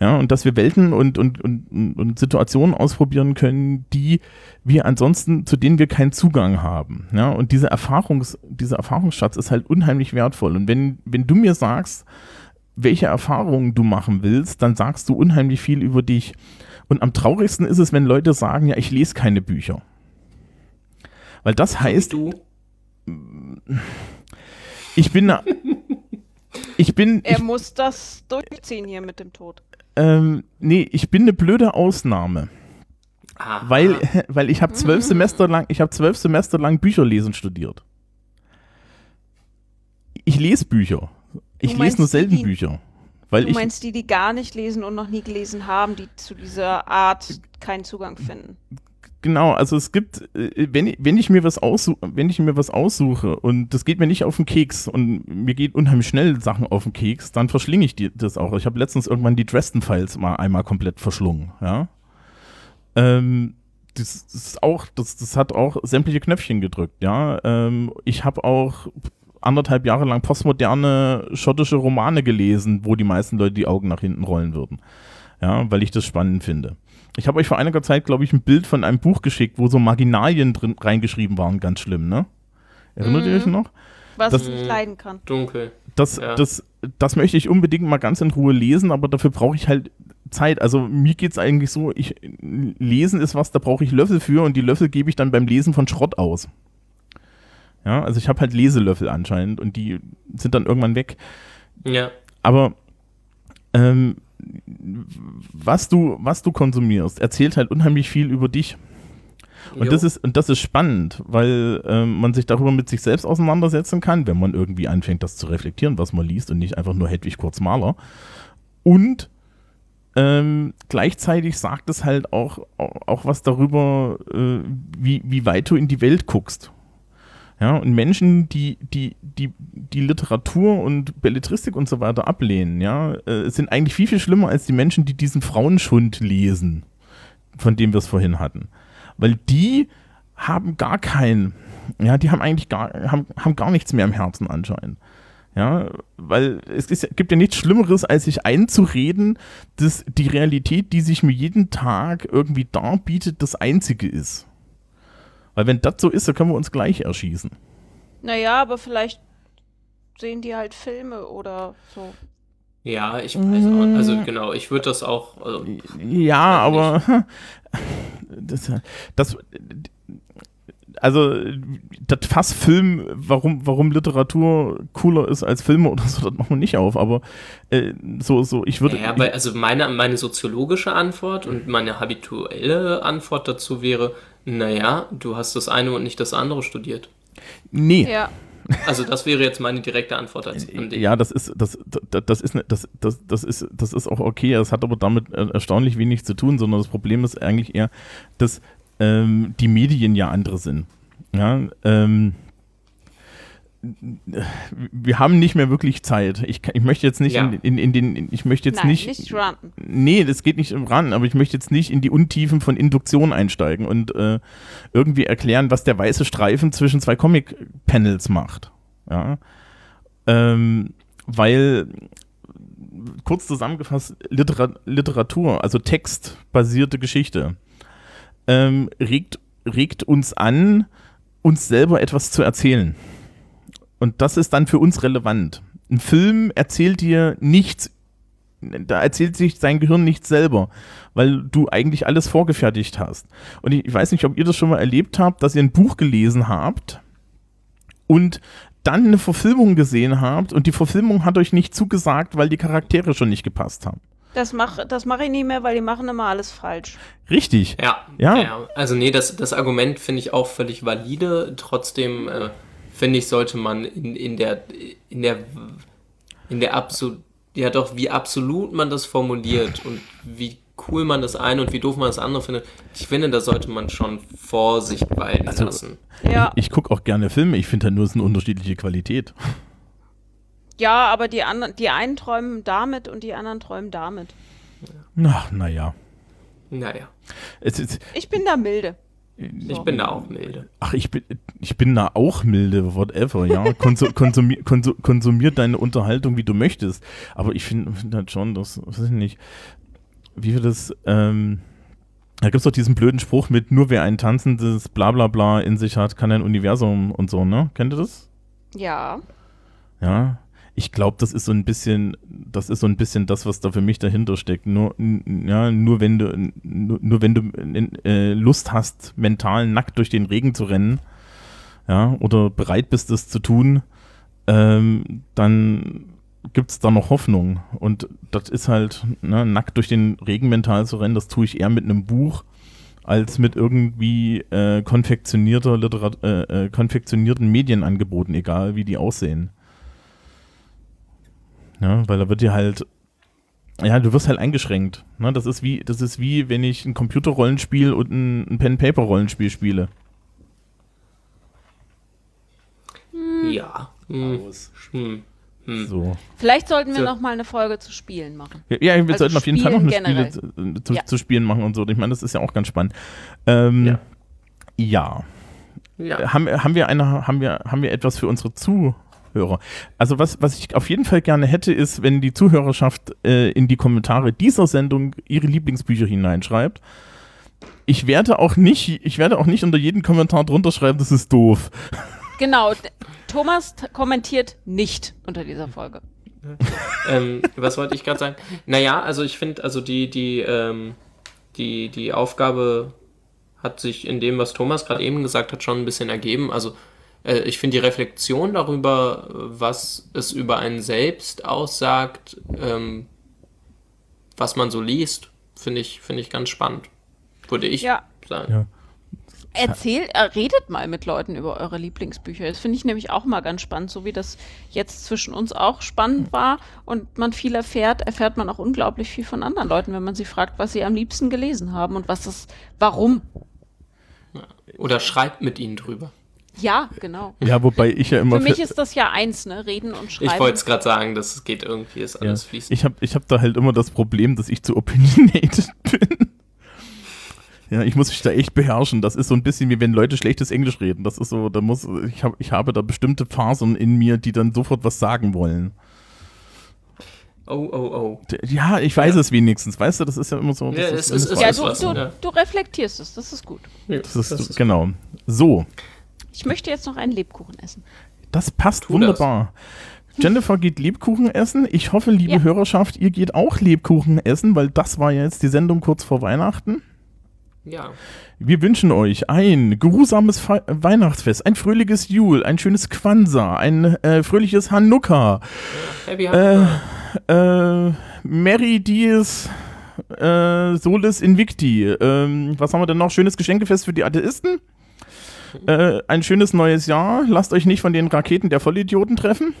Ja, und dass wir Welten und, und, und, und Situationen ausprobieren können, die wir ansonsten, zu denen wir keinen Zugang haben. Ja, und diese Erfahrungs, dieser Erfahrungsschatz ist halt unheimlich wertvoll. Und wenn, wenn du mir sagst, welche Erfahrungen du machen willst, dann sagst du unheimlich viel über dich. Und am traurigsten ist es, wenn Leute sagen, ja, ich lese keine Bücher. Weil das heißt, du? ich bin, ich bin, Er ich, muss das durchziehen hier mit dem Tod. ähm, nee, ich bin eine blöde Ausnahme. Ah, Weil, weil ich habe zwölf Semester lang, ich habe zwölf Semester lang Bücherlesen studiert. Ich lese Bücher. Ich lese nur selten die- Bücher. Weil du ich, meinst die, die gar nicht lesen und noch nie gelesen haben, die zu dieser Art keinen Zugang finden. genau, also es gibt, äh, wenn, ich- wenn ich mir was aussuche, wenn ich mir was aussuche und das geht mir nicht auf den Keks und mir geht unheimlich schnell Sachen auf den Keks, dann verschlinge ich die, das auch. Ich habe letztens irgendwann die Dresden Files mal einmal komplett verschlungen, ja. Ähm, das, das ist auch, das, das hat auch sämtliche Knöpfchen gedrückt, ja. Ähm, ich habe auch anderthalb Jahre lang postmoderne schottische Romane gelesen, wo die meisten Leute die Augen nach hinten rollen würden. Ja, weil ich das spannend finde. Ich habe euch vor einiger Zeit, glaube ich, ein Bild von einem Buch geschickt, wo so Marginalien drin reingeschrieben waren, ganz schlimm, ne? Erinnert ihr Mhm. euch noch? Was Das- ich nicht leiden kann. dunkel. Das, Ja. das, das möchte ich unbedingt mal ganz in Ruhe lesen, aber dafür brauche ich halt Zeit. Also mir geht es eigentlich so, ich, lesen ist was, da brauche ich Löffel für und die Löffel gebe ich dann beim Lesen von Schrott aus. Ja, also ich habe halt Leselöffel anscheinend und die sind dann irgendwann weg. Ja. Aber ähm, was du, was du konsumierst, erzählt halt unheimlich viel über dich. Und Jo. das ist, und das ist spannend, weil ähm, man sich darüber mit sich selbst auseinandersetzen kann, wenn man irgendwie anfängt, das zu reflektieren, was man liest und nicht einfach nur Hedwig Kurz Maler. Und ähm, gleichzeitig sagt es halt auch, auch, auch was darüber, äh, wie, wie weit du in die Welt guckst. Ja, und Menschen, die, die, die, die Literatur und Belletristik und so weiter ablehnen, ja, äh, sind eigentlich viel, viel schlimmer als die Menschen, die diesen Frauenschund lesen, von dem wir es vorhin hatten. Weil die haben gar kein, ja, die haben eigentlich gar, haben, haben gar nichts mehr im Herzen anscheinend. Ja, weil es ist, gibt ja nichts Schlimmeres, als sich einzureden, dass die Realität, die sich mir jeden Tag irgendwie darbietet, das einzige ist. Weil wenn das so ist, dann können wir uns gleich erschießen. Naja, aber vielleicht sehen die halt Filme oder so. Ja, ich weiß auch, also genau, ich würde das auch. Also, Ja, aber das, das also das Fass Film, warum, warum Literatur cooler ist als Filme oder so, das machen wir nicht auf, aber äh, so, so, ich würde. ja, aber also meine, meine soziologische Antwort und meine habituelle Antwort dazu wäre, naja, du hast das eine und nicht das andere studiert. nee. Ja. Also das wäre jetzt meine direkte Antwort als, an dich. Ja, das ist, das, das, das ist, ne- das, das, das ist, das ist auch okay. Es hat aber damit äh, erstaunlich wenig zu tun, sondern das Problem ist eigentlich eher, dass ähm, die Medien ja andere sind. Ja, ähm, wir haben nicht mehr wirklich Zeit. Ich, ich möchte jetzt nicht Ja. in, in, in den, ich möchte jetzt Nein, nicht, nicht ranten. Nee, das geht nicht ran, aber ich möchte jetzt nicht in die Untiefen von Induktion einsteigen und äh, irgendwie erklären, was der weiße Streifen zwischen zwei Comic-Panels macht. Ja. Ähm, weil, kurz zusammengefasst, Litera Literatur, also textbasierte Geschichte, ähm, regt, regt uns an, uns selber etwas zu erzählen. Und das ist dann für uns relevant. Ein Film erzählt dir nichts da erzählt sich sein Gehirn nicht selber, weil du eigentlich alles vorgefertigt hast. Und ich, ich weiß nicht, ob ihr das schon mal erlebt habt, dass ihr ein Buch gelesen habt und dann eine Verfilmung gesehen habt und die Verfilmung hat euch nicht zugesagt, weil die Charaktere schon nicht gepasst haben. Das mache das mach ich nicht mehr, weil die machen immer alles falsch. Richtig. Ja, Ja. ja. Also nee, das, das Argument finde ich auch völlig valide. Trotzdem äh, finde ich, sollte man in, in der in der in der absolut ja doch, wie absolut man das formuliert und wie cool man das eine und wie doof man das andere findet. Ich finde, da sollte man schon Vorsicht walten Also- lassen. Ja, Ich gucke auch gerne Filme, ich finde halt nur, es ist eine unterschiedliche Qualität. ja, aber die anderen, die einen träumen damit und die anderen träumen damit. Ach, naja. Naja, Es ist, Ich bin da milde. Ich bin da auch milde. ach, ich bin, ich bin da auch milde, whatever, ja. Konsu konsumier, konsu konsumier deine Unterhaltung, wie du möchtest. Aber ich finde find halt schon, dass, weiß ich nicht, wie wir das, ähm, da gibt es doch diesen blöden Spruch mit, nur wer ein tanzendes Blablabla in sich hat, kann ein Universum und so, ne? Kennt ihr das? Ja. Ja. Ich glaube, das ist so ein bisschen, das ist so ein bisschen das, was da für mich dahinter steckt. Nur, ja, nur wenn du, nur, nur wenn du äh, Lust hast, mental nackt durch den Regen zu rennen, ja, oder bereit bist, das zu tun, ähm, dann gibt es da noch Hoffnung. Und das ist halt, ne, nackt durch den Regen mental zu rennen, das tue ich eher mit einem Buch als mit irgendwie äh, konfektionierter Literat äh, äh, konfektionierten Medienangeboten, egal wie die aussehen. Ja, weil da wird dir halt, ja, du wirst halt eingeschränkt. Ne? Das ist wie, das ist wie, wenn ich ein Computerrollenspiel und ein, ein Pen-Paper-Rollenspiel spiele. Ja. Hm. Hm. Hm. So. Vielleicht sollten wir So. noch mal eine Folge zu Spielen machen. Ja, ja wir Also sollten auf jeden Fall noch eine Spielen Spiele zu, zu, Ja. zu spielen machen und so. Ich meine, das ist ja auch ganz spannend. Ähm, Ja. ja. Ja. Haben, haben, wir eine, haben, wir, haben wir etwas für unsere Zuhörer? Also was, was ich auf jeden Fall gerne hätte, ist, wenn die Zuhörerschaft äh, in die Kommentare dieser Sendung ihre Lieblingsbücher hineinschreibt. Ich werde auch nicht, ich werde auch nicht unter jeden Kommentar drunter schreiben, das ist doof. Genau. Thomas kommentiert nicht unter dieser Folge. ähm, was wollte ich gerade sagen? Naja, also ich finde, also die, die, ähm, die, die Aufgabe hat sich in dem, was Thomas gerade eben gesagt hat, schon ein bisschen ergeben. Also äh, ich finde die Reflexion darüber, was es über einen selbst aussagt, ähm, was man so liest, finde ich, finde ich ganz spannend. Würde ich Ja. sagen. Ja. Erzählt, äh, redet mal mit Leuten über eure Lieblingsbücher. Das finde ich nämlich auch mal ganz spannend, so wie das jetzt zwischen uns auch spannend war und man viel erfährt, erfährt man auch unglaublich viel von anderen Leuten, wenn man sie fragt, was sie am liebsten gelesen haben und was das, warum. Oder schreibt mit ihnen drüber. Ja, genau. Ja, wobei ich ja immer. Für mich ist das ja eins, ne? Reden und Schreiben. Ich wollte es gerade sagen, das geht irgendwie, ist ja, alles fließend. ich habe ich hab da halt immer das Problem, dass ich zu opinionated bin. Ja, ich muss mich da echt beherrschen. Das ist so ein bisschen wie wenn Leute schlechtes Englisch reden. Das ist so, da muss ich habe ich habe da bestimmte Phasen in mir, die dann sofort was sagen wollen. Oh, oh, oh. Ja, ich weiß es wenigstens. Weißt du, das ist ja immer so. Das Ja, ist, es ist- das es ja, ist, du, du, ja. du reflektierst es, das ist gut. Ja, das ist, genau. So, Ich möchte jetzt noch einen Lebkuchen essen. das passt Tu wunderbar. Jennifer geht Lebkuchen essen. Ich hoffe, liebe Ja. Hörerschaft, ihr geht auch Lebkuchen essen, weil das war ja jetzt die Sendung kurz vor Weihnachten. Ja. Wir wünschen euch ein geruhsames Fe Weihnachtsfest, ein fröhliches Jul, ein schönes Kwanzaa, ein äh, fröhliches Hanukkah, Happy äh, Hanukkah. äh, Merry Dies äh, Solis Invicti. Ähm, was haben wir denn noch? Schönes Geschenkefest für die Atheisten. Äh, ein schönes neues Jahr. Lasst euch nicht von den Raketen der Vollidioten treffen.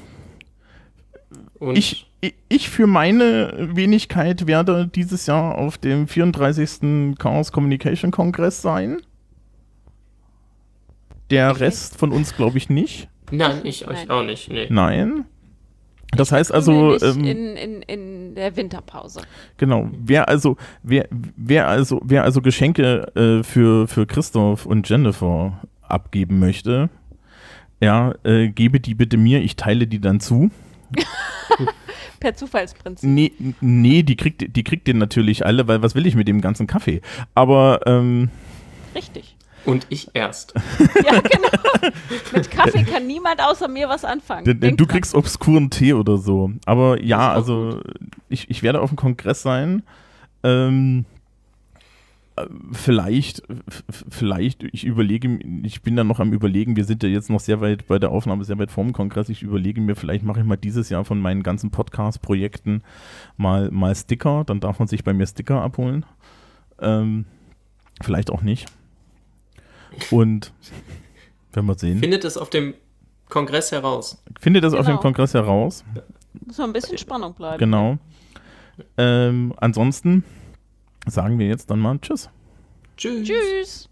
Und Ich, ich, ich für meine Wenigkeit werde dieses Jahr auf dem 34. Chaos Communication Kongress sein. Der Rest von uns glaube ich nicht. nein, ich euch Nein. auch nicht. Nee. Nein. Das heißt also, ähm, in, in, in der Winterpause. genau, wer also, wer, wer also, wer also Geschenke äh, für, für Christoph und Jennifer abgeben möchte, ja, äh, gebe die bitte mir, ich teile die dann zu. Per Zufallsprinzip. Nee, nee, die kriegt, die kriegt ihr natürlich alle, weil was will ich mit dem ganzen Kaffee? Aber ähm, Richtig. Und ich erst. Ja, genau. Mit Kaffee kann niemand außer mir was anfangen. Denk du dran. kriegst obskuren Tee oder so. Aber ja, also ich, ich werde auf dem Kongress sein. Ähm, äh, vielleicht, vielleicht, ich überlege, ich bin da noch am überlegen, wir sind ja jetzt noch sehr weit bei der Aufnahme, sehr weit vorm Kongress. Ich überlege mir, vielleicht mache ich mal dieses Jahr von meinen ganzen Podcast-Projekten mal, mal Sticker. Dann darf man sich bei mir Sticker abholen. Ähm, vielleicht auch nicht. Und werden wir sehen. Findet es auf dem Kongress heraus. Findet das auf dem Genau. Kongress heraus. Muss noch ein bisschen Spannung bleiben. Genau. Ähm, ansonsten sagen wir jetzt dann mal Tschüss. Tschüss. Tschüss.